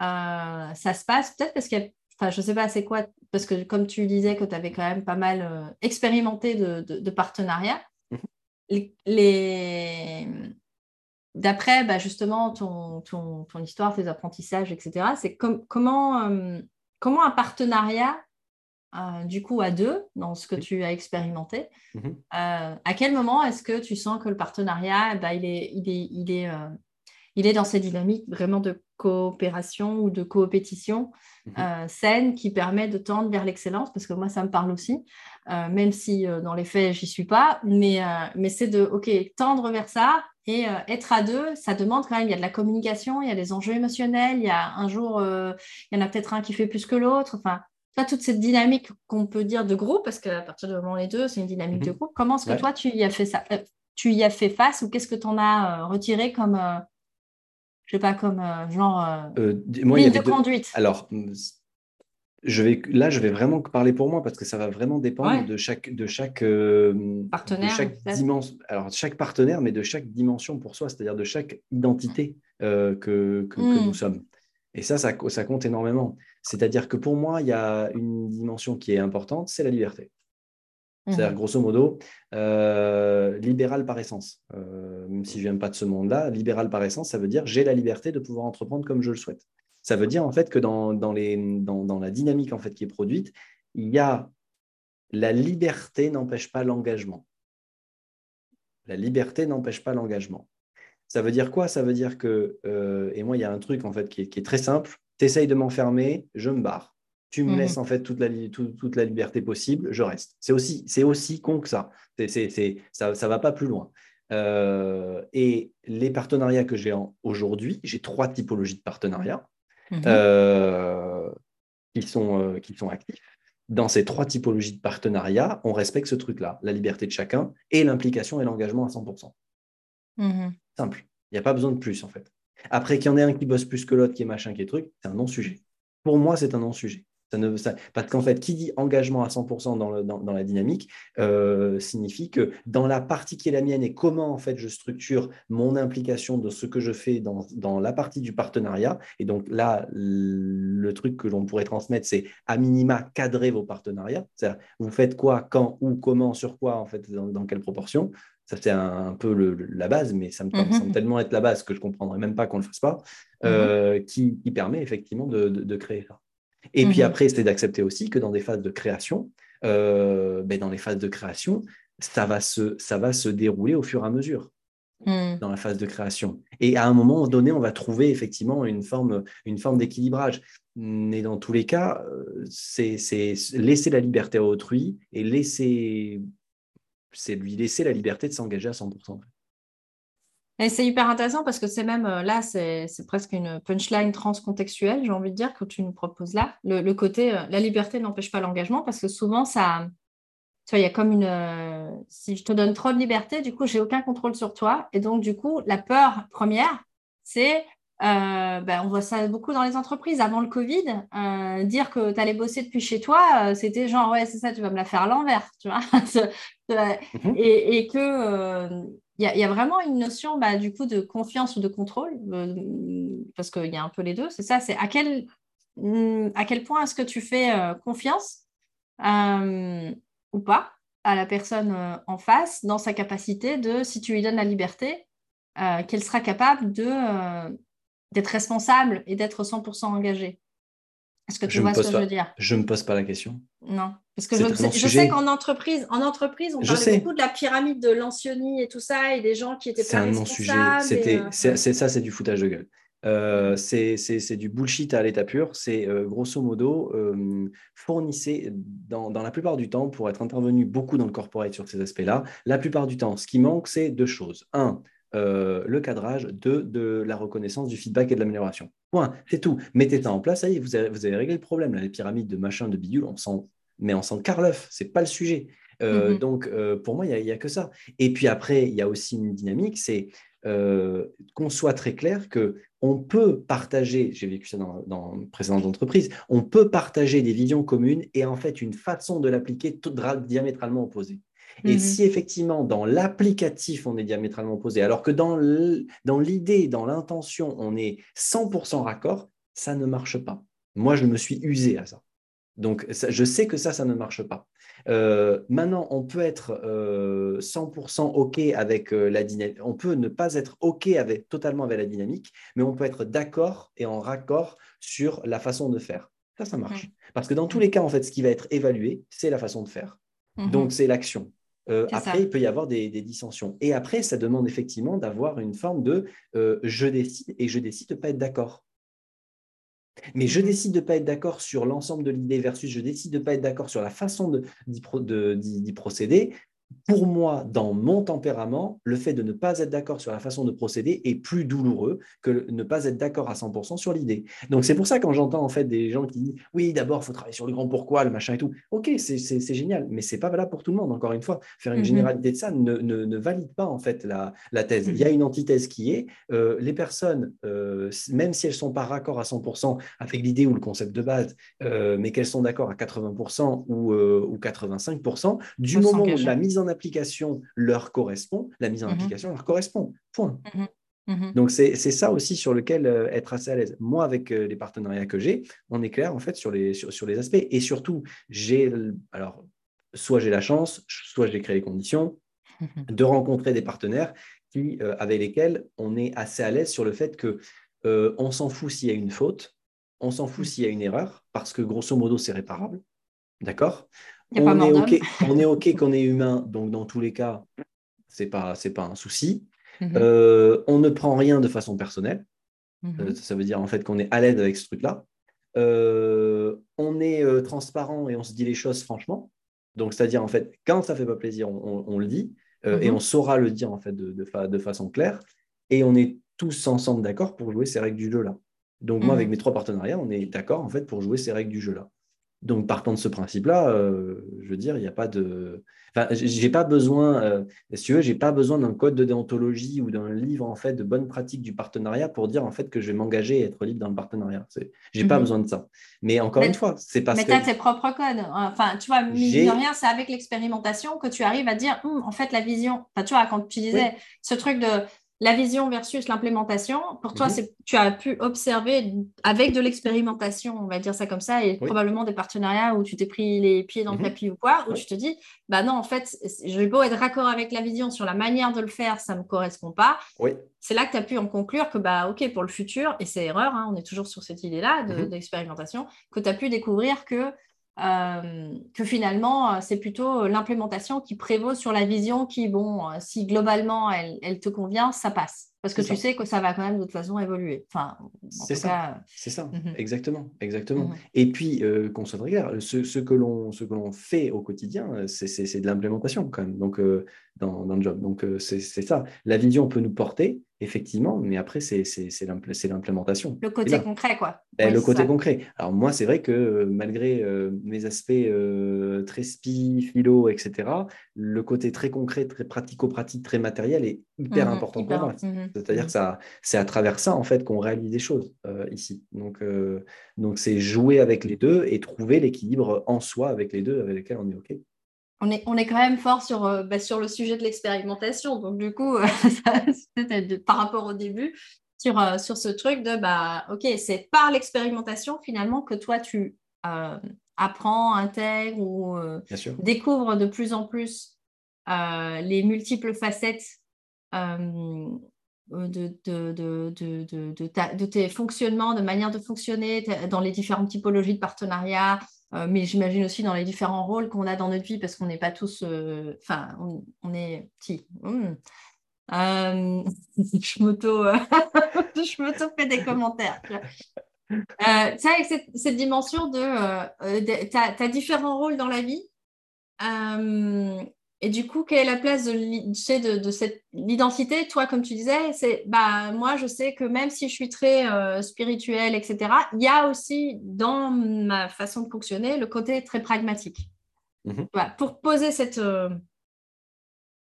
ça se passe peut-être parce qu'il enfin je ne sais pas c'est quoi, parce que comme tu disais que tu avais quand même pas mal expérimenté de, de, partenariat, mhm. les, d'après bah, justement ton, ton, ton, histoire, tes apprentissages, etc., c'est comment, euh, comment un partenariat, euh, du coup, à deux, dans ce que tu as expérimenté, mhm. à quel moment est-ce que tu sens que le partenariat, ben, il, est, il, est, il, est, il est dans cette dynamique vraiment de coopération ou de coopétition mhm. saine qui permet de tendre vers l'excellence, parce que moi, ça me parle aussi, même si dans les faits, j'y suis pas, mais, mais c'est de, OK, tendre vers ça, et euh, être à deux, ça demande quand même, il y a de la communication, il y a des enjeux émotionnels, il y a un jour, euh, il y en a peut-être un qui fait plus que l'autre. Enfin, pas toute cette dynamique qu'on peut dire de groupe, parce qu'à partir du moment où les deux, c'est une dynamique de mhm. groupe. Comment est-ce que toi, tu y as fait ça euh, Tu y as fait face ou qu'est-ce que tu en as retiré comme, je sais pas, comme genre ligne de conduite Alors, je vais, là, je vais vraiment parler pour moi parce que ça va vraiment dépendre de chaque, de chaque euh, partenaire. chaque dimension, alors chaque partenaire, mais de chaque dimension pour soi, c'est-à-dire de chaque identité euh, que, que, hmm. nous sommes. Et ça, ça, ça compte énormément. C'est-à-dire que pour moi, il y a une dimension qui est importante, c'est la liberté. C'est-à-dire, hmm. grosso modo, euh, libéral par essence. même si je ne viens pas de ce monde-là, libéral par essence, ça veut dire j'ai la liberté de pouvoir entreprendre comme je le souhaite. Ça veut dire en fait que dans, les, dans, la dynamique en fait qui est produite, il y a la liberté n'empêche pas l'engagement. La liberté n'empêche pas l'engagement. Ça veut dire quoi? Ça veut dire que, euh, et moi, il y a un truc en fait qui est, très simple. Tu essayes de m'enfermer, je me barre. Tu me mhm. laisses en fait toute la, toute, la liberté possible, je reste. C'est aussi, aussi con que ça. ça ne va pas plus loin. Euh, et les partenariats que j'ai aujourd'hui, j'ai trois typologies de partenariats. Mhm. Euh, qui, sont, euh, qui sont actifs. Dans ces trois typologies de partenariat, on respecte ce truc-là, la liberté de chacun et l'implication et l'engagement à 100%. Mhm. Simple. Il n'y a pas besoin de plus, en fait. Après, qu'il y en ait un qui bosse plus que l'autre, qui est machin, qui est truc, c'est un non-sujet. Pour moi, c'est un non-sujet. Ça ne, parce qu'en fait, qui dit engagement à 100% dans, dans, la dynamique euh, signifie que dans la partie qui est la mienne et comment en fait je structure mon implication de ce que je fais dans, dans la partie du partenariat. Et donc là, le truc que l'on pourrait transmettre, c'est à minima cadrer vos partenariats. C'est-à-dire, vous faites quoi, quand, où, comment, sur quoi, en fait, dans, quelle proportion? Ça, c'est un, peu la base, mais ça me, semble mhm. tellement être la base que je ne comprendrais même pas qu'on ne le fasse pas, mhm. euh, qui, qui, permet effectivement de, de créer ça. Et puis mhm. après, c'est d'accepter aussi que dans des phases de création, euh, ben dans les phases de création, ça va, se, ça va se dérouler au fur et à mesure mhm. dans la phase de création. Et à un moment donné, on va trouver effectivement une forme, une forme d'équilibrage. Mais dans tous les cas, euh, c'est laisser la liberté à autrui et laisser, c'est lui laisser la liberté de s'engager à 100%. Et c'est hyper intéressant parce que c'est même euh, là, c'est presque une punchline transcontextuelle, j'ai envie de dire, que tu nous proposes là. Le, côté, euh, la liberté n'empêche pas l'engagement parce que souvent, ça, tu vois, il y a comme une. Euh, si je te donne trop de liberté, du coup, j'ai aucun contrôle sur toi. Et donc, du coup, la peur première, c'est. ben, on voit ça beaucoup dans les entreprises. Avant le Covid, dire que tu allais bosser depuis chez toi, c'était genre, ouais, c'est ça, tu vas me la faire à l'envers, tu vois. Mhm. et, et, que il y, a vraiment une notion bah, du coup de confiance ou de contrôle, euh, parce qu'il y a un peu les deux. C'est ça, c'est à quel, mm, point est-ce que tu fais euh, confiance euh, ou pas à la personne en face dans sa capacité de, si tu lui donnes la liberté, qu'elle sera capable d'être responsable et d'être 100% engagée. Est-ce que tu vois ce que je veux dire? Je ne me pose pas la question. Non, parce que je, sais qu'en entreprise, en entreprise, on parlait beaucoup de la pyramide de l'anciennie et tout ça, et des gens qui étaient pas responsables. Euh, c'est c'est ça, c'est du foutage de gueule. Euh, c'est du bullshit à l'état pur. C'est euh, grosso modo, fournissez dans, dans, la plupart du temps, pour être intervenu beaucoup dans le corporate sur ces aspects-là, la plupart du temps, ce qui manque, c'est deux choses. Un, euh, le cadrage, de, de la reconnaissance du feedback et de l'amélioration. Point, c'est tout. Mettez ça en place, ça y est, vous avez, vous avez réglé le problème. les pyramides de machin, de bidule, on sent, mais on sent carleuf, c'est pas le sujet. Euh, mhm. Donc, euh, pour moi, il n'y a, que ça. Et puis après, il y a aussi une dynamique, c'est qu'on soit très clair que on peut partager, j'ai vécu ça dans, dans précédentes entreprises, on peut partager des visions communes et en fait une façon de l'appliquer diamétralement opposée. Et mhm. si effectivement, dans l'applicatif, on est diamétralement opposé, alors que dans l'idée, dans l'intention, on est 100% raccord, ça ne marche pas. Moi, je me suis usé à ça. Donc, je sais que ça, ça ne marche pas. Euh, maintenant, on peut être 100% euh, OK avec euh, la dynamique. On peut ne pas être OK avec, totalement avec la dynamique, mais on peut être d'accord et en raccord sur la façon de faire. Ça, ça marche. Parce que dans tous les cas, en fait, ce qui va être évalué, c'est la façon de faire. Donc, c'est l'action. Euh, après, il peut y avoir des, dissensions. Et après, ça demande effectivement d'avoir une forme de euh, je décide et je décide de ne pas être d'accord. Mais je décide de ne pas être d'accord sur l'ensemble de l'idée versus je décide de ne pas être d'accord sur la façon d'y procéder pour moi, dans mon tempérament, le fait de ne pas être d'accord sur la façon de procéder est plus douloureux que ne pas être d'accord à 100% sur l'idée. Donc c'est pour ça quand j'entends en fait des gens qui disent oui d'abord il faut travailler sur le grand pourquoi, le machin et tout. Ok c'est génial, mais c'est pas valable pour tout le monde. Encore une fois, faire une mm-hmm. généralité de ça ne, ne, valide pas en fait la, la thèse. Il y a une antithèse qui est euh, les personnes, euh, même si elles sont pas raccord à 100% avec l'idée ou le concept de base, euh, mais qu'elles sont d'accord à 80% ou, ou 85%, du moment où la mise en application leur correspond, la mise en mhm. application leur correspond. Point. Mhm. Mhm. Donc, c'est ça aussi sur lequel euh, être assez à l'aise. Moi, avec euh, les partenariats que j'ai, on est clair en fait sur les, sur, les aspects. Et surtout, j'ai alors soit j'ai la chance, soit j'ai créé les conditions de rencontrer des partenaires qui, euh, avec lesquels on est assez à l'aise sur le fait que on s'en fout s'il y a une faute, on s'en fout s'il y a une erreur, parce que grosso modo, c'est réparable. D'accord? On, est OK, on est OK qu'on est humain, donc dans tous les cas, ce n'est pas, pas un souci. Mhm. Euh, on ne prend rien de façon personnelle. Mhm. Euh, ça veut dire en fait qu'on est à l'aide avec ce truc-là. Euh, on est transparent et on se dit les choses franchement. Donc, c'est-à-dire en fait, quand ça ne fait pas plaisir, on, le dit et mhm. on saura le dire en fait de, de, façon claire. Et on est tous ensemble d'accord pour jouer ces règles du jeu-là. Donc, moi, avec mes trois partenariats, on est d'accord en fait pour jouer ces règles du jeu-là. Donc, partant de ce principe-là, euh, je veux dire, il n'y a pas de. Enfin, j'ai pas besoin, euh, si tu veux, j'ai pas besoin d'un code de déontologie ou d'un livre en fait de bonnes pratiques du partenariat pour dire en fait que je vais m'engager et être libre dans le partenariat. J'ai pas mhm. besoin de ça. Mais encore une fois, c'est parce mais que. Mais tu as tes propres codes. Enfin, tu vois, mine de rien, c'est avec l'expérimentation que tu arrives à dire, hum, en fait, la vision. Enfin, tu vois, quand tu disais ce truc de la vision versus l'implémentation, pour toi, mhm. tu as pu observer avec de l'expérimentation, on va dire ça comme ça, et probablement des partenariats où tu t'es pris les pieds dans le mhm. tapis ou quoi, où tu te dis, bah non, en fait, je vais beau être raccord avec la vision sur la manière de le faire, ça ne me correspond pas. Oui. C'est là que tu as pu en conclure que, bah, OK, pour le futur, et c'est erreur, hein, on est toujours sur cette idée-là mhm. d'expérimentation, que tu as pu découvrir que euh, que finalement, euh, c'est plutôt l'implémentation qui prévaut sur la vision qui, bon, euh, si globalement elle, te convient, ça passe. Parce que tu sais que ça va quand même de toute façon évoluer. Enfin, c'est ça. C'est ça, mhm. exactement, exactement. Mhm. Et puis, qu'on soit très clair, ce, que l'on, ce que l'on fait au quotidien, c'est, de l'implémentation quand même. Donc, dans, dans, le job. Donc, c'est, ça. La vision peut nous porter, Effectivement, mais après, c'est l'implémentation. Le côté concret, quoi. Ben, le côté concret. Alors moi, c'est vrai que euh, malgré euh, mes aspects euh, très spi, philo, etc., le côté très concret, très pratico-pratique, très matériel est hyper mhm, important pour moi. C'est-à-dire que c'est à travers ça, en fait, qu'on réalise des choses ici. Donc, donc c'est jouer avec les deux et trouver l'équilibre en soi avec les deux avec lesquels on est OK on est, on est quand même fort sur, euh, bah, sur le sujet de l'expérimentation. Donc, du coup, par rapport au début, sur, euh, sur ce truc de, bah, OK, c'est par l'expérimentation finalement que toi, tu euh, apprends, intègres ou découvres de plus en plus les multiples facettes de, de, de, de, tes fonctionnements, de manière de fonctionner dans les différentes typologies de partenariat, euh, mais j'imagine aussi dans les différents rôles qu'on a dans notre vie, parce qu'on n'est pas tous. Euh, enfin, on, est petit. Hmm. Euh, je m'auto fais des commentaires. Euh, ça, cette, cette, dimension de. tu as, différents rôles dans la vie. Et du coup, quelle est la place de, de, de cette l'identité? Toi, comme tu disais, c'est bah moi, je sais que même si je suis très euh, spirituelle, etc., il y a aussi dans ma façon de fonctionner le côté très pragmatique. Mhm. pour poser cette euh,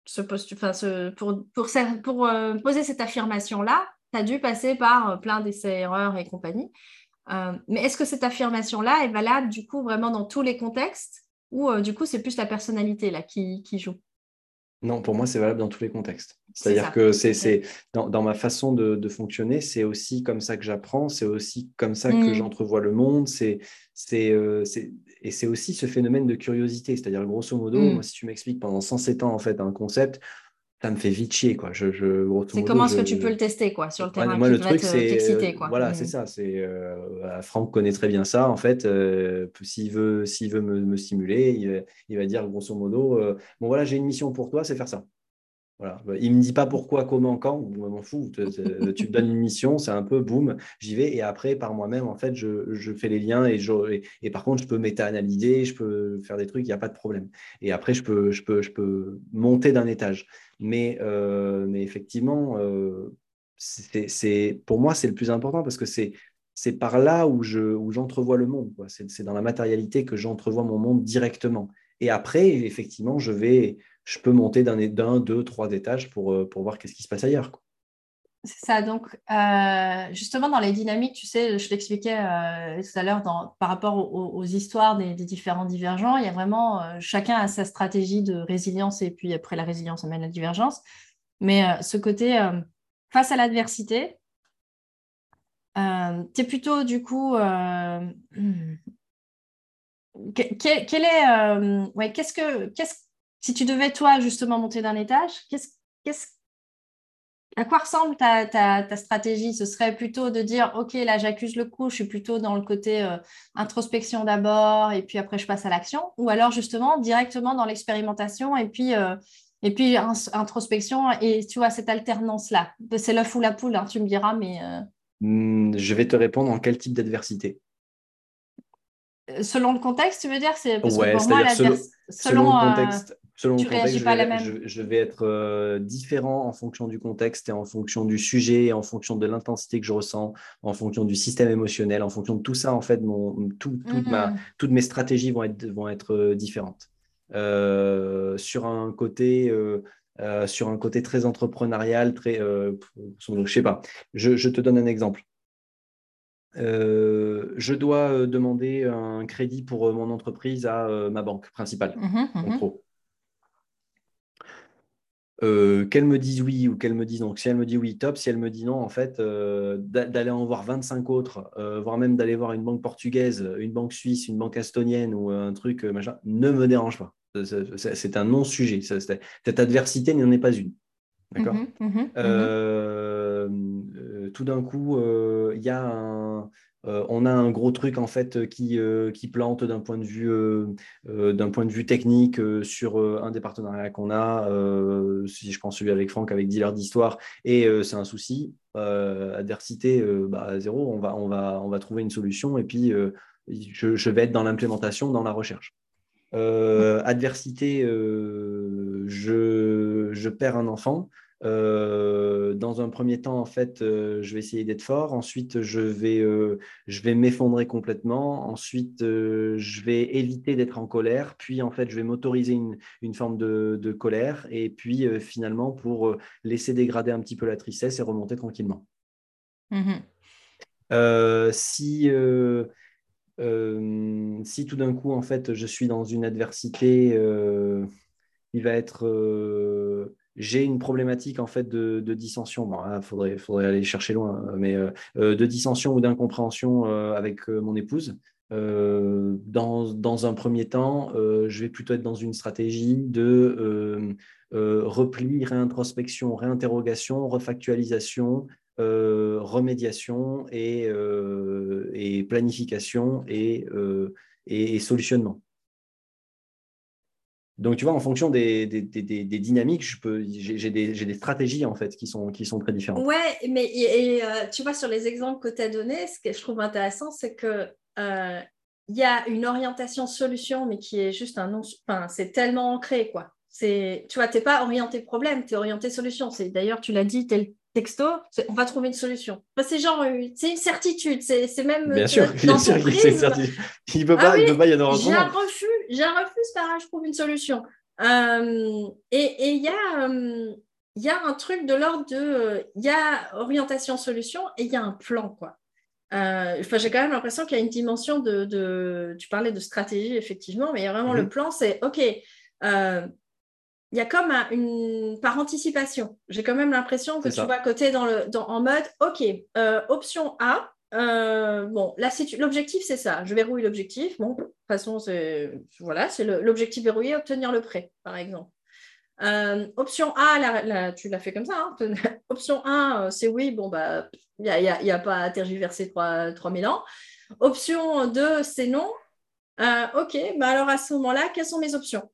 ce enfin, ce, pour, pour, pour euh, poser cette affirmation là, tu as dû passer par plein d'essais, erreurs et compagnie. mais est-ce que cette affirmation là est valable du coup vraiment dans tous les contextes? Ou euh, du coup, c'est plus la personnalité là qui, joue Non, pour moi, c'est valable dans tous les contextes. C'est-à-dire que c'est dans, ma façon de, fonctionner, c'est aussi comme ça que j'apprends, c'est aussi comme ça que mmh. j'entrevois le monde, c'est euh, et c'est aussi ce phénomène de curiosité. C'est-à-dire, grosso modo, mmh. moi, si tu m'expliques pendant 107 ans en fait un concept, ça me fait vite chier. Quoi. Je, c'est comment est-ce que tu peux le tester quoi, sur le terrain? Moi, le truc, c'est. Voilà, c'est mmh. ça. C'est, euh, Franck connaît très bien ça. En fait, euh, s'il veut, s'il veut me, stimuler, il, va dire grosso modo euh, Bon, voilà, j'ai une mission pour toi, c'est faire ça. Voilà. Il ne me dit pas pourquoi, comment, quand, je m'en fous. tu me donnes une mission, c'est un peu boum, j'y vais. Et après, par moi-même, en fait, je, fais les liens et, je, et, par contre, je peux méta-analyser, je peux faire des trucs, il n'y a pas de problème. Et après, je peux, je peux, je peux monter d'un étage. Mais, euh, mais effectivement, euh, c'est, pour moi, c'est le plus important parce que c'est, c'est par là où, je, où j'entrevois le monde. C'est, dans la matérialité que j'entrevois mon monde directement. Et après, effectivement, je vais je peux monter d'un, deux, trois étages pour, euh, pour voir qu'est-ce qui se passe ailleurs. C'est ça. Donc, euh, justement, dans les dynamiques, tu sais, je l'expliquais euh, tout à l'heure par rapport aux, histoires des, différents divergents, il y a vraiment, chacun a sa stratégie de résilience et puis après la résilience amène la divergence. Mais ce côté, face à l'adversité, tu es plutôt du coup. Est. ouais, qu'est-ce que. Qu'est-ce si tu devais, toi, justement, monter d'un étage, à quoi ressemble ta, stratégie? Ce serait plutôt de dire, OK, là, j'accuse le coup, je suis plutôt dans le côté euh, introspection d'abord, et puis après, je passe à l'action. Ou alors, justement, directement dans l'expérimentation, et puis, euh, et puis introspection, et tu vois, cette alternance-là. C'est l'œuf ou la poule, hein, tu me diras, mais... Euh, hmm, je vais te répondre en quel type d'adversité? Selon le contexte, tu veux dire? C'est pour moi, selon, selon, le contexte, Selon le contexte, je vais, être euh, différent en fonction du contexte et en fonction du sujet, en fonction de l'intensité que je ressens, en fonction du système émotionnel, en fonction de tout ça, en fait, mon, tout, ma, mm-hmm. toutes mes stratégies vont être, vont être euh, différentes. Euh, sur un côté. sur un côté très entrepreneurial, très, je sais pas. Je, te donne un exemple. je dois demander un crédit pour mon entreprise à ma banque principale, mm-hmm, en mm-hmm. gros. Euh, qu'elle me dise oui ou qu'elle me dise non. Si elle me dit oui, top. Si elle me dit non, en fait, euh, d'aller en voir 25 autres, euh, voire même d'aller voir une banque portugaise, une banque suisse, une banque estonienne ou un truc machin, ne me dérange pas. C'est un non-sujet. Cette adversité n'en est pas une. D'accord? Mmh mmh mmh Tout d'un coup, il y a euh, on a un gros truc en fait qui, euh, qui plante d'un point de vue euh, point de vue technique sur un des partenariats qu'on a. si je prends celui avec Franck avec dealer d'histoire et c'est un souci. adversité bah, zéro. On va on va on va trouver une solution et puis je, vais être dans l'implémentation, dans la recherche. adversité, je, je, perds un enfant. Euh, dans un premier temps, en fait, euh, je vais essayer d'être fort. Ensuite, je vais, euh, je vais m'effondrer complètement. Ensuite, je vais éviter d'être en colère. Puis, en fait, je vais m'autoriser une, une, forme de, de, colère. Et puis, finalement, pour laisser dégrader un petit peu la tristesse et remonter tranquillement. Mmh si, si tout d'un coup, en fait, je suis dans une adversité qui va être j'ai une problématique en fait de, dissension. Bon, il faudrait, aller chercher loin, hein, mais euh, euh, de dissension ou d'incompréhension euh, avec mon épouse. Dans, un premier temps, je vais plutôt être dans une stratégie de repli, réintrospection, réinterrogation, refactualisation, remédiation et, planification et, solutionnement. Donc, tu vois, en fonction des, dynamiques, j'ai des, stratégies en fait qui sont, très différentes. Ouais, mais euh, tu vois, sur les exemples que tu as donnés, ce que je trouve intéressant, c'est que euh, il y a une orientation solution, mais qui est juste un non. Enfin, c'est tellement ancré, quoi. Tu vois, tu n'es pas orienté problème, tu es orienté solution. D'ailleurs, tu l'as dit, tel texto, on va trouver une solution. c'est genre, euh, c'est une certitude, c'est même. Bien sûr, bien sûr c'est une certitude. Il ne peut, pas, il peut pas y avoir J'ai un refus, j'ai un refus, c'est pas je trouve une solution. Euh, et il y a. Euh, il y a un truc de l'ordre de, il y a orientation solution et il y a un plan quoi. Enfin, j'ai quand même l'impression qu'il y a une dimension de, de, tu parlais de stratégie effectivement, mais il y a vraiment le mhm. plan, c'est ok, il y a comme une par anticipation. J'ai quand même l'impression que tu vas côté dans le dans, en mode OK, euh, option A. Euh, bon, l'objectif c'est ça. Je verrouille l'objectif. Bon, de toute façon c'est voilà, c'est l'objectif verrouillé, obtenir le prêt, par exemple. Euh, option A, tu l'as fait comme ça. Hein. option 1, c'est oui, bon, bah, il n'y a, y a, pas à tergiverser 3, 3000 ans. Option 2, c'est non. ok, bah alors à ce moment-là, quelles sont mes options?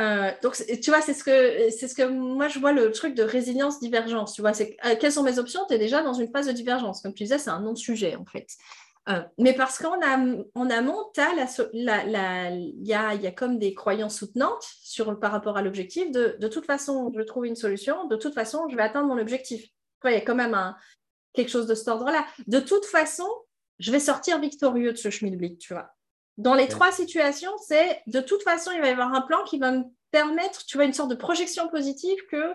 Euh, donc, tu vois, c'est ce, que, c'est ce que moi je vois le truc de résilience-divergence. Tu vois, c'est euh, quelles sont mes options? Tu es déjà dans une phase de divergence. Comme tu disais, c'est un non-sujet en fait. Euh, mais parce qu'en en amont, il la, la, y, a, y a comme des croyances soutenantes sur, par rapport à l'objectif de de toute façon, je trouve une solution, de toute façon, je vais atteindre mon objectif. Il y a quand même un, quelque chose de cet ordre-là. De toute façon, je vais sortir victorieux de ce schmilblick, tu vois. Dans les trois situations, c'est de toute façon, il va y avoir un plan qui va me permettre, tu vois, une sorte de projection positive que,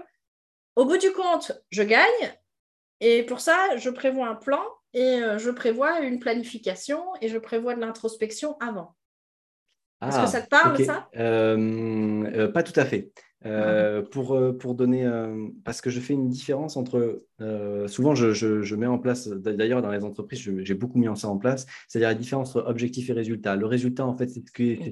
au bout du compte, je gagne. Et pour ça, je prévois un plan et euh, je prévois une planification et je prévois de l'introspection avant. Est-ce que ah, ça te parle, ça? Euh, euh, Pas tout à fait. Euh, pour, euh, pour donner, euh, parce que je fais une différence entre, souvent je, je, mets en place, d'ailleurs dans les entreprises, j'ai beaucoup mis ça en place, c'est-à-dire la différence entre objectif et résultat. Le résultat, en fait, c'est ce, ce,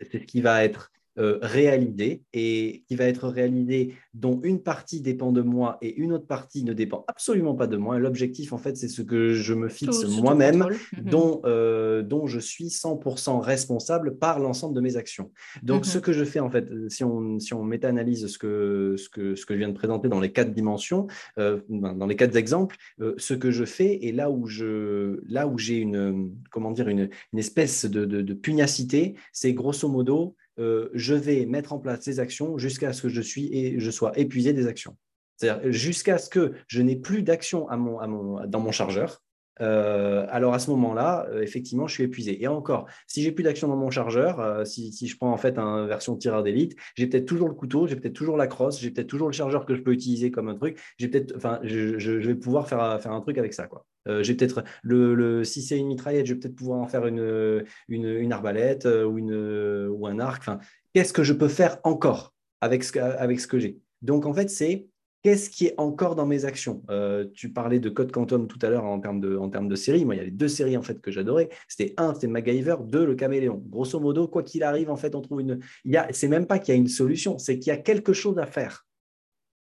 ce qui va être euh, réalisé et qui va être réalisé dont une partie dépend de moi et une autre partie ne dépend absolument pas de moi. L'objectif, en fait, c'est ce que je me fixe moi-même, mhm. dont, euh, dont je suis 100% responsable par l'ensemble de mes actions. Donc, ce mhm. que je fais, en fait, si on, si on méta-analyse ce que, ce, que, ce que je viens de présenter dans les quatre dimensions, euh, ben, dans les quatre exemples, ce que je fais et là où je, là où j'ai une, comment dire, une, une espèce de, de, de pugnacité, c'est grosso modo euh, je vais mettre en place ces actions jusqu'à ce que je, suis et je sois épuisé des actions. C'est-à-dire jusqu'à ce que je n'ai plus d'action dans mon chargeur. Euh, alors à ce moment-là, euh, effectivement, je suis épuisé. Et encore, si j'ai plus d'action dans mon chargeur, si, je prends en fait une version tireur d'élite, j'ai peut-être toujours le couteau, j'ai peut-être toujours la crosse, j'ai peut-être toujours le chargeur que je peux utiliser comme un truc. J'ai peut-être, enfin, je, vais pouvoir faire, faire un truc avec ça, quoi. Euh, j'ai peut-être le, si c'est une mitraillette, je vais peut-être pouvoir en faire une, une, arbalète euh, ou, une, ou un arc. Enfin, qu'est-ce que je peux faire encore avec ce, avec ce que j'ai? Donc, en fait, c'est qu'est-ce qui est encore dans mes actions? Euh, Tu parlais de Code Quantum tout à l'heure en termes de, en termes de séries. Moi, il y avait deux séries en fait que j'adorais. C'était un, c'était MacGyver, deux, le Caméléon. Grosso modo, quoi qu'il arrive, en fait, on trouve une. Il y a, c'est même pas qu'il y a une solution, c'est qu'il y a quelque chose à faire.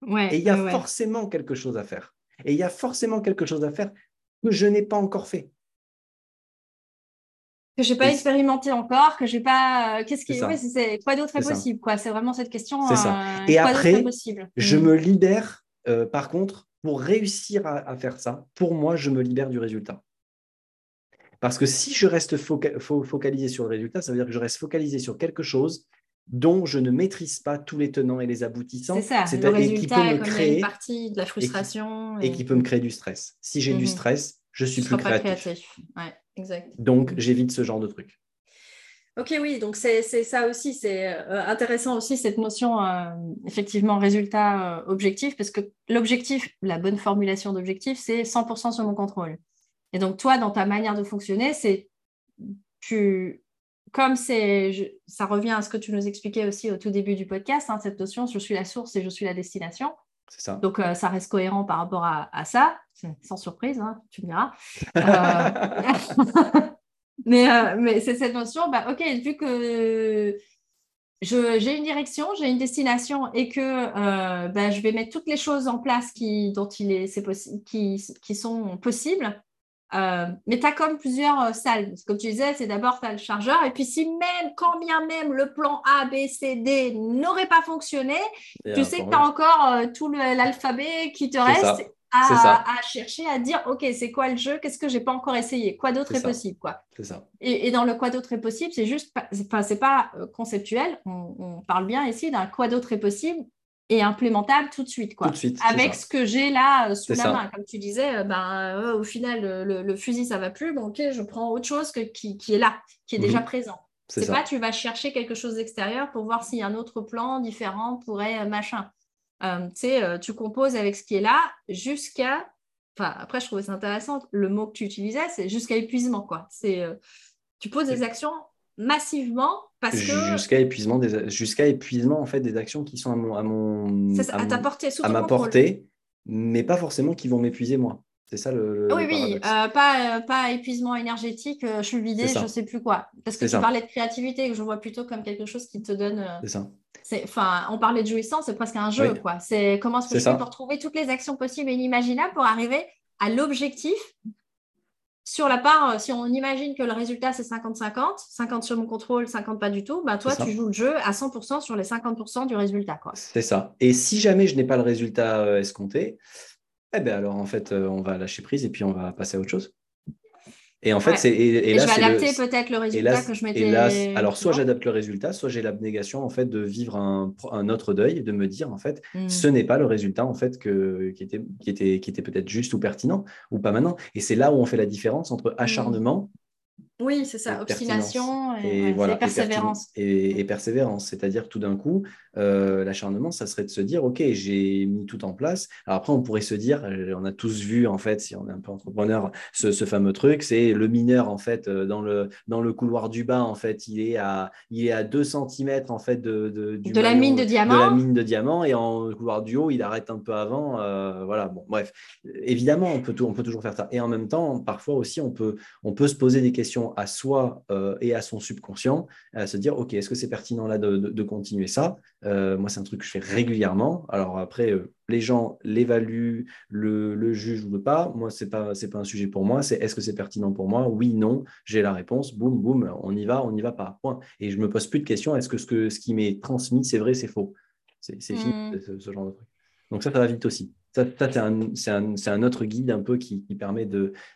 Ouais, Et il y a forcément quelque chose à faire. Et il y a forcément quelque chose à faire que je n'ai pas encore fait. Que je n'ai pas expérimenté encore, que j'ai pas. Euh, qu'est-ce qui. C'est quoi d'autre est, possible quoi. C'est vraiment cette question. C'est ça. Euh, Et après, je mm. me libère, euh, par contre, pour réussir à, faire ça, pour moi, je me libère du résultat. Parce que si je reste focalisé sur le résultat, ça veut dire que je reste focalisé sur quelque chose dont je ne maîtrise pas tous les tenants et les aboutissants. C'est ça, le résultat, qui peut me créer, une partie de la frustration. Et qui, peut me créer du stress. Si j'ai du mhm. stress, je suis plus créatif. Ouais, exact. Donc, j'évite ce genre de truc. Ok, oui, donc c'est ça aussi, c'est euh, intéressant aussi cette notion, euh, effectivement, résultat euh, objectif, parce que l'objectif, la bonne formulation d'objectif, c'est 100% sur mon contrôle. Et donc, toi, dans ta manière de fonctionner, c'est tu comme c'est, ça revient à ce que tu nous expliquais aussi au tout début du podcast, hein, cette notion je suis la source et je suis la destination. Ça. Donc, euh, ça reste cohérent par rapport à, ça, sans surprise, hein, tu me diras. Euh, mais, euh, mais c'est cette notion, bah, ok, vu que j'ai une direction, j'ai une destination et que bah, je vais mettre toutes les choses en place qui, dont il est, qui, qui sont possibles, euh, mais tu as comme plusieurs euh, salles. Comme tu disais, c'est d'abord tu as le chargeur. Et puis, si même, quand bien même le plan A, B, C, D n'aurait pas fonctionné, tu sais que tu as encore euh, tout l'alphabet qui te reste à, chercher, à dire OK, c'est quoi le jeu? Qu'est-ce que j'ai pas encore essayé? Quoi d'autre est, possible quoi? Ça. Et, dans le quoi d'autre est possible, c'est juste, enfin, c'est pas conceptuel. On, on, parle bien ici d'un quoi d'autre est possible et implémentable tout de suite, quoi. Avec ce que j'ai là euh, sous la main. Comme tu disais, euh, ben, euh, au final, le, fusil, ça va plus. Bon, ok, je prends autre chose que, qui, est là, qui est déjà mhm. présent. C'est pas tu vas chercher quelque chose d'extérieur pour voir s'il y a un autre plan différent pourrait machin. tu sais, tu composes avec ce qui est là jusqu'à. Enfin, après, je trouvais ça intéressant. Le mot que tu utilisais, c'est jusqu'à épuisement, quoi. C'est tu poses des actions massivement que jusqu'à épuisement des jusqu'à épuisement en fait des actions qui sont à mon à mon à, ta portée à ma portée mais pas forcément qui vont m'épuiser moi. C'est ça le, oui oui euh, pas euh, pas épuisement énergétique euh, je suis vidé je sais plus quoi. Parce que tu parlais de créativité que je vois plutôt comme quelque chose qui te donne c'est ça. Enfin, on parlait de jouissance, c'est presque un jeu, quoi. C'est comment que je pour trouver toutes les actions possibles et inimaginables pour arriver à l'objectif sur la part, euh, si on imagine que le résultat c'est 50-50, 50 sur mon contrôle, 50 pas du tout, bah toi tu joues le jeu à 100% sur les 50% du résultat. C'est ça. Et si jamais je n'ai pas le résultat euh, escompté, eh bien alors en fait euh, on va lâcher prise et puis on va passer à autre chose. Et en fait, c'est. Et, là, je vais adapter peut-être le résultat que je m'étais. alors, soit j'adapte le résultat, soit j'ai l'abnégation en fait de vivre un, un, autre deuil, de me dire en fait, hmm. ce n'est pas le résultat en fait que, qui était, qui était, qui était peut-être juste ou pertinent ou pas maintenant. Et c'est là où on fait la différence entre hmm. acharnement oui, c'est ça, obstination et, voilà, persévérance. Et, persévérance, c'est-à-dire tout d'un coup, euh, l'acharnement, ça serait de se dire, OK, j'ai mis tout en place. Alors après, on pourrait se dire, euh, on a tous vu, en fait, si on est un peu entrepreneur, ce, fameux truc, c'est le mineur, en fait, euh, dans le, dans le couloir du bas, en fait, il est à, il est à 2 cm, en fait, de, de, de la mine de diamant. De la mine de diamant, et en couloir du haut, il arrête un peu avant. voilà, bon, bref. Évidemment, on peut, tout, on peut toujours faire ça. Et en même temps, parfois aussi, on peut, on peut se poser des questions à soi euh, et à son subconscient, à se dire, OK, est-ce que c'est pertinent là de, continuer ça? Euh, Moi, c'est un truc que je fais régulièrement. Alors après, euh, les gens l'évaluent, le, jugent ou pas. Moi, ce n'est pas, pas un sujet pour moi. C'est est-ce que c'est pertinent pour moi? Oui, non. J'ai la réponse. Boum, boum, on y va, on n'y va pas. Point. Et je me pose plus de questions. Est-ce que ce, que, ce qui m'est transmis, c'est vrai, c'est faux? C'est fini, mmh. ce, genre de truc. Donc ça, ça va vite aussi. Ça, c'est un, un, autre guide un peu qui, qui permet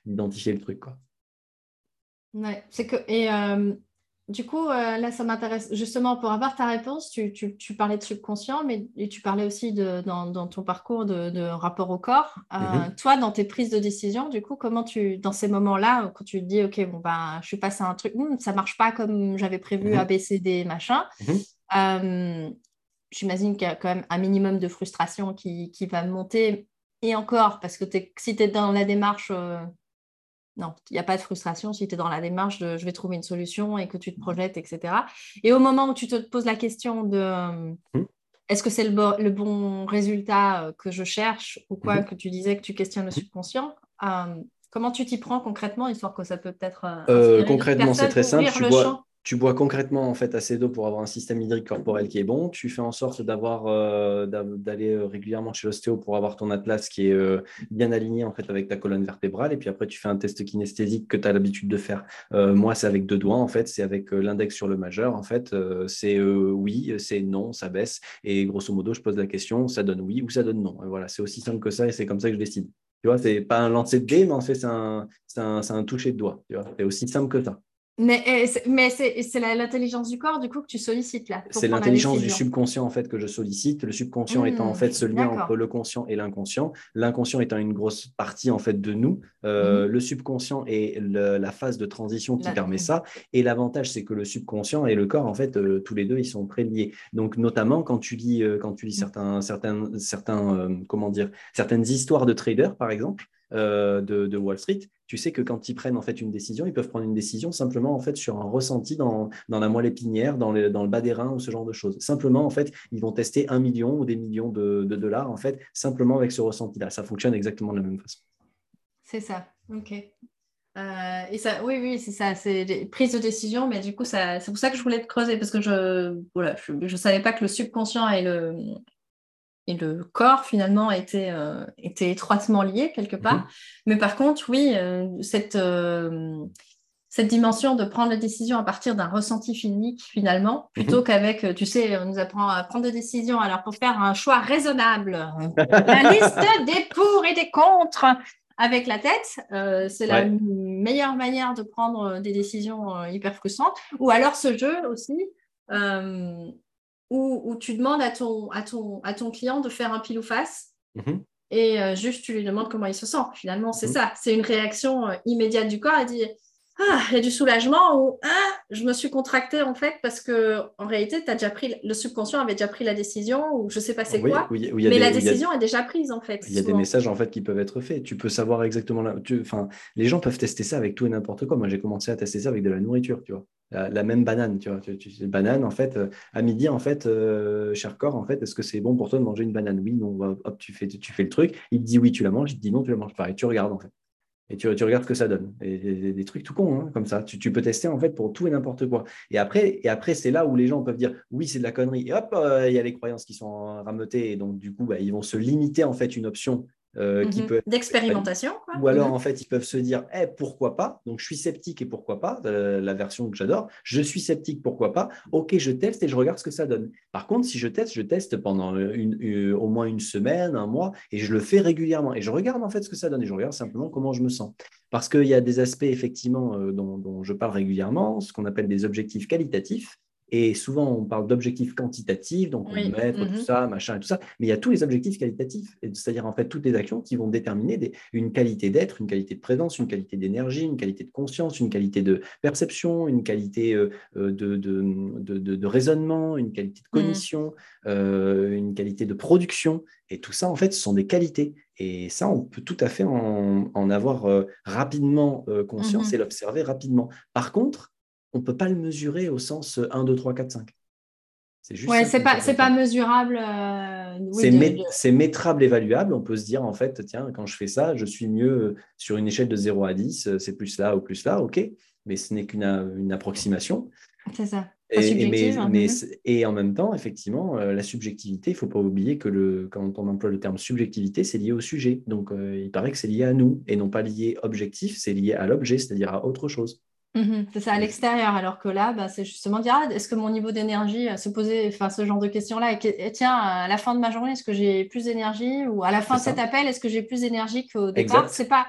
d'identifier le truc. Quoi. Ouais, c'est que. Et euh, du coup, euh, là, ça m'intéresse. Justement, pour avoir ta réponse, tu, tu, parlais de subconscient, mais tu parlais aussi de, dans, dans ton parcours de, rapport au corps. Euh, mm-hmm. Toi, dans tes prises de décision, du coup, comment tu, dans ces moments-là, quand tu te dis, OK, bon, ben, je suis passé à un truc, hmm, ça marche pas comme j'avais prévu, mm-hmm. ABCD, machin. Mm-hmm. J'imagine qu'il y a quand même un minimum de frustration qui, qui va monter. Et encore, parce que si tu es dans la démarche non, il n'y a pas de frustration si tu es dans la démarche de je vais trouver une solution et que tu te projettes, etc. Et au moment où tu te poses la question de mmh. est-ce que c'est le, bon résultat euh, que je cherche ou quoi, mmh. que tu disais que tu questionnes le mmh. subconscient, euh, comment tu t'y prends concrètement, histoire que ça peut peut-être. Euh, concrètement, c'est très simple. Tu tu bois concrètement en fait assez d'eau pour avoir un système hydrique corporel qui est bon. Tu fais en sorte d'avoir euh, d'aller euh, régulièrement chez l'ostéo pour avoir ton atlas qui est euh, bien aligné en fait avec ta colonne vertébrale. Et puis après, tu fais un test kinesthésique que tu as l'habitude de faire. moi, c'est avec deux doigts en fait. C'est avec l'index sur le majeur en fait. c'est oui, c'est non, ça baisse. Et grosso modo, je pose la question, ça donne oui ou ça donne non. voilà, c'est aussi simple que ça et c'est comme ça que je décide. Tu vois, c'est pas un lancer de dé, mais en fait, c'est un, un, un toucher de doigt. C'est aussi simple que ça. Mais, euh, mais c'est l'intelligence du corps, du coup, que tu sollicites là. C'est l'intelligence du subconscient, en fait, que je sollicite. Le subconscient mmh, étant, en fait, ce lien entre le conscient et l'inconscient. L'inconscient étant une grosse partie, en fait, de nous. Euh, mmh. Le subconscient est la phase de transition qui permet ça. Et l'avantage, c'est que le subconscient et le corps, en fait, euh, tous les deux, ils sont très liés. Donc, notamment, quand tu lis, quand tu lis mmh. certains, certains, certains comment dire, certaines histoires de traders, par exemple, de, de Wall Street, tu sais que quand ils prennent en fait une décision, ils peuvent prendre une décision simplement en fait sur un ressenti dans, dans la moelle épinière, dans, dans le bas des reins ou ce genre de choses. Simplement en fait, ils vont tester un million ou des millions de, dollars en fait simplement avec ce ressenti-là. Ça fonctionne exactement de la même façon. C'est ça. Ok. Euh, et ça, oui, oui, c'est ça, c'est des prises de décision, mais du coup, c'est pour ça que je voulais te creuser, parce que je voilà, je savais pas que le subconscient et le, et le corps finalement était, euh, était étroitement lié quelque part. Mhm. Mais par contre, oui, euh, cette, euh, cette dimension de prendre la décision à partir d'un ressenti physique finalement, plutôt mhm. qu'avec, tu sais, on nous apprend à prendre des décisions. Alors pour faire un choix raisonnable, la liste des pour et des contre avec la tête, c'est la meilleure manière de prendre des décisions hyper frustrantes. Ou alors ce jeu aussi où, tu demandes à ton, à, ton, à ton client de faire un pile ou face mhm. et euh, juste tu lui demandes comment il se sent. Finalement, c'est mhm. ça. C'est une réaction euh, immédiate du corps à dire ah, il y a du soulagement ou ah, je me suis contracté en fait parce que en réalité, as déjà pris, le subconscient avait déjà pris la décision ou je sais pas c'est quoi, mais la décision est déjà prise en fait. Il y a des messages en fait qui peuvent être faits. Tu peux savoir exactement là. Enfin, les gens peuvent tester ça avec tout et n'importe quoi. Moi, j'ai commencé à tester ça avec de la nourriture, tu vois. La, même banane, tu vois. Tu, tu, banane, en fait, euh, à midi, en fait, euh, cher corps, en fait, est-ce que c'est bon pour toi de manger une banane? Oui, non, hop, tu fais, tu fais le truc. Il te dit oui, tu la manges. Il te dit non, tu la manges pas. Et tu regardes, en fait. Et tu, tu, regardes ce que ça donne. Des, trucs tout cons, hein, comme ça. Tu, peux tester en fait pour tout et n'importe quoi. Et après, et après c'est là où les gens peuvent dire oui, c'est de la connerie. Et hop, euh, il y a les croyances qui sont rameutées. Et donc, du coup, bah, ils vont se limiter en fait une option euh, qui mhm. peut d'expérimentation. Ou alors, mhm. en fait, ils peuvent se dire eh, pourquoi pas? Donc, je suis sceptique et pourquoi pas euh, La version que j'adore. Je suis sceptique, pourquoi pas? Ok, je teste et je regarde ce que ça donne. Par contre, si je teste, je teste pendant une, au moins une semaine, un mois, et je le fais régulièrement. Et je regarde en fait ce que ça donne et je regarde simplement comment je me sens. Parce qu'il y a des aspects, effectivement, euh, dont, dont je parle régulièrement, ce qu'on appelle des objectifs qualitatifs et souvent, on parle d'objectifs quantitatifs, donc on mettre tout mhm. ça, machin et tout ça, mais il y a tous les objectifs qualitatifs, c'est-à-dire en fait toutes les actions qui vont déterminer une qualité d'être, une qualité de présence, une qualité d'énergie, une qualité de conscience, une qualité de perception, une qualité euh, euh, de, de, raisonnement, une qualité de mhm. cognition, euh, une qualité de production. Et tout ça, en fait, ce sont des qualités. Et ça, on peut tout à fait en, avoir rapidement conscience mhm. et l'observer rapidement. Par contre, on ne peut pas le mesurer au sens 1, 2, 3, 4, 5. C'est juste. Ouais, c'est pas, pas mesurable. Euh, c'est métrable, évaluable. On peut se dire, en fait, tiens, quand je fais ça, je suis mieux sur une échelle de 0 à 10, euh, c'est plus là ou plus là, ok, mais ce n'est qu'une une approximation. C'est ça. Et, mais, hein, mais, mhm. et, en même temps, effectivement, euh, la subjectivité, il ne faut pas oublier que le, quand on emploie le terme subjectivité, c'est lié au sujet. Donc, il paraît que c'est lié à nous et non pas lié objectif, c'est lié à l'objet, c'est-à-dire à autre chose. Mhm, c'est ça, à l'extérieur. Alors que là, bah, c'est justement dire ah, est-ce que mon niveau d'énergie, euh, se poser enfin, ce genre de questions-là, et, tiens, à la fin de ma journée, est-ce que j'ai plus d'énergie Ou à la fin de cet appel, est-ce que j'ai plus d'énergie qu'au départ? C'est pas,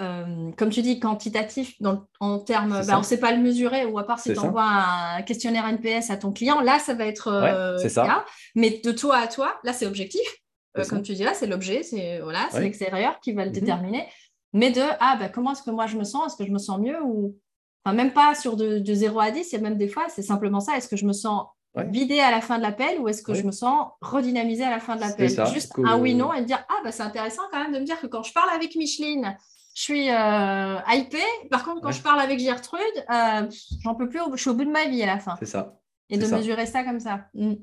euh, comme tu dis, quantitatif dans, en termes, bah, on ne sait pas le mesurer, ou à part si tu envoies un questionnaire NPS à ton client, là, ça va être euh, ça. Mais de toi à toi, là, c'est objectif. comme tu dis, là, c'est l'objet, c'est voilà, l'extérieur qui va le mhm. déterminer. Mais de, ah, bah, comment est-ce que moi je me sens? Est-ce que je me sens mieux ou même pas sur de, 0 à 10, il y a même des fois, c'est simplement ça. Est-ce que je me sens vidé à la fin de l'appel ou est-ce que je me sens redynamisé à la fin de l'appel? Juste un oui-non et me dire Ah, bah, c'est intéressant quand même de me dire que quand je parle avec Micheline, je suis euh, hypée. Par contre, quand je parle avec Gertrude, euh, j'en peux plus, je suis au bout de ma vie à la fin. C'est ça. Et de mesurer ça comme ça. Mm.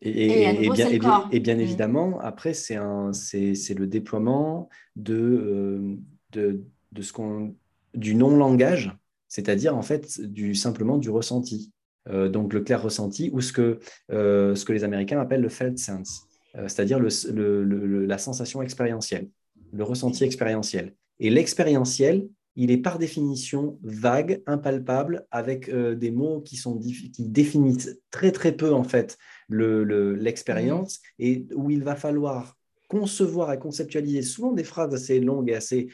Et, bien, et, bien, mm. évidemment, après, c'est le déploiement de, euh, de, de ce qu'on du non-langage c'est-à-dire en fait du, simplement du ressenti. Euh, donc le clair ressenti ou ce que, euh, ce que les Américains appellent le felt sense, euh, c'est-à-dire le, la sensation expérientielle, le ressenti expérientiel. Et l'expérientiel, il est par définition vague, impalpable, avec des mots qui, sont qui définissent très très peu en fait l'expérience mmh. et où il va falloir concevoir et conceptualiser souvent des phrases assez longues et assez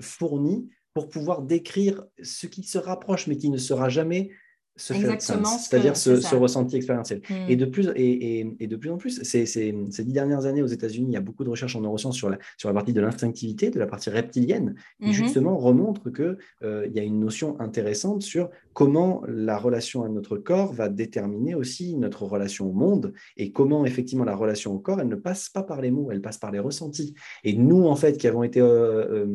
fournies pour pouvoir décrire ce qui se rapproche, mais qui ne sera jamais ce c'est-à-dire ce, ressenti expérientiel. Et, de plus, et, et, de plus en plus, ces, ces, dix dernières années aux États-Unis, il y a beaucoup de recherches en neurosciences sur la, sur la partie de l'instinctivité, de la partie reptilienne, qui mm-hmm. justement remontre qu'il euh, y a une notion intéressante sur comment la relation à notre corps va déterminer aussi notre relation au monde et comment effectivement la relation au corps, elle ne passe pas par les mots, elle passe par les ressentis. Et nous, en fait, qui avons été, euh,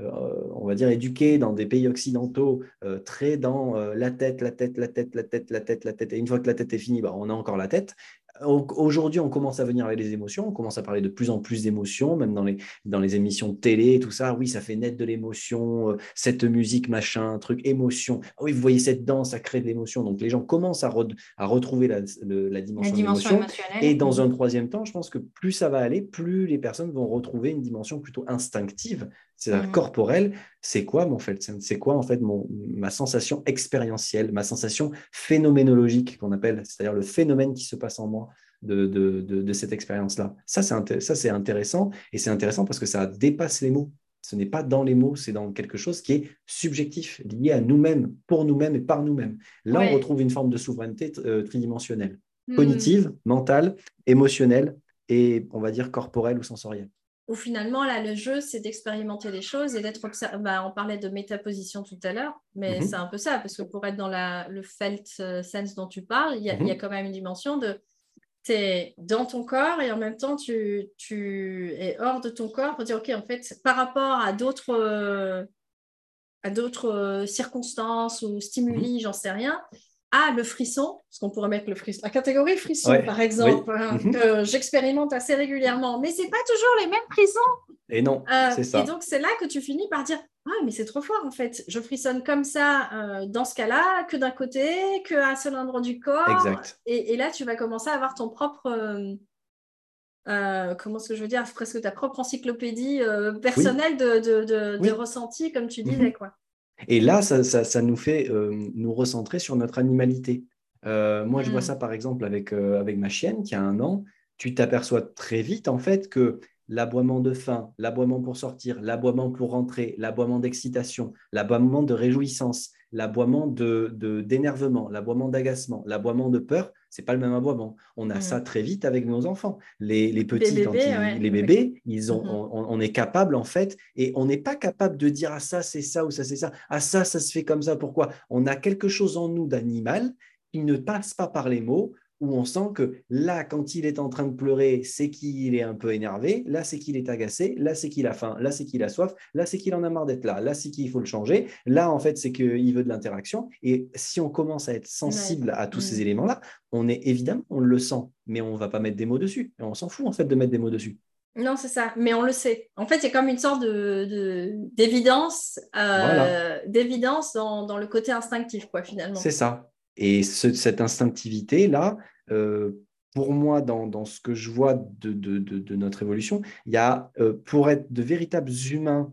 euh, on va dire, éduqués dans des pays occidentaux, très dans la tête, la tête, la tête, la tête, la tête, la tête. Et une fois que la tête est finie, bah, on a encore la tête. Aujourd'hui, on commence à venir avec les émotions, on commence à parler de plus en plus d'émotions, même dans les, dans les émissions de télé tout ça. Oui, ça fait naître de l'émotion, euh, cette musique, machin, truc, émotion. Ah oui, vous voyez cette danse, ça crée de l'émotion. Donc les gens commencent à, à retrouver la, la dimension, dimension Et dans un troisième temps, je pense que plus ça va aller, plus les personnes vont retrouver une dimension plutôt instinctive, c'est-à-dire mmh. corporelle. C'est quoi mon fait C'est quoi en fait mon, ma sensation expérientielle, ma sensation phénoménologique qu'on appelle, c'est-à-dire le phénomène qui se passe en moi de, de, de, cette expérience-là. Ça, c'est intéressant et c'est intéressant parce que ça dépasse les mots. Ce n'est pas dans les mots, c'est dans quelque chose qui est subjectif, lié à nous-mêmes, pour nous-mêmes et par nous-mêmes. Là, on retrouve une forme de souveraineté euh, tridimensionnelle, hmm. cognitive, mentale, émotionnelle et, on va dire, corporelle ou sensorielle. Ou finalement, là, le jeu, c'est d'expérimenter les choses et d'être observé. Bah, on parlait de métaposition tout à l'heure, mais mhm. c'est un peu ça, parce que pour être dans la, le felt euh, sense dont tu parles, il y, a, il y a mhm. quand même une dimension de tu es dans ton corps et en même temps tu, tu, es hors de ton corps pour dire ok en fait par rapport à d'autres euh, à d'autres euh, circonstances ou stimuli mhm. j'en sais rien à le frisson, parce qu'on pourrait mettre le frisson, la catégorie frisson, par exemple, hein, mhm. que j'expérimente assez régulièrement, mais c'est pas toujours les mêmes frissons. Et non, euh, c'est ça. Et donc, c'est là que tu finis par dire Ah, mais c'est trop fort en fait. Je frissonne comme ça euh, dans ce cas-là, que d'un côté, qu'à un seul endroit du corps. Exact. Et, là, tu vas commencer à avoir ton propre. Euh, comment est-ce que je veux dire Presque ta propre encyclopédie personnelle de, de, ressenti, comme tu disais. Mhm. quoi. Et là, ça, nous fait nous recentrer sur notre animalité. moi, je vois mm. ça par exemple avec, avec ma chienne qui a un an. Tu t'aperçois très vite en fait que l'aboiement de faim, l'aboiement pour sortir, l'aboiement pour rentrer, l'aboiement d'excitation, l'aboiement de réjouissance, l'aboiement de, d'énervement, l'aboiement d'agacement, l'aboiement de peur, c'est pas le même aboiement. On a ça mm. très vite avec nos enfants. Les, petits, les bébés, les bébés ils ont, mm-hmm. on, est capable en fait, et on n'est pas capable de dire ah ça c'est ça ou ça c'est ça, ah ça ça se fait comme ça. Pourquoi? On a quelque chose en nous d'animal qui ne passe pas par les mots, où on sent que là, quand il est en train de pleurer, c'est qu'il est un peu énervé, là, c'est qu'il est agacé, là, c'est qu'il a faim, là, c'est qu'il a soif, là, c'est qu'il en a marre d'être là, là, c'est qu'il faut le changer, là, en fait, c'est qu'il veut de l'interaction. Et si on commence à être sensible à tous ces éléments-là, on est évidemment, on le sent, mais on ne va pas mettre des mots dessus. Et on s'en fout, en fait, de mettre des mots dessus. Non, c'est ça, mais on le sait. En fait, c'est comme une sorte de, d'évidence, euh, d'évidence dans, dans, le côté instinctif, quoi, finalement. C'est ça. Et cette instinctivité-là, euh, pour moi, dans, ce que je vois de, notre évolution, il y a, euh, pour être de véritables humains,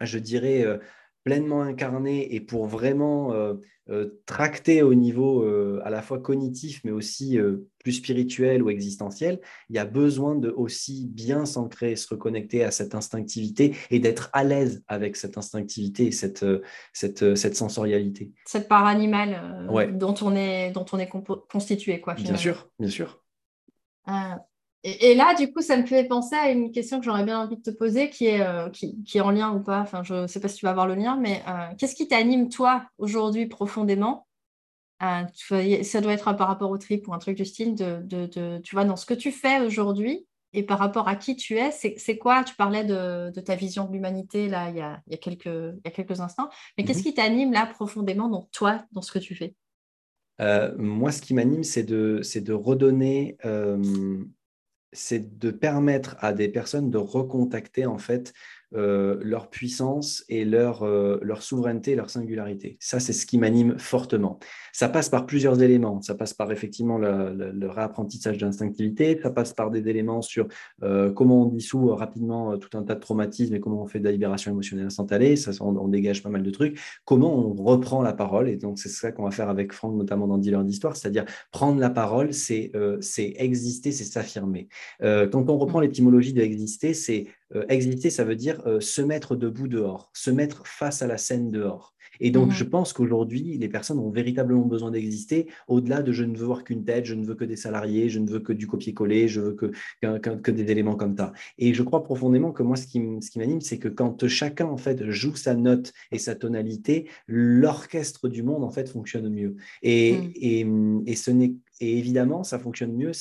je dirais, euh, pleinement incarnés et pour vraiment euh, euh, tracter au niveau euh, à la fois cognitif mais aussi plus spirituel ou existentiel, il y a besoin de aussi bien s'ancrer, se reconnecter à cette instinctivité et d'être à l'aise avec cette instinctivité et cette, cette, cette sensorialité. Cette part animale dont on est, dont on est constitué. Quoi, bien sûr, bien sûr. Et, là, du coup, ça me fait penser à une question que j'aurais bien envie de te poser, qui est, euh, qui, est en lien ou pas. Enfin, je ne sais pas si tu vas avoir le lien, mais euh, qu'est-ce qui t'anime, toi, aujourd'hui, profondément? Euh, Ça doit être par rapport au trip ou un truc du style, de, tu vois, dans ce que tu fais aujourd'hui et par rapport à qui tu es, c'est quoi? Tu parlais de, ta vision de l'humanité, là, il y, a, il, y a quelques, il y a quelques instants. Mais qu'est-ce mhm. qui t'anime, là, profondément, dans toi, dans ce que tu fais? Moi, ce qui m'anime, c'est de, de redonner c'est de permettre à des personnes de recontacter en fait euh, leur puissance et leur, euh, leur souveraineté, leur singularité. Ça, c'est ce qui m'anime fortement. Ça passe par plusieurs éléments. Ça passe par effectivement le, réapprentissage d'instinctivité, ça passe par des éléments sur euh, comment on dissout rapidement tout un tas de traumatismes et comment on fait de la libération émotionnelle instantanée. Ça, on, dégage pas mal de trucs. Comment on reprend la parole. Et donc, c'est ça qu'on va faire avec Franck, notamment dans Dealer d'Histoire, c'est-à-dire prendre la parole, c'est exister, c'est s'affirmer. quand on reprend l'étymologie de exister, c'est euh, exister, ça veut dire euh, se mettre debout dehors, se mettre face à la scène dehors. Et donc, je pense qu'aujourd'hui, les personnes ont véritablement besoin d'exister au-delà de je ne veux voir qu'une tête, je ne veux que des salariés, je ne veux que du copier-coller, je veux que, que, des éléments comme ça. Et je crois profondément que moi, ce qui, m'anime, c'est que quand chacun, en fait, joue sa note et sa tonalité, l'orchestre du monde, en fait, fonctionne mieux. Et, mhm. et, et, ce n'est, et évidemment, ça fonctionne mieux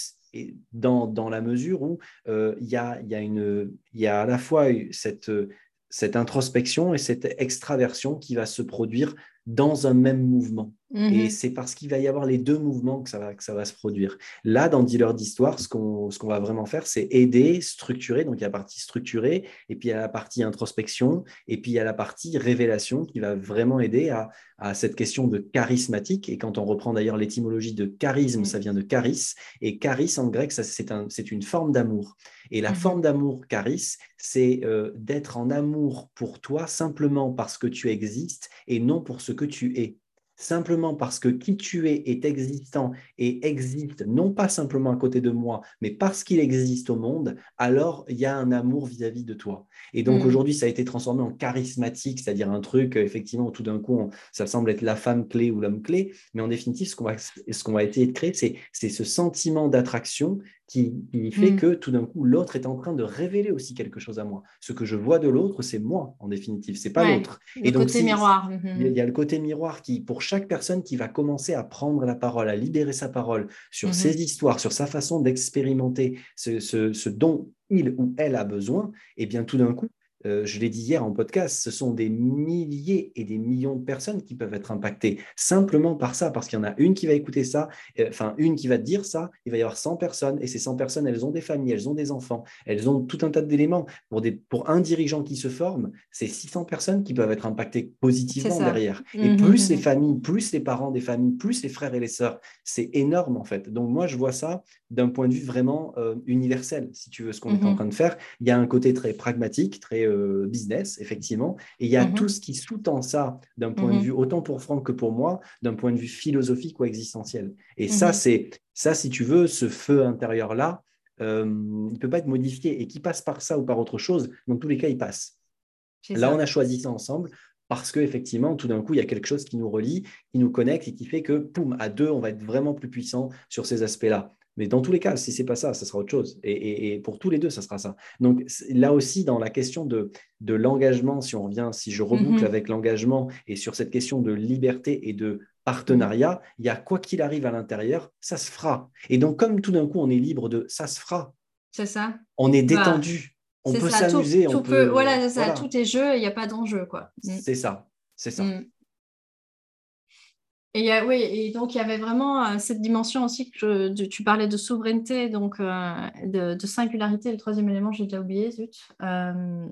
dans, la mesure où euh, il y, a, à la fois cette introspection et cette extraversion qui va se produire dans un même mouvement. Et mhm. c'est parce qu'il va y avoir les deux mouvements que ça va, que ça va se produire. Là, dans Dealer d'Histoire, ce qu'on qu'on va vraiment faire, c'est aider, structurer. Donc, il y a la partie structurée, et puis il y a la partie introspection, et puis il y a la partie révélation qui va vraiment aider à, à cette question de charismatique. Et quand on reprend d'ailleurs l'étymologie de charisme, ça vient de charis. Et charis, en grec, c'est un, une forme d'amour. Et la mhm. forme d'amour charis, c'est euh, d'être en amour pour toi simplement parce que tu existes et non pour ce que tu es simplement parce que qui tu es est existant et existe non pas simplement à côté de moi, mais parce qu'il existe au monde, alors il y a un amour vis-à-vis de toi. Et donc mm. aujourd'hui, ça a été transformé en charismatique, c'est-à-dire un truc, effectivement, tout d'un coup, ça semble être la femme clé ou l'homme clé, mais en définitive, ce qu'on va, ce qu'on va essayer de créer, c'est ce sentiment d'attraction qui, fait mm. que tout d'un coup, l'autre est en train de révéler aussi quelque chose à moi. Ce que je vois de l'autre, c'est moi, en définitive, c'est pas l'autre. Et donc, côté miroir. Il y a le côté miroir qui, pour chaque personne qui va commencer à prendre la parole, à libérer sa parole sur mm-hmm. ses histoires, sur sa façon d'expérimenter ce, ce, ce dont il ou elle a besoin, et eh bien tout d'un coup, euh, je l'ai dit hier en podcast, ce sont des milliers et des millions de personnes qui peuvent être impactées simplement par ça, parce qu'il y en a une qui va écouter ça, euh, enfin une qui va dire ça, il va y avoir 100 personnes, et ces 100 personnes, elles ont des familles, elles ont des enfants, elles ont tout un tas d'éléments. Pour, pour un dirigeant qui se forme, c'est 600 personnes qui peuvent être impactées positivement derrière. Et mmh, plus mmh, les mmh. familles, plus les parents des familles, plus les frères et les sœurs, c'est énorme en fait. Donc moi, je vois ça d'un point de vue vraiment euh, universel, si tu veux, ce qu'on est en train de faire. Il y a un côté très pragmatique, très euh, business, effectivement. Et il y a mhm. tout ce qui sous-tend ça d'un point de mhm. vue, autant pour Franck que pour moi, d'un point de vue philosophique ou existentiel. Et ça, mhm. c'est ça, si tu veux, ce feu intérieur-là, euh, il ne peut pas être modifié. Et qui passe par ça ou par autre chose, dans tous les cas, il passe. Là, on a choisi ça ensemble parce qu'effectivement, tout d'un coup, il y a quelque chose qui nous relie, qui nous connecte et qui fait que, poum, à deux, on va être vraiment plus puissant sur ces aspects-là. Mais dans tous les cas, si ce n'est pas ça, ça sera autre chose. Et, pour tous les deux, ça sera ça. Donc là aussi, dans la question de, de l'engagement, si on revient, si je reboucle mhm. avec l'engagement et sur cette question de liberté et de partenariat, il y a quoi qu'il arrive à l'intérieur, ça se fera. Et donc, comme tout d'un coup, on est libre de ça se fera. C'est ça. On est bah, détendu. on peut s'amuser. Tout, peut, voilà, c'est ça. Tout est jeu, il n'y a pas d'enjeu. quoi. Mm. C'est ça. C'est ça. Mm. Et oui, et donc il y avait vraiment euh, cette dimension aussi que tu parlais de souveraineté, donc euh, de, singularité. Le troisième élément, j'ai déjà oublié, zut. Euh,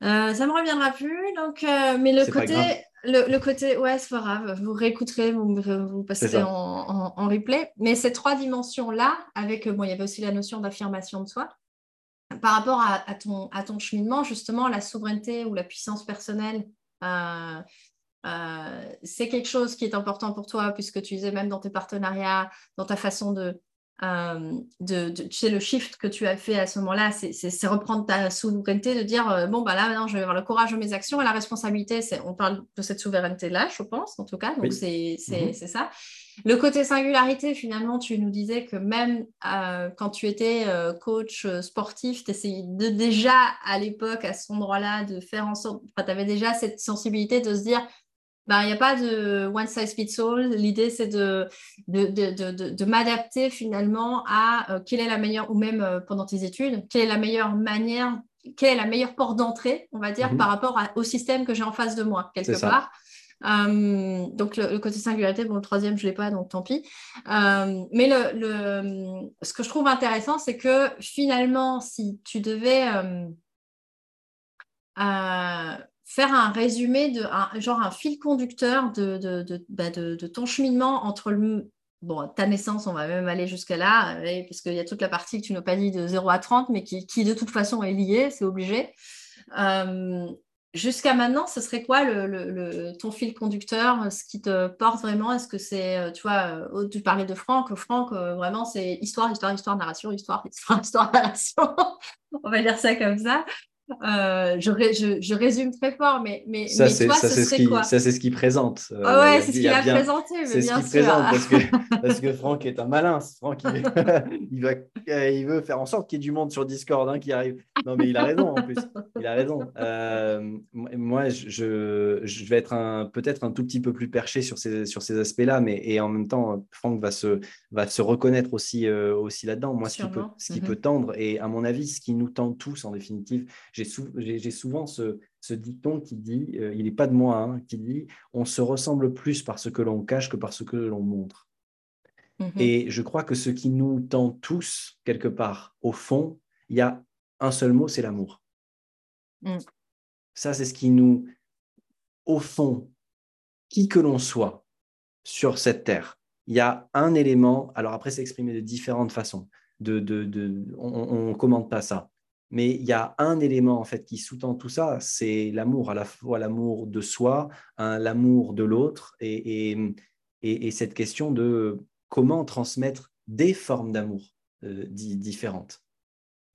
ça me reviendra plus. Donc, mais le côté, le, côté, ouais, c'est pas grave. Vous réécouterez, vous, vous passerez en, en, replay. Mais ces trois dimensions-là, avec bon, il y avait aussi la notion d'affirmation de soi. Par rapport à, à, ton, à ton cheminement, justement, la souveraineté ou la puissance personnelle. Euh, c'est quelque chose qui est important pour toi, puisque tu disais même dans tes partenariats, dans ta façon de, euh, de, tu sais, le shift que tu as fait à ce moment-là, c'est reprendre ta souveraineté, de dire, euh, bon, bah là, maintenant, je vais avoir le courage de mes actions et la responsabilité, on parle de cette souveraineté-là, je pense, en tout cas, donc c'est mhm. ça. Le côté singularité, finalement, tu nous disais que même quand tu étais coach sportif, tu essayais de déjà à l'époque, à cet endroit-là, de faire en sorte, tu avais déjà cette sensibilité de se dire, ben, il n'y a pas de one size fits all. L'idée, c'est de, de, de, de m'adapter finalement à euh, quelle est la meilleure, ou même euh, pendant tes études, quelle est la meilleure manière, quelle est la meilleure porte d'entrée, on va dire, mhm. par rapport au système que j'ai en face de moi, quelque part. Euh, donc le, côté singularité, bon, le troisième, je ne l'ai pas, donc tant pis. mais le, le, ce que je trouve intéressant, c'est que finalement, si tu devais faire un résumé de un, genre un fil conducteur de, bah, ton cheminement entre ta naissance, on va même aller jusqu'à là, euh, parce qu'il y a toute la partie que tu n'as pas dit de 0 à 30, mais qui, de toute façon est liée, c'est obligé. Euh, jusqu'à maintenant, ce serait quoi ton fil conducteur, ce qui te porte vraiment? Est-ce que c'est, euh, tu vois, tu parlais de Franck, Franck, vraiment, c'est histoire, histoire, histoire, narration, histoire, histoire, histoire, narration. on va dire ça comme ça. Euh, je, je, je, résume très fort, mais, mais, ça, mais toi, ça, ce serait quoi? Ça, c'est ce qu'il présente. Euh, ah ouais, c'est ce qu'il a, présenté. C'est ce qu'il présente parce que, parce que Franck est un malin. Franck, il, il, va, il veut faire en sorte qu'il y ait du monde sur Discord hein, qui arrive. Non, mais il a raison en plus. Il a raison. Euh, moi, je, je vais être peut-être un tout petit peu plus perché sur ces, sur ces aspects-là, mais et en même temps, Franck va se, va se reconnaître aussi, aussi là-dedans. Moi, ce qui, peut, ce qui mm-hmm. peut tendre, et à mon avis, ce qui nous tend tous en définitive, j'ai souvent ce, dicton qui dit, euh, il n'est pas de moi, hein, qui dit on se ressemble plus par ce que l'on cache que par ce que l'on montre. Mhm. Et je crois que ce qui nous tend tous, quelque part, au fond, il y a un seul mot, c'est l'amour. Mm. Ça, c'est ce qui nous, au fond, qui que l'on soit sur cette terre, il y a un élément, alors après, c'est exprimé de différentes façons. De, de, on ne commente pas ça. Mais il y a un élément en fait qui sous-tend tout ça, c'est l'amour, à la fois l'amour de soi, hein, l'amour de l'autre, et, et, cette question de comment transmettre des formes d'amour euh, différentes.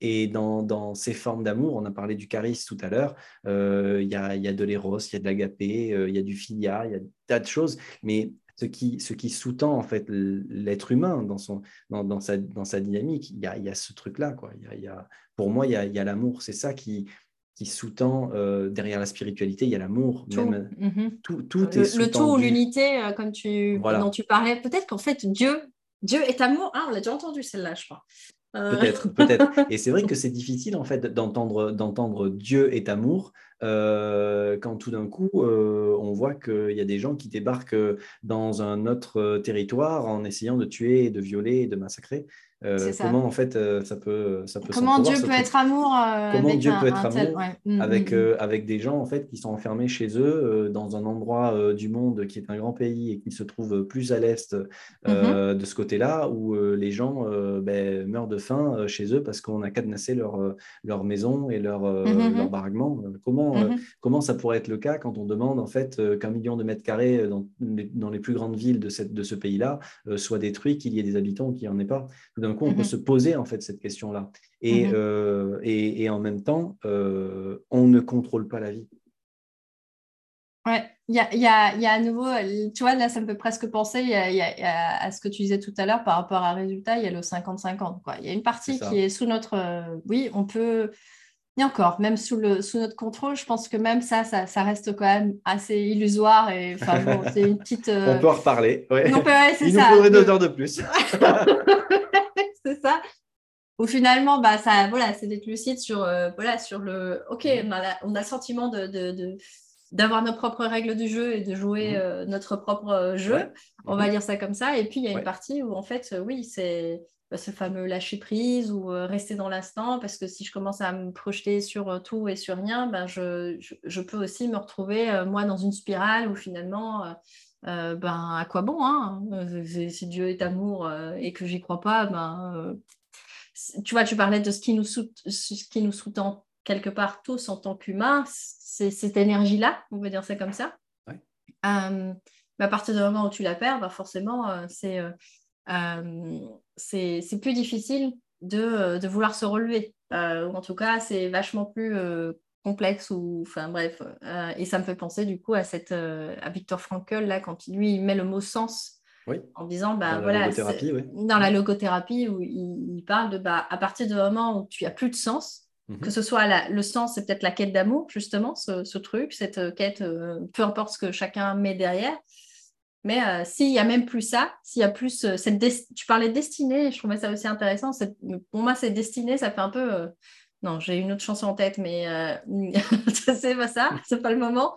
Et dans, ces formes d'amour, on a parlé du charisme tout à l'heure, euh, il y, a, y, a, de l'éros, il y a de l'agapé, euh, il y a du filia, il y a tas de choses, mais ce qui, ce qui sous-tend en fait l'être humain dans, son, dans, dans, sa, dans sa dynamique, il y a, il y a ce truc-là. Quoi. Il, y a, il y a, pour moi, il y a, il y a l'amour. C'est ça qui, qui sous-tend euh, derrière la spiritualité, il y a l'amour. Tout, même, mhm. tout, tout le, est le tout ou l'unité, euh, comme tu, dont tu parlais. Peut-être qu'en fait, Dieu, Dieu est amour. Ah, on l'a déjà entendu celle-là, je crois. Peut-être, peut-être. Et c'est vrai que c'est difficile en fait d'entendre, d'entendre Dieu est amour euh, quand tout d'un coup euh, on voit qu'il y a des gens qui débarquent dans un autre territoire en essayant de tuer, de violer, de massacrer. Euh, comment en fait euh, ça peut ça peut comment Dieu peut être amour euh, comment Dieu peut être amour mm, avec mm, mm. avec des gens en fait qui sont enfermés chez eux dans un endroit du monde qui est un grand pays et qui se trouve plus à l'est mm-hmm. de ce côté-là où les gens ben, meurent de faim chez eux parce qu'on a cadenassé leur leur maison et leur mm-hmm. leur baraquement comment comment ça pourrait être le cas quand on demande en fait qu'un million de mètres carrés dans les, dans les plus grandes villes de cette de ce pays-là soit détruit qu'il y ait des habitants n'y en ait pas? D'un coup, on peut mhm. se poser en fait cette question-là. Et, mhm. euh, et, et, en même temps, euh, on ne contrôle pas la vie. Ouais, il y a, y, a, y a, à nouveau, tu vois, là, ça me fait presque penser y a, à ce que tu disais tout à l'heure par rapport à résultat, il y a le 50-50. Il y a une partie qui est sous notre. Euh, oui, on peut. Et encore, même sous, le, sous notre contrôle, je pense que même ça, ça, ça reste quand même assez illusoire. Et enfin, bon, c'est une petite. on peut en reparler. Ouais. Il nous faudrait deux heures de plus. c'est ça. Ou finalement, bah, ça, voilà, c'est d'être lucide sur, euh, voilà, sur le. Ok, bah, on a le sentiment de, de, d'avoir nos propres règles du jeu et de jouer mm-hmm. euh, notre propre euh, jeu. On va mm-hmm. dire ça comme ça. Et puis, il y a une partie où, en fait, oui, c'est bah, ce fameux lâcher prise ou rester dans l'instant. Parce que si je commence à me projeter sur tout et sur rien, ben, je, je, peux aussi me retrouver, moi, dans une spirale où finalement euh, ben, à quoi bon hein? Si Dieu est amour euh, et que j'y crois pas, ben, euh, tu vois, tu parlais de ce qui nous, ce qui nous sous-tend quelque part tous en tant qu'humains, c'est cette énergie-là, on va dire ça comme ça. mais à partir du moment où tu la perds, ben forcément, c'est c'est plus difficile de, de, vouloir se relever. ou en tout cas, c'est vachement plus complexe ou enfin bref euh, et ça me fait penser du coup à cette euh, à Victor Frankl là quand lui il met le mot sens en disant bah dans voilà la dans la logothérapie où il, parle de bah à partir du moment où tu as plus de sens mhm. que ce soit le sens c'est peut-être la quête d'amour justement ce, truc cette euh, quête peu importe ce que chacun met derrière mais s'il y a même plus ça, s'il y a plus cette tu parlais de destinée, je trouvais ça aussi intéressant. Pour moi, cette destinée, ça fait un peu non, j'ai une autre chanson en tête, mais euh, c'est pas ça, c'est pas le moment.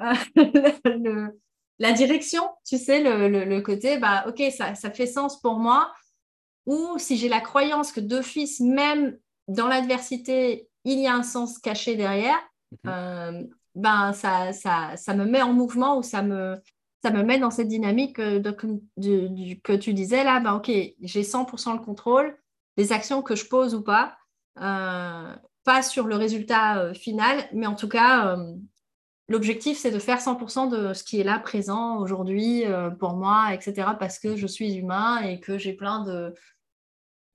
Euh, la direction, tu sais, le, côté, bah, ok, ça, ça, fait sens pour moi. Ou si j'ai la croyance que d'office, même dans l'adversité, il y a un sens caché derrière, mhm. euh, ben, ça, ça, ça, me met en mouvement ou ça me, ça me met dans cette dynamique de, que tu disais là, ben, ok, j'ai 100% le contrôle des actions que je pose ou pas. Euh, pas sur le résultat euh, final, mais en tout cas, euh, l'objectif, c'est de faire 100% de ce qui est là présent aujourd'hui pour moi, etc. Parce que je suis humain et que j'ai plein de,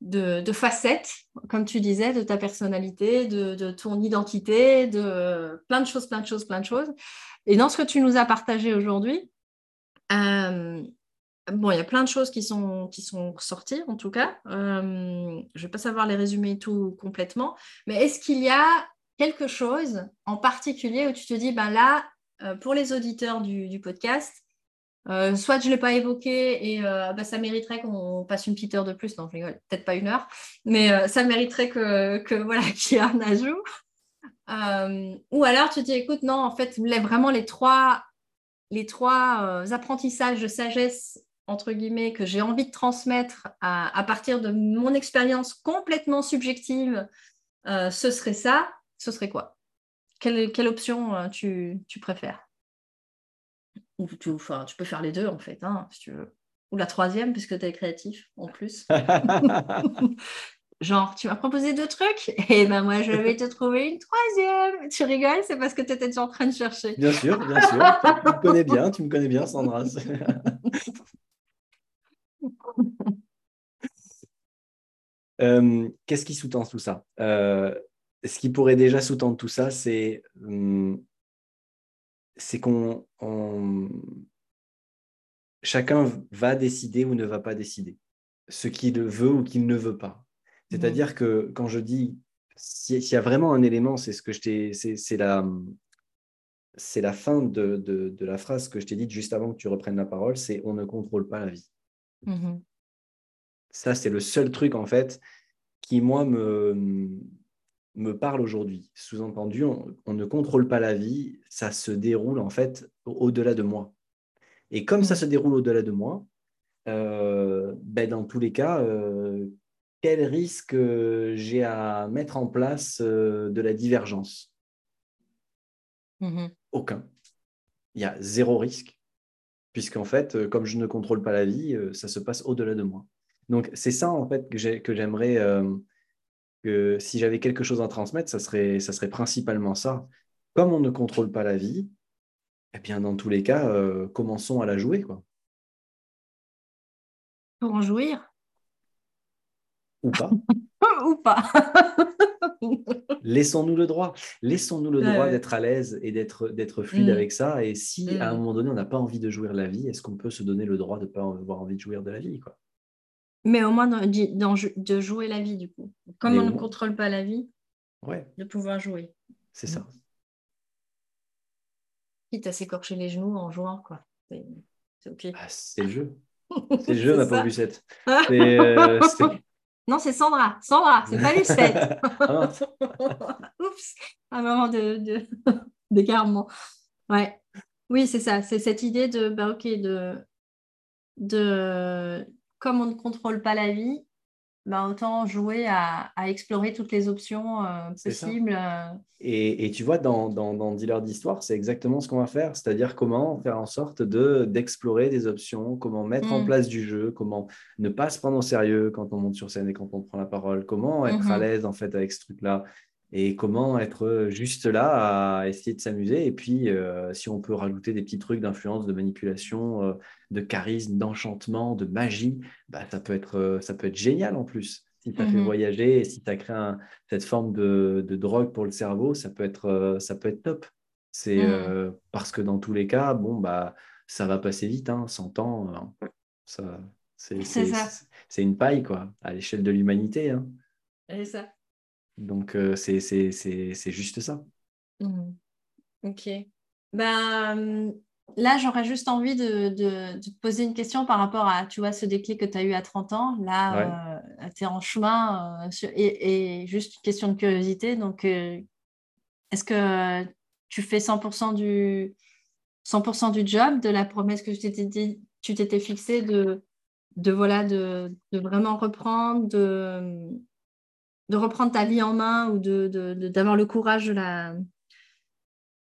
de, facettes, comme tu disais, de ta personnalité, de, ton identité, de plein de choses, plein de choses, plein de choses. Et dans ce que tu nous as partagé aujourd'hui, Bon, il y a plein de choses qui sont, qui sont sorties, en tout cas. Euh, je ne vais pas savoir les résumer tout complètement. Mais est-ce qu'il y a quelque chose en particulier où tu te dis, ben là, euh, pour les auditeurs du, podcast, euh, soit je ne l'ai pas évoqué et ben, ça mériterait qu'on passe une petite heure de plus. Non, je rigole, peut-être pas une heure, mais ça mériterait que, que voilà, qu'il y ait un ajout. ou alors tu te dis, écoute, non, en fait, vraiment les trois les trois apprentissages de sagesse entre guillemets, que j'ai envie de transmettre à, partir de mon expérience complètement subjective, euh, ce serait ça, ce serait quoi? Quelle, quelle, option euh, tu, tu, préfères? Ou tu, enfin, tu peux faire les deux, en fait, hein, si tu veux. Ou la troisième, puisque tu es créatif, en plus. Genre, tu m'as proposé deux trucs, et ben moi, je vais te trouver une troisième. Tu rigoles, c'est parce que tu étais déjà en train de chercher. Bien sûr, bien sûr. tu me connais bien, tu me connais bien, Sandra. Euh, qu'est-ce qui sous-tend tout ça? Euh, Ce qui pourrait déjà sous-tendre tout ça, c'est hum, qu'on chacun va décider ou ne va pas décider ce qu'il veut ou qu'il ne veut pas. C'est-à-dire mmh. que quand je dis s'il y a vraiment un élément, c'est ce que je t'ai, c'est la, c'est la fin de, de, la phrase que je t'ai dite juste avant que tu reprennes la parole, c'est on ne contrôle pas la vie. Mmh ça, c'est le seul truc, en fait, qui moi, me, me parle aujourd'hui. Sous-entendu, on, ne contrôle pas la vie, ça se déroule en fait au-delà de moi. Et comme ça se déroule au-delà de moi, euh, ben dans tous les cas, euh, quel risque j'ai à mettre en place euh, de la divergence? Mmh Aucun. Il y a zéro risque, puisqu'en fait, comme je ne contrôle pas la vie, ça se passe au-delà de moi. Donc c'est ça en fait que j'aimerais que si j'avais quelque chose à transmettre, ça serait, ça serait principalement ça. Comme on ne contrôle pas la vie, eh bien, dans tous les cas, euh, commençons à la jouer. Quoi. Pour en jouir? Ou pas. Ou pas. Laissons-nous le droit. Laissons-nous le droit d'être à l'aise et d'être, d'être fluide mm. avec ça. Et si à un mm. moment donné, on n'a pas envie de jouir la vie, est-ce qu'on peut se donner le droit de ne pas avoir envie de jouir de la vie quoi? Mais au moins de jouer la vie, du coup. Comme on ne contrôle pas la vie, ouais. de pouvoir jouer. C'est ça. Quitte à s'écorcher les genoux en jouant, quoi. C'est OK. Ah, c'est le jeu. C'est le jeu, ma pauvre Lucette. Euh, non, c'est Sandra. Sandra, c'est pas Lucette. Ah Oups, un moment de, d'égarement. Ouais. Oui, c'est ça. C'est cette idée de, bah, OK, de, de comme on ne contrôle pas la vie, ben autant jouer à, explorer toutes les options euh, possibles. Euh. Et, tu vois, dans, dans, Dealer d'Histoire, c'est exactement ce qu'on va faire, c'est-à-dire comment faire en sorte de, d'explorer des options, comment mettre en mm. place du jeu, comment ne pas se prendre au sérieux quand on monte sur scène et quand on prend la parole, comment être à mm-hmm. l'aise en fait avec ce truc-là et comment être juste là à essayer de s'amuser. Et puis, euh, si on peut rajouter des petits trucs d'influence, de manipulation, euh, de charisme, d'enchantement, de magie, bah, ça, peut être, euh, ça peut être génial en plus. Si tu as fait mmh voyager et si tu as créé cette forme de, drogue pour le cerveau, ça peut être, ça peut être top. C'est mmh. parce que dans tous les cas, bon, bah, ça va passer vite, hein, 100 ans, ça, c'est une paille quoi, à l'échelle de l'humanité. Hein. C'est ça. Donc, euh, c'est juste ça. Mmh. Ok. Ben, là, j'aurais juste envie de, te poser une question par rapport à, tu vois, ce déclic que tu as eu à 30 ans. Là, euh, tu es en chemin euh, et, juste une question de curiosité. Donc, est-ce que tu fais 100% du, 100 du job, de la promesse que tu t'étais fixée de, de, voilà, de, de vraiment reprendre, de de reprendre ta vie en main ou d'avoir de, de, le courage de, la,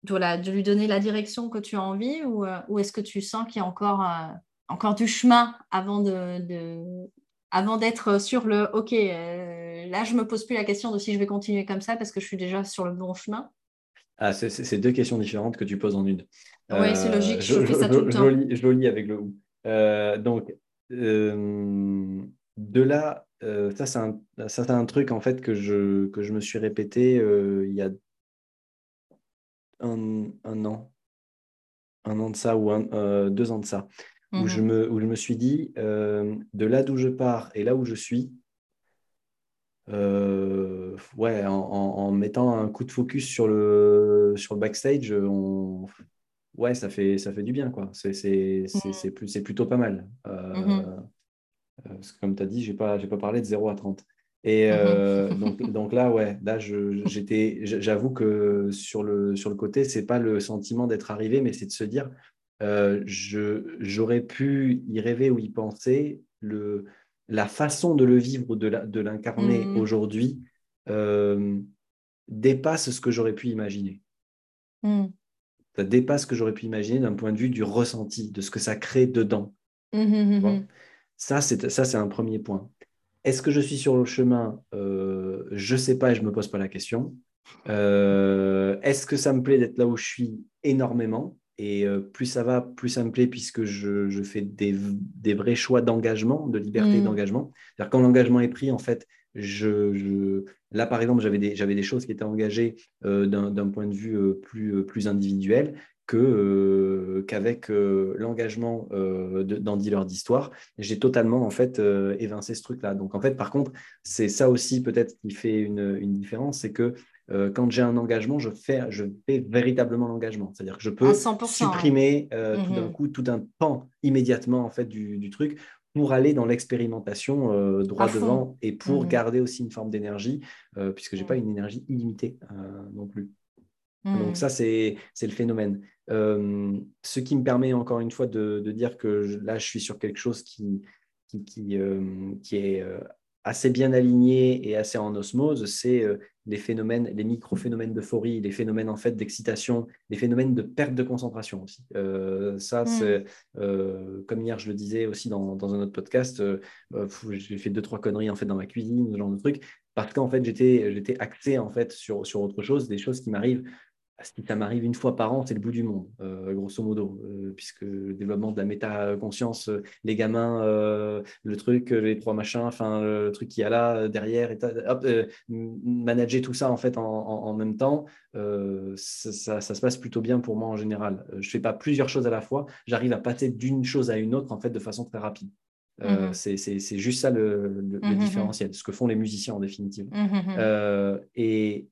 de, de, lui donner la direction que tu as envie ou, euh, ou est-ce que tu sens qu'il y a encore, euh, encore du chemin avant de, avant d'être sur le OK, euh, là je me pose plus la question de si je vais continuer comme ça parce que je suis déjà sur le bon chemin ah, c'est deux questions différentes que tu poses en une. Oui, c'est logique, je, fais ça tout le temps. Je le lis avec le ou. donc, de là euh, ça, c'est un, un, truc en fait que je, que je me suis répété euh, il y a un, un, an, un an de ça ou euh, deux ans de ça, où, je mmh me, où je me suis dit, de là d'où je pars et là où je suis, ouais, en, en, mettant un coup de focus sur le, sur le backstage, on, ouais, ça fait, ça fait du bien, quoi. C'est, mmh. plutôt pas mal. Mmh euh, parce que comme tu as dit, je n'ai pas, pas parlé de 0 à 30. Et euh, donc, donc, là, ouais, là, j'avoue que sur le, sur le côté, ce n'est pas le sentiment d'être arrivé, mais c'est de se dire, euh, j'aurais pu y rêver ou y penser. Le, la façon de le vivre, de l'incarner mmh. aujourd'hui, dépasse ce que j'aurais pu imaginer. Mmh. Ça dépasse ce que j'aurais pu imaginer d'un point de vue du ressenti, de ce que ça crée dedans. Mmh, ça, c'est un premier point. Est-ce que je suis sur le chemin? Euh, Je ne sais pas et je ne me pose pas la question. Euh, est-ce que ça me plaît d'être là où je suis énormément? Et euh, plus ça va, plus ça me plaît puisque je, fais des, vrais choix d'engagement, de liberté mmh. d'engagement. C'est-à-dire quand l'engagement est pris, en fait, je, là, par exemple, j'avais des, des, choses qui étaient engagées d'un point de vue plus, plus individuel qu'avec euh, l'engagement euh, dans Dealer d'Histoire, j'ai totalement en fait évincé ce truc-là. Donc en fait, par contre, c'est ça aussi peut-être qui fait une, une différence, c'est que quand j'ai un engagement, je fais, je fais véritablement l'engagement. C'est-à-dire que je peux supprimer tout d'un mmh coup tout un pan immédiatement en fait du, du truc pour aller dans l'expérimentation euh, droit devant et pour mmh. garder aussi une forme d'énergie, euh, puisque je n'ai pas mmh. une énergie illimitée non plus. Donc ça, c'est le phénomène. Ce qui me permet encore une fois de, dire que là, je suis sur quelque chose qui, qui, qui est assez bien aligné et assez en osmose, c'est euh, les phénomènes, les micro-phénomènes d'euphorie, les phénomènes en fait d'excitation, les phénomènes de perte de concentration aussi. Euh, ça, hmm. c'est euh, comme hier je le disais aussi dans, dans un autre podcast, j'ai fait deux trois conneries en fait dans ma cuisine, ce genre de trucs, parce qu'en fait j'étais j'étais axé en fait sur sur autre chose, des choses qui m'arrivent si ça m'arrive une fois par an, c'est le bout du monde, euh, grosso modo, euh, puisque le développement de la méta-conscience, euh, les gamins, le truc, les trois machins, enfin, le truc qu'il y a là derrière, et hop, manager tout ça en fait en, même temps, ça, se passe plutôt bien pour moi en général. je ne fais pas plusieurs choses à la fois, j'arrive à passer d'une chose à une autre en fait de façon très rapide. Mmh c'est juste ça le, mmh différentiel, ce que font les musiciens en définitive. Mmh et,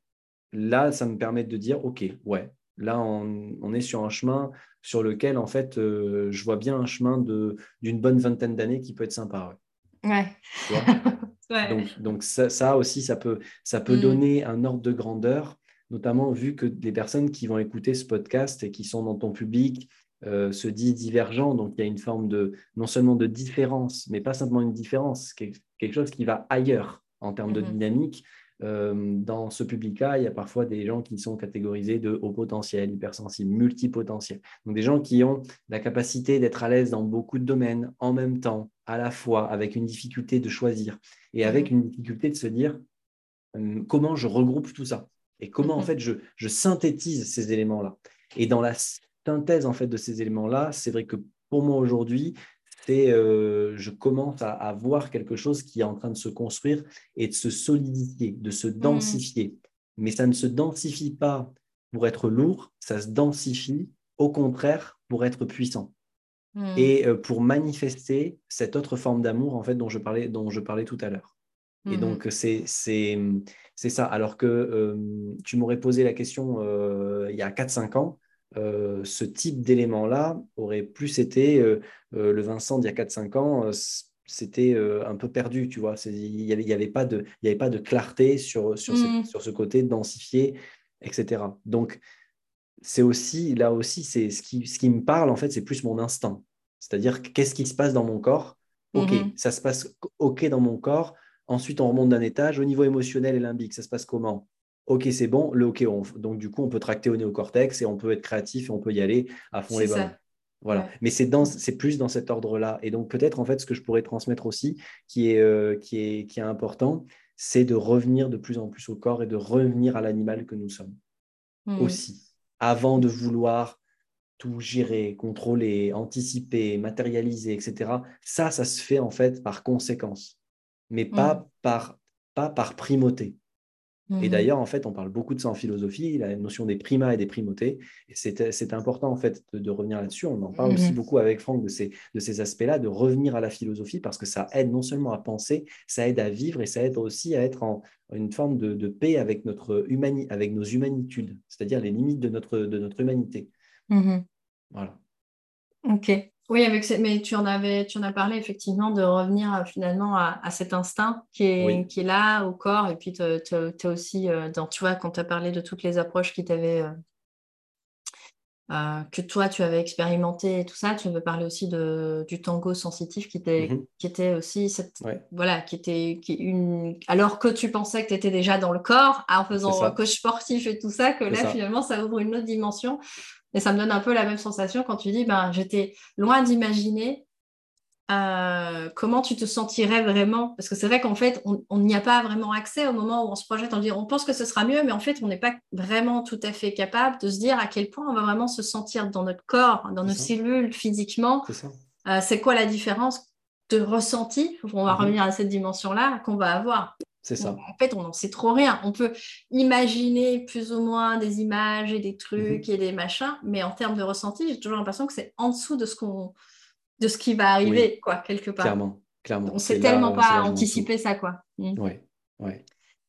là, ça me permet de dire, OK, ouais, là, on, est sur un chemin sur lequel, en fait, euh, je vois bien un chemin d'une bonne vingtaine d'années qui peut être sympa. Ouais. Donc, donc ça, aussi, ça peut, ça peut mm. donner un ordre de grandeur, notamment vu que les personnes qui vont écouter ce podcast et qui sont dans ton public euh, se disent divergents. Donc, il y a une forme de, non seulement de différence, mais pas simplement une différence, quelque chose qui va ailleurs en termes de mm-hmm. dynamique. Euh, dans ce public-là, il y a parfois des gens qui sont catégorisés de haut potentiel, hypersensibles, multipotentiels. Donc des gens qui ont la capacité d'être à l'aise dans beaucoup de domaines en même temps, à la fois, avec une difficulté de choisir et avec mhm. une difficulté de se dire comment je regroupe tout ça et comment en mhm. fait je, je synthétise ces éléments-là. Et dans la synthèse en fait de ces éléments-là, c'est vrai que pour moi aujourd'hui, euh, je commence à, voir quelque chose qui est en train de se construire et de se solidifier, de se mmh. densifier. Mais ça ne se densifie pas pour être lourd, ça se densifie au contraire pour être puissant. Mmh. Et euh, pour manifester cette autre forme d'amour en fait dont je parlais, dont je parlais tout à l'heure. Et mmh. donc, c'est ça. Alors que euh, tu m'aurais posé la question il y a 4-5 ans, euh, ce type d'élément-là aurait plus été euh, euh, le Vincent d'il y a 4-5 ans, c'était un peu perdu, tu vois. Il n'y avait, avait, pas de, avait pas de clarté sur, sur, ce, sur ce côté densifié, etc. Donc, c'est aussi, là aussi, c'est ce qui, ce qui me parle, en fait, c'est plus mon instinct. C'est-à-dire, qu'est-ce qui se passe dans mon corps? Ok, mmh ça se passe ok dans mon corps. Ensuite, on remonte d'un étage. Au niveau émotionnel et limbique, ça se passe comment? OK, c'est bon, le OK, donc du coup, on peut tracter au néocortex et on peut être créatif et on peut y aller à fond les balles. Voilà. Mais c'est, plus dans cet ordre-là. Et donc, peut-être, en fait, ce que je pourrais transmettre aussi, qui est, euh, qui est, qui est important, c'est de revenir de plus en plus au corps et de revenir à l'animal que nous sommes mmh. aussi, avant de vouloir tout gérer, contrôler, anticiper, matérialiser, etc. Ça, ça se fait en fait par conséquence, mais pas, mmh. par, pas par primauté. Et mmh d'ailleurs, en fait, on parle beaucoup de ça en philosophie, la notion des primas et des primautés. Et c'est important, en fait, de, revenir là-dessus. On en parle aussi mmh beaucoup avec Franck de ces, de ces aspects-là, de revenir à la philosophie, parce que ça aide non seulement à penser, ça aide à vivre et ça aide aussi à être en une forme de, paix avec, notre humani avec nos humanitudes, c'est-à-dire les limites de notre, de notre humanité. Mmh voilà. Ok. Oui, avec mais tu en avais, tu en as parlé effectivement de revenir euh, finalement à, cet instinct qui est, qui est là au corps. Et puis, tu as aussi, euh, dans, tu vois, quand tu as parlé de toutes les approches qui t'avaient, euh, que toi, tu avais expérimenté et tout ça, tu veux parler aussi de, du tango sensitif qui était, mmh qui était aussi cette, voilà, qui était qui une, alors que tu pensais que tu étais déjà dans le corps en faisant coach sportif et tout ça, que là, finalement, ça ouvre une autre dimension et ça me donne un peu la même sensation quand tu dis, ben, j'étais loin d'imaginer euh, comment tu te sentirais vraiment. Parce que c'est vrai qu'en fait, on n'y a pas vraiment accès au moment où on se projette, on dit, on pense que ce sera mieux, mais en fait, on n'est pas vraiment tout à fait capable de se dire à quel point on va vraiment se sentir dans notre corps, dans nos cellules, physiquement. Euh, c'est quoi la différence de ressenti, on va mhm. revenir à cette dimension-là, qu'on va avoir. C'est ça. En fait, on n'en sait trop rien. On peut imaginer plus ou moins des images et des trucs mhm. et des machins, mais en termes de ressenti, j'ai toujours l'impression que c'est en dessous de ce qu'on, de ce qui va arriver, quoi, quelque part. Clairement, clairement. On ne sait tellement pas anticiper ça, quoi. Oui, mm. oui.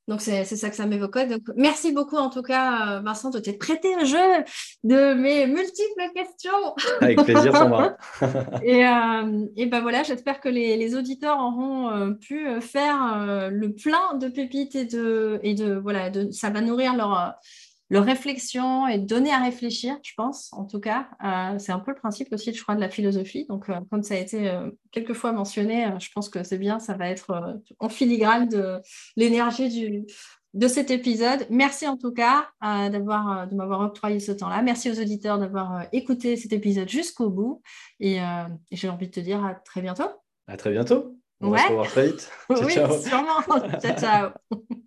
Donc, c'est ça que ça m'évoque. Donc, merci beaucoup, en tout cas, Vincent, de t'être prêté au jeu de mes multiples questions. Avec plaisir, Sandra. et, euh, et ben voilà, j'espère que les, les, auditeurs auront euh, pu euh, faire le plein de pépites et de, et de voilà, de, ça va nourrir leur leur réflexion et donner à réfléchir, je pense, en tout cas. Euh, c'est un peu le principe aussi, je crois, de la philosophie. Donc, euh, comme ça a été euh, quelques fois mentionné, je pense que c'est bien, ça va être en filigrane de l'énergie de cet épisode. Merci en tout cas d'avoir, de m'avoir octroyé ce temps-là. Merci aux auditeurs d'avoir écouté cet épisode jusqu'au bout. Et, j'ai envie de te dire à très bientôt. À très bientôt. On va se revoir très vite. oui, sûrement. ciao, ciao.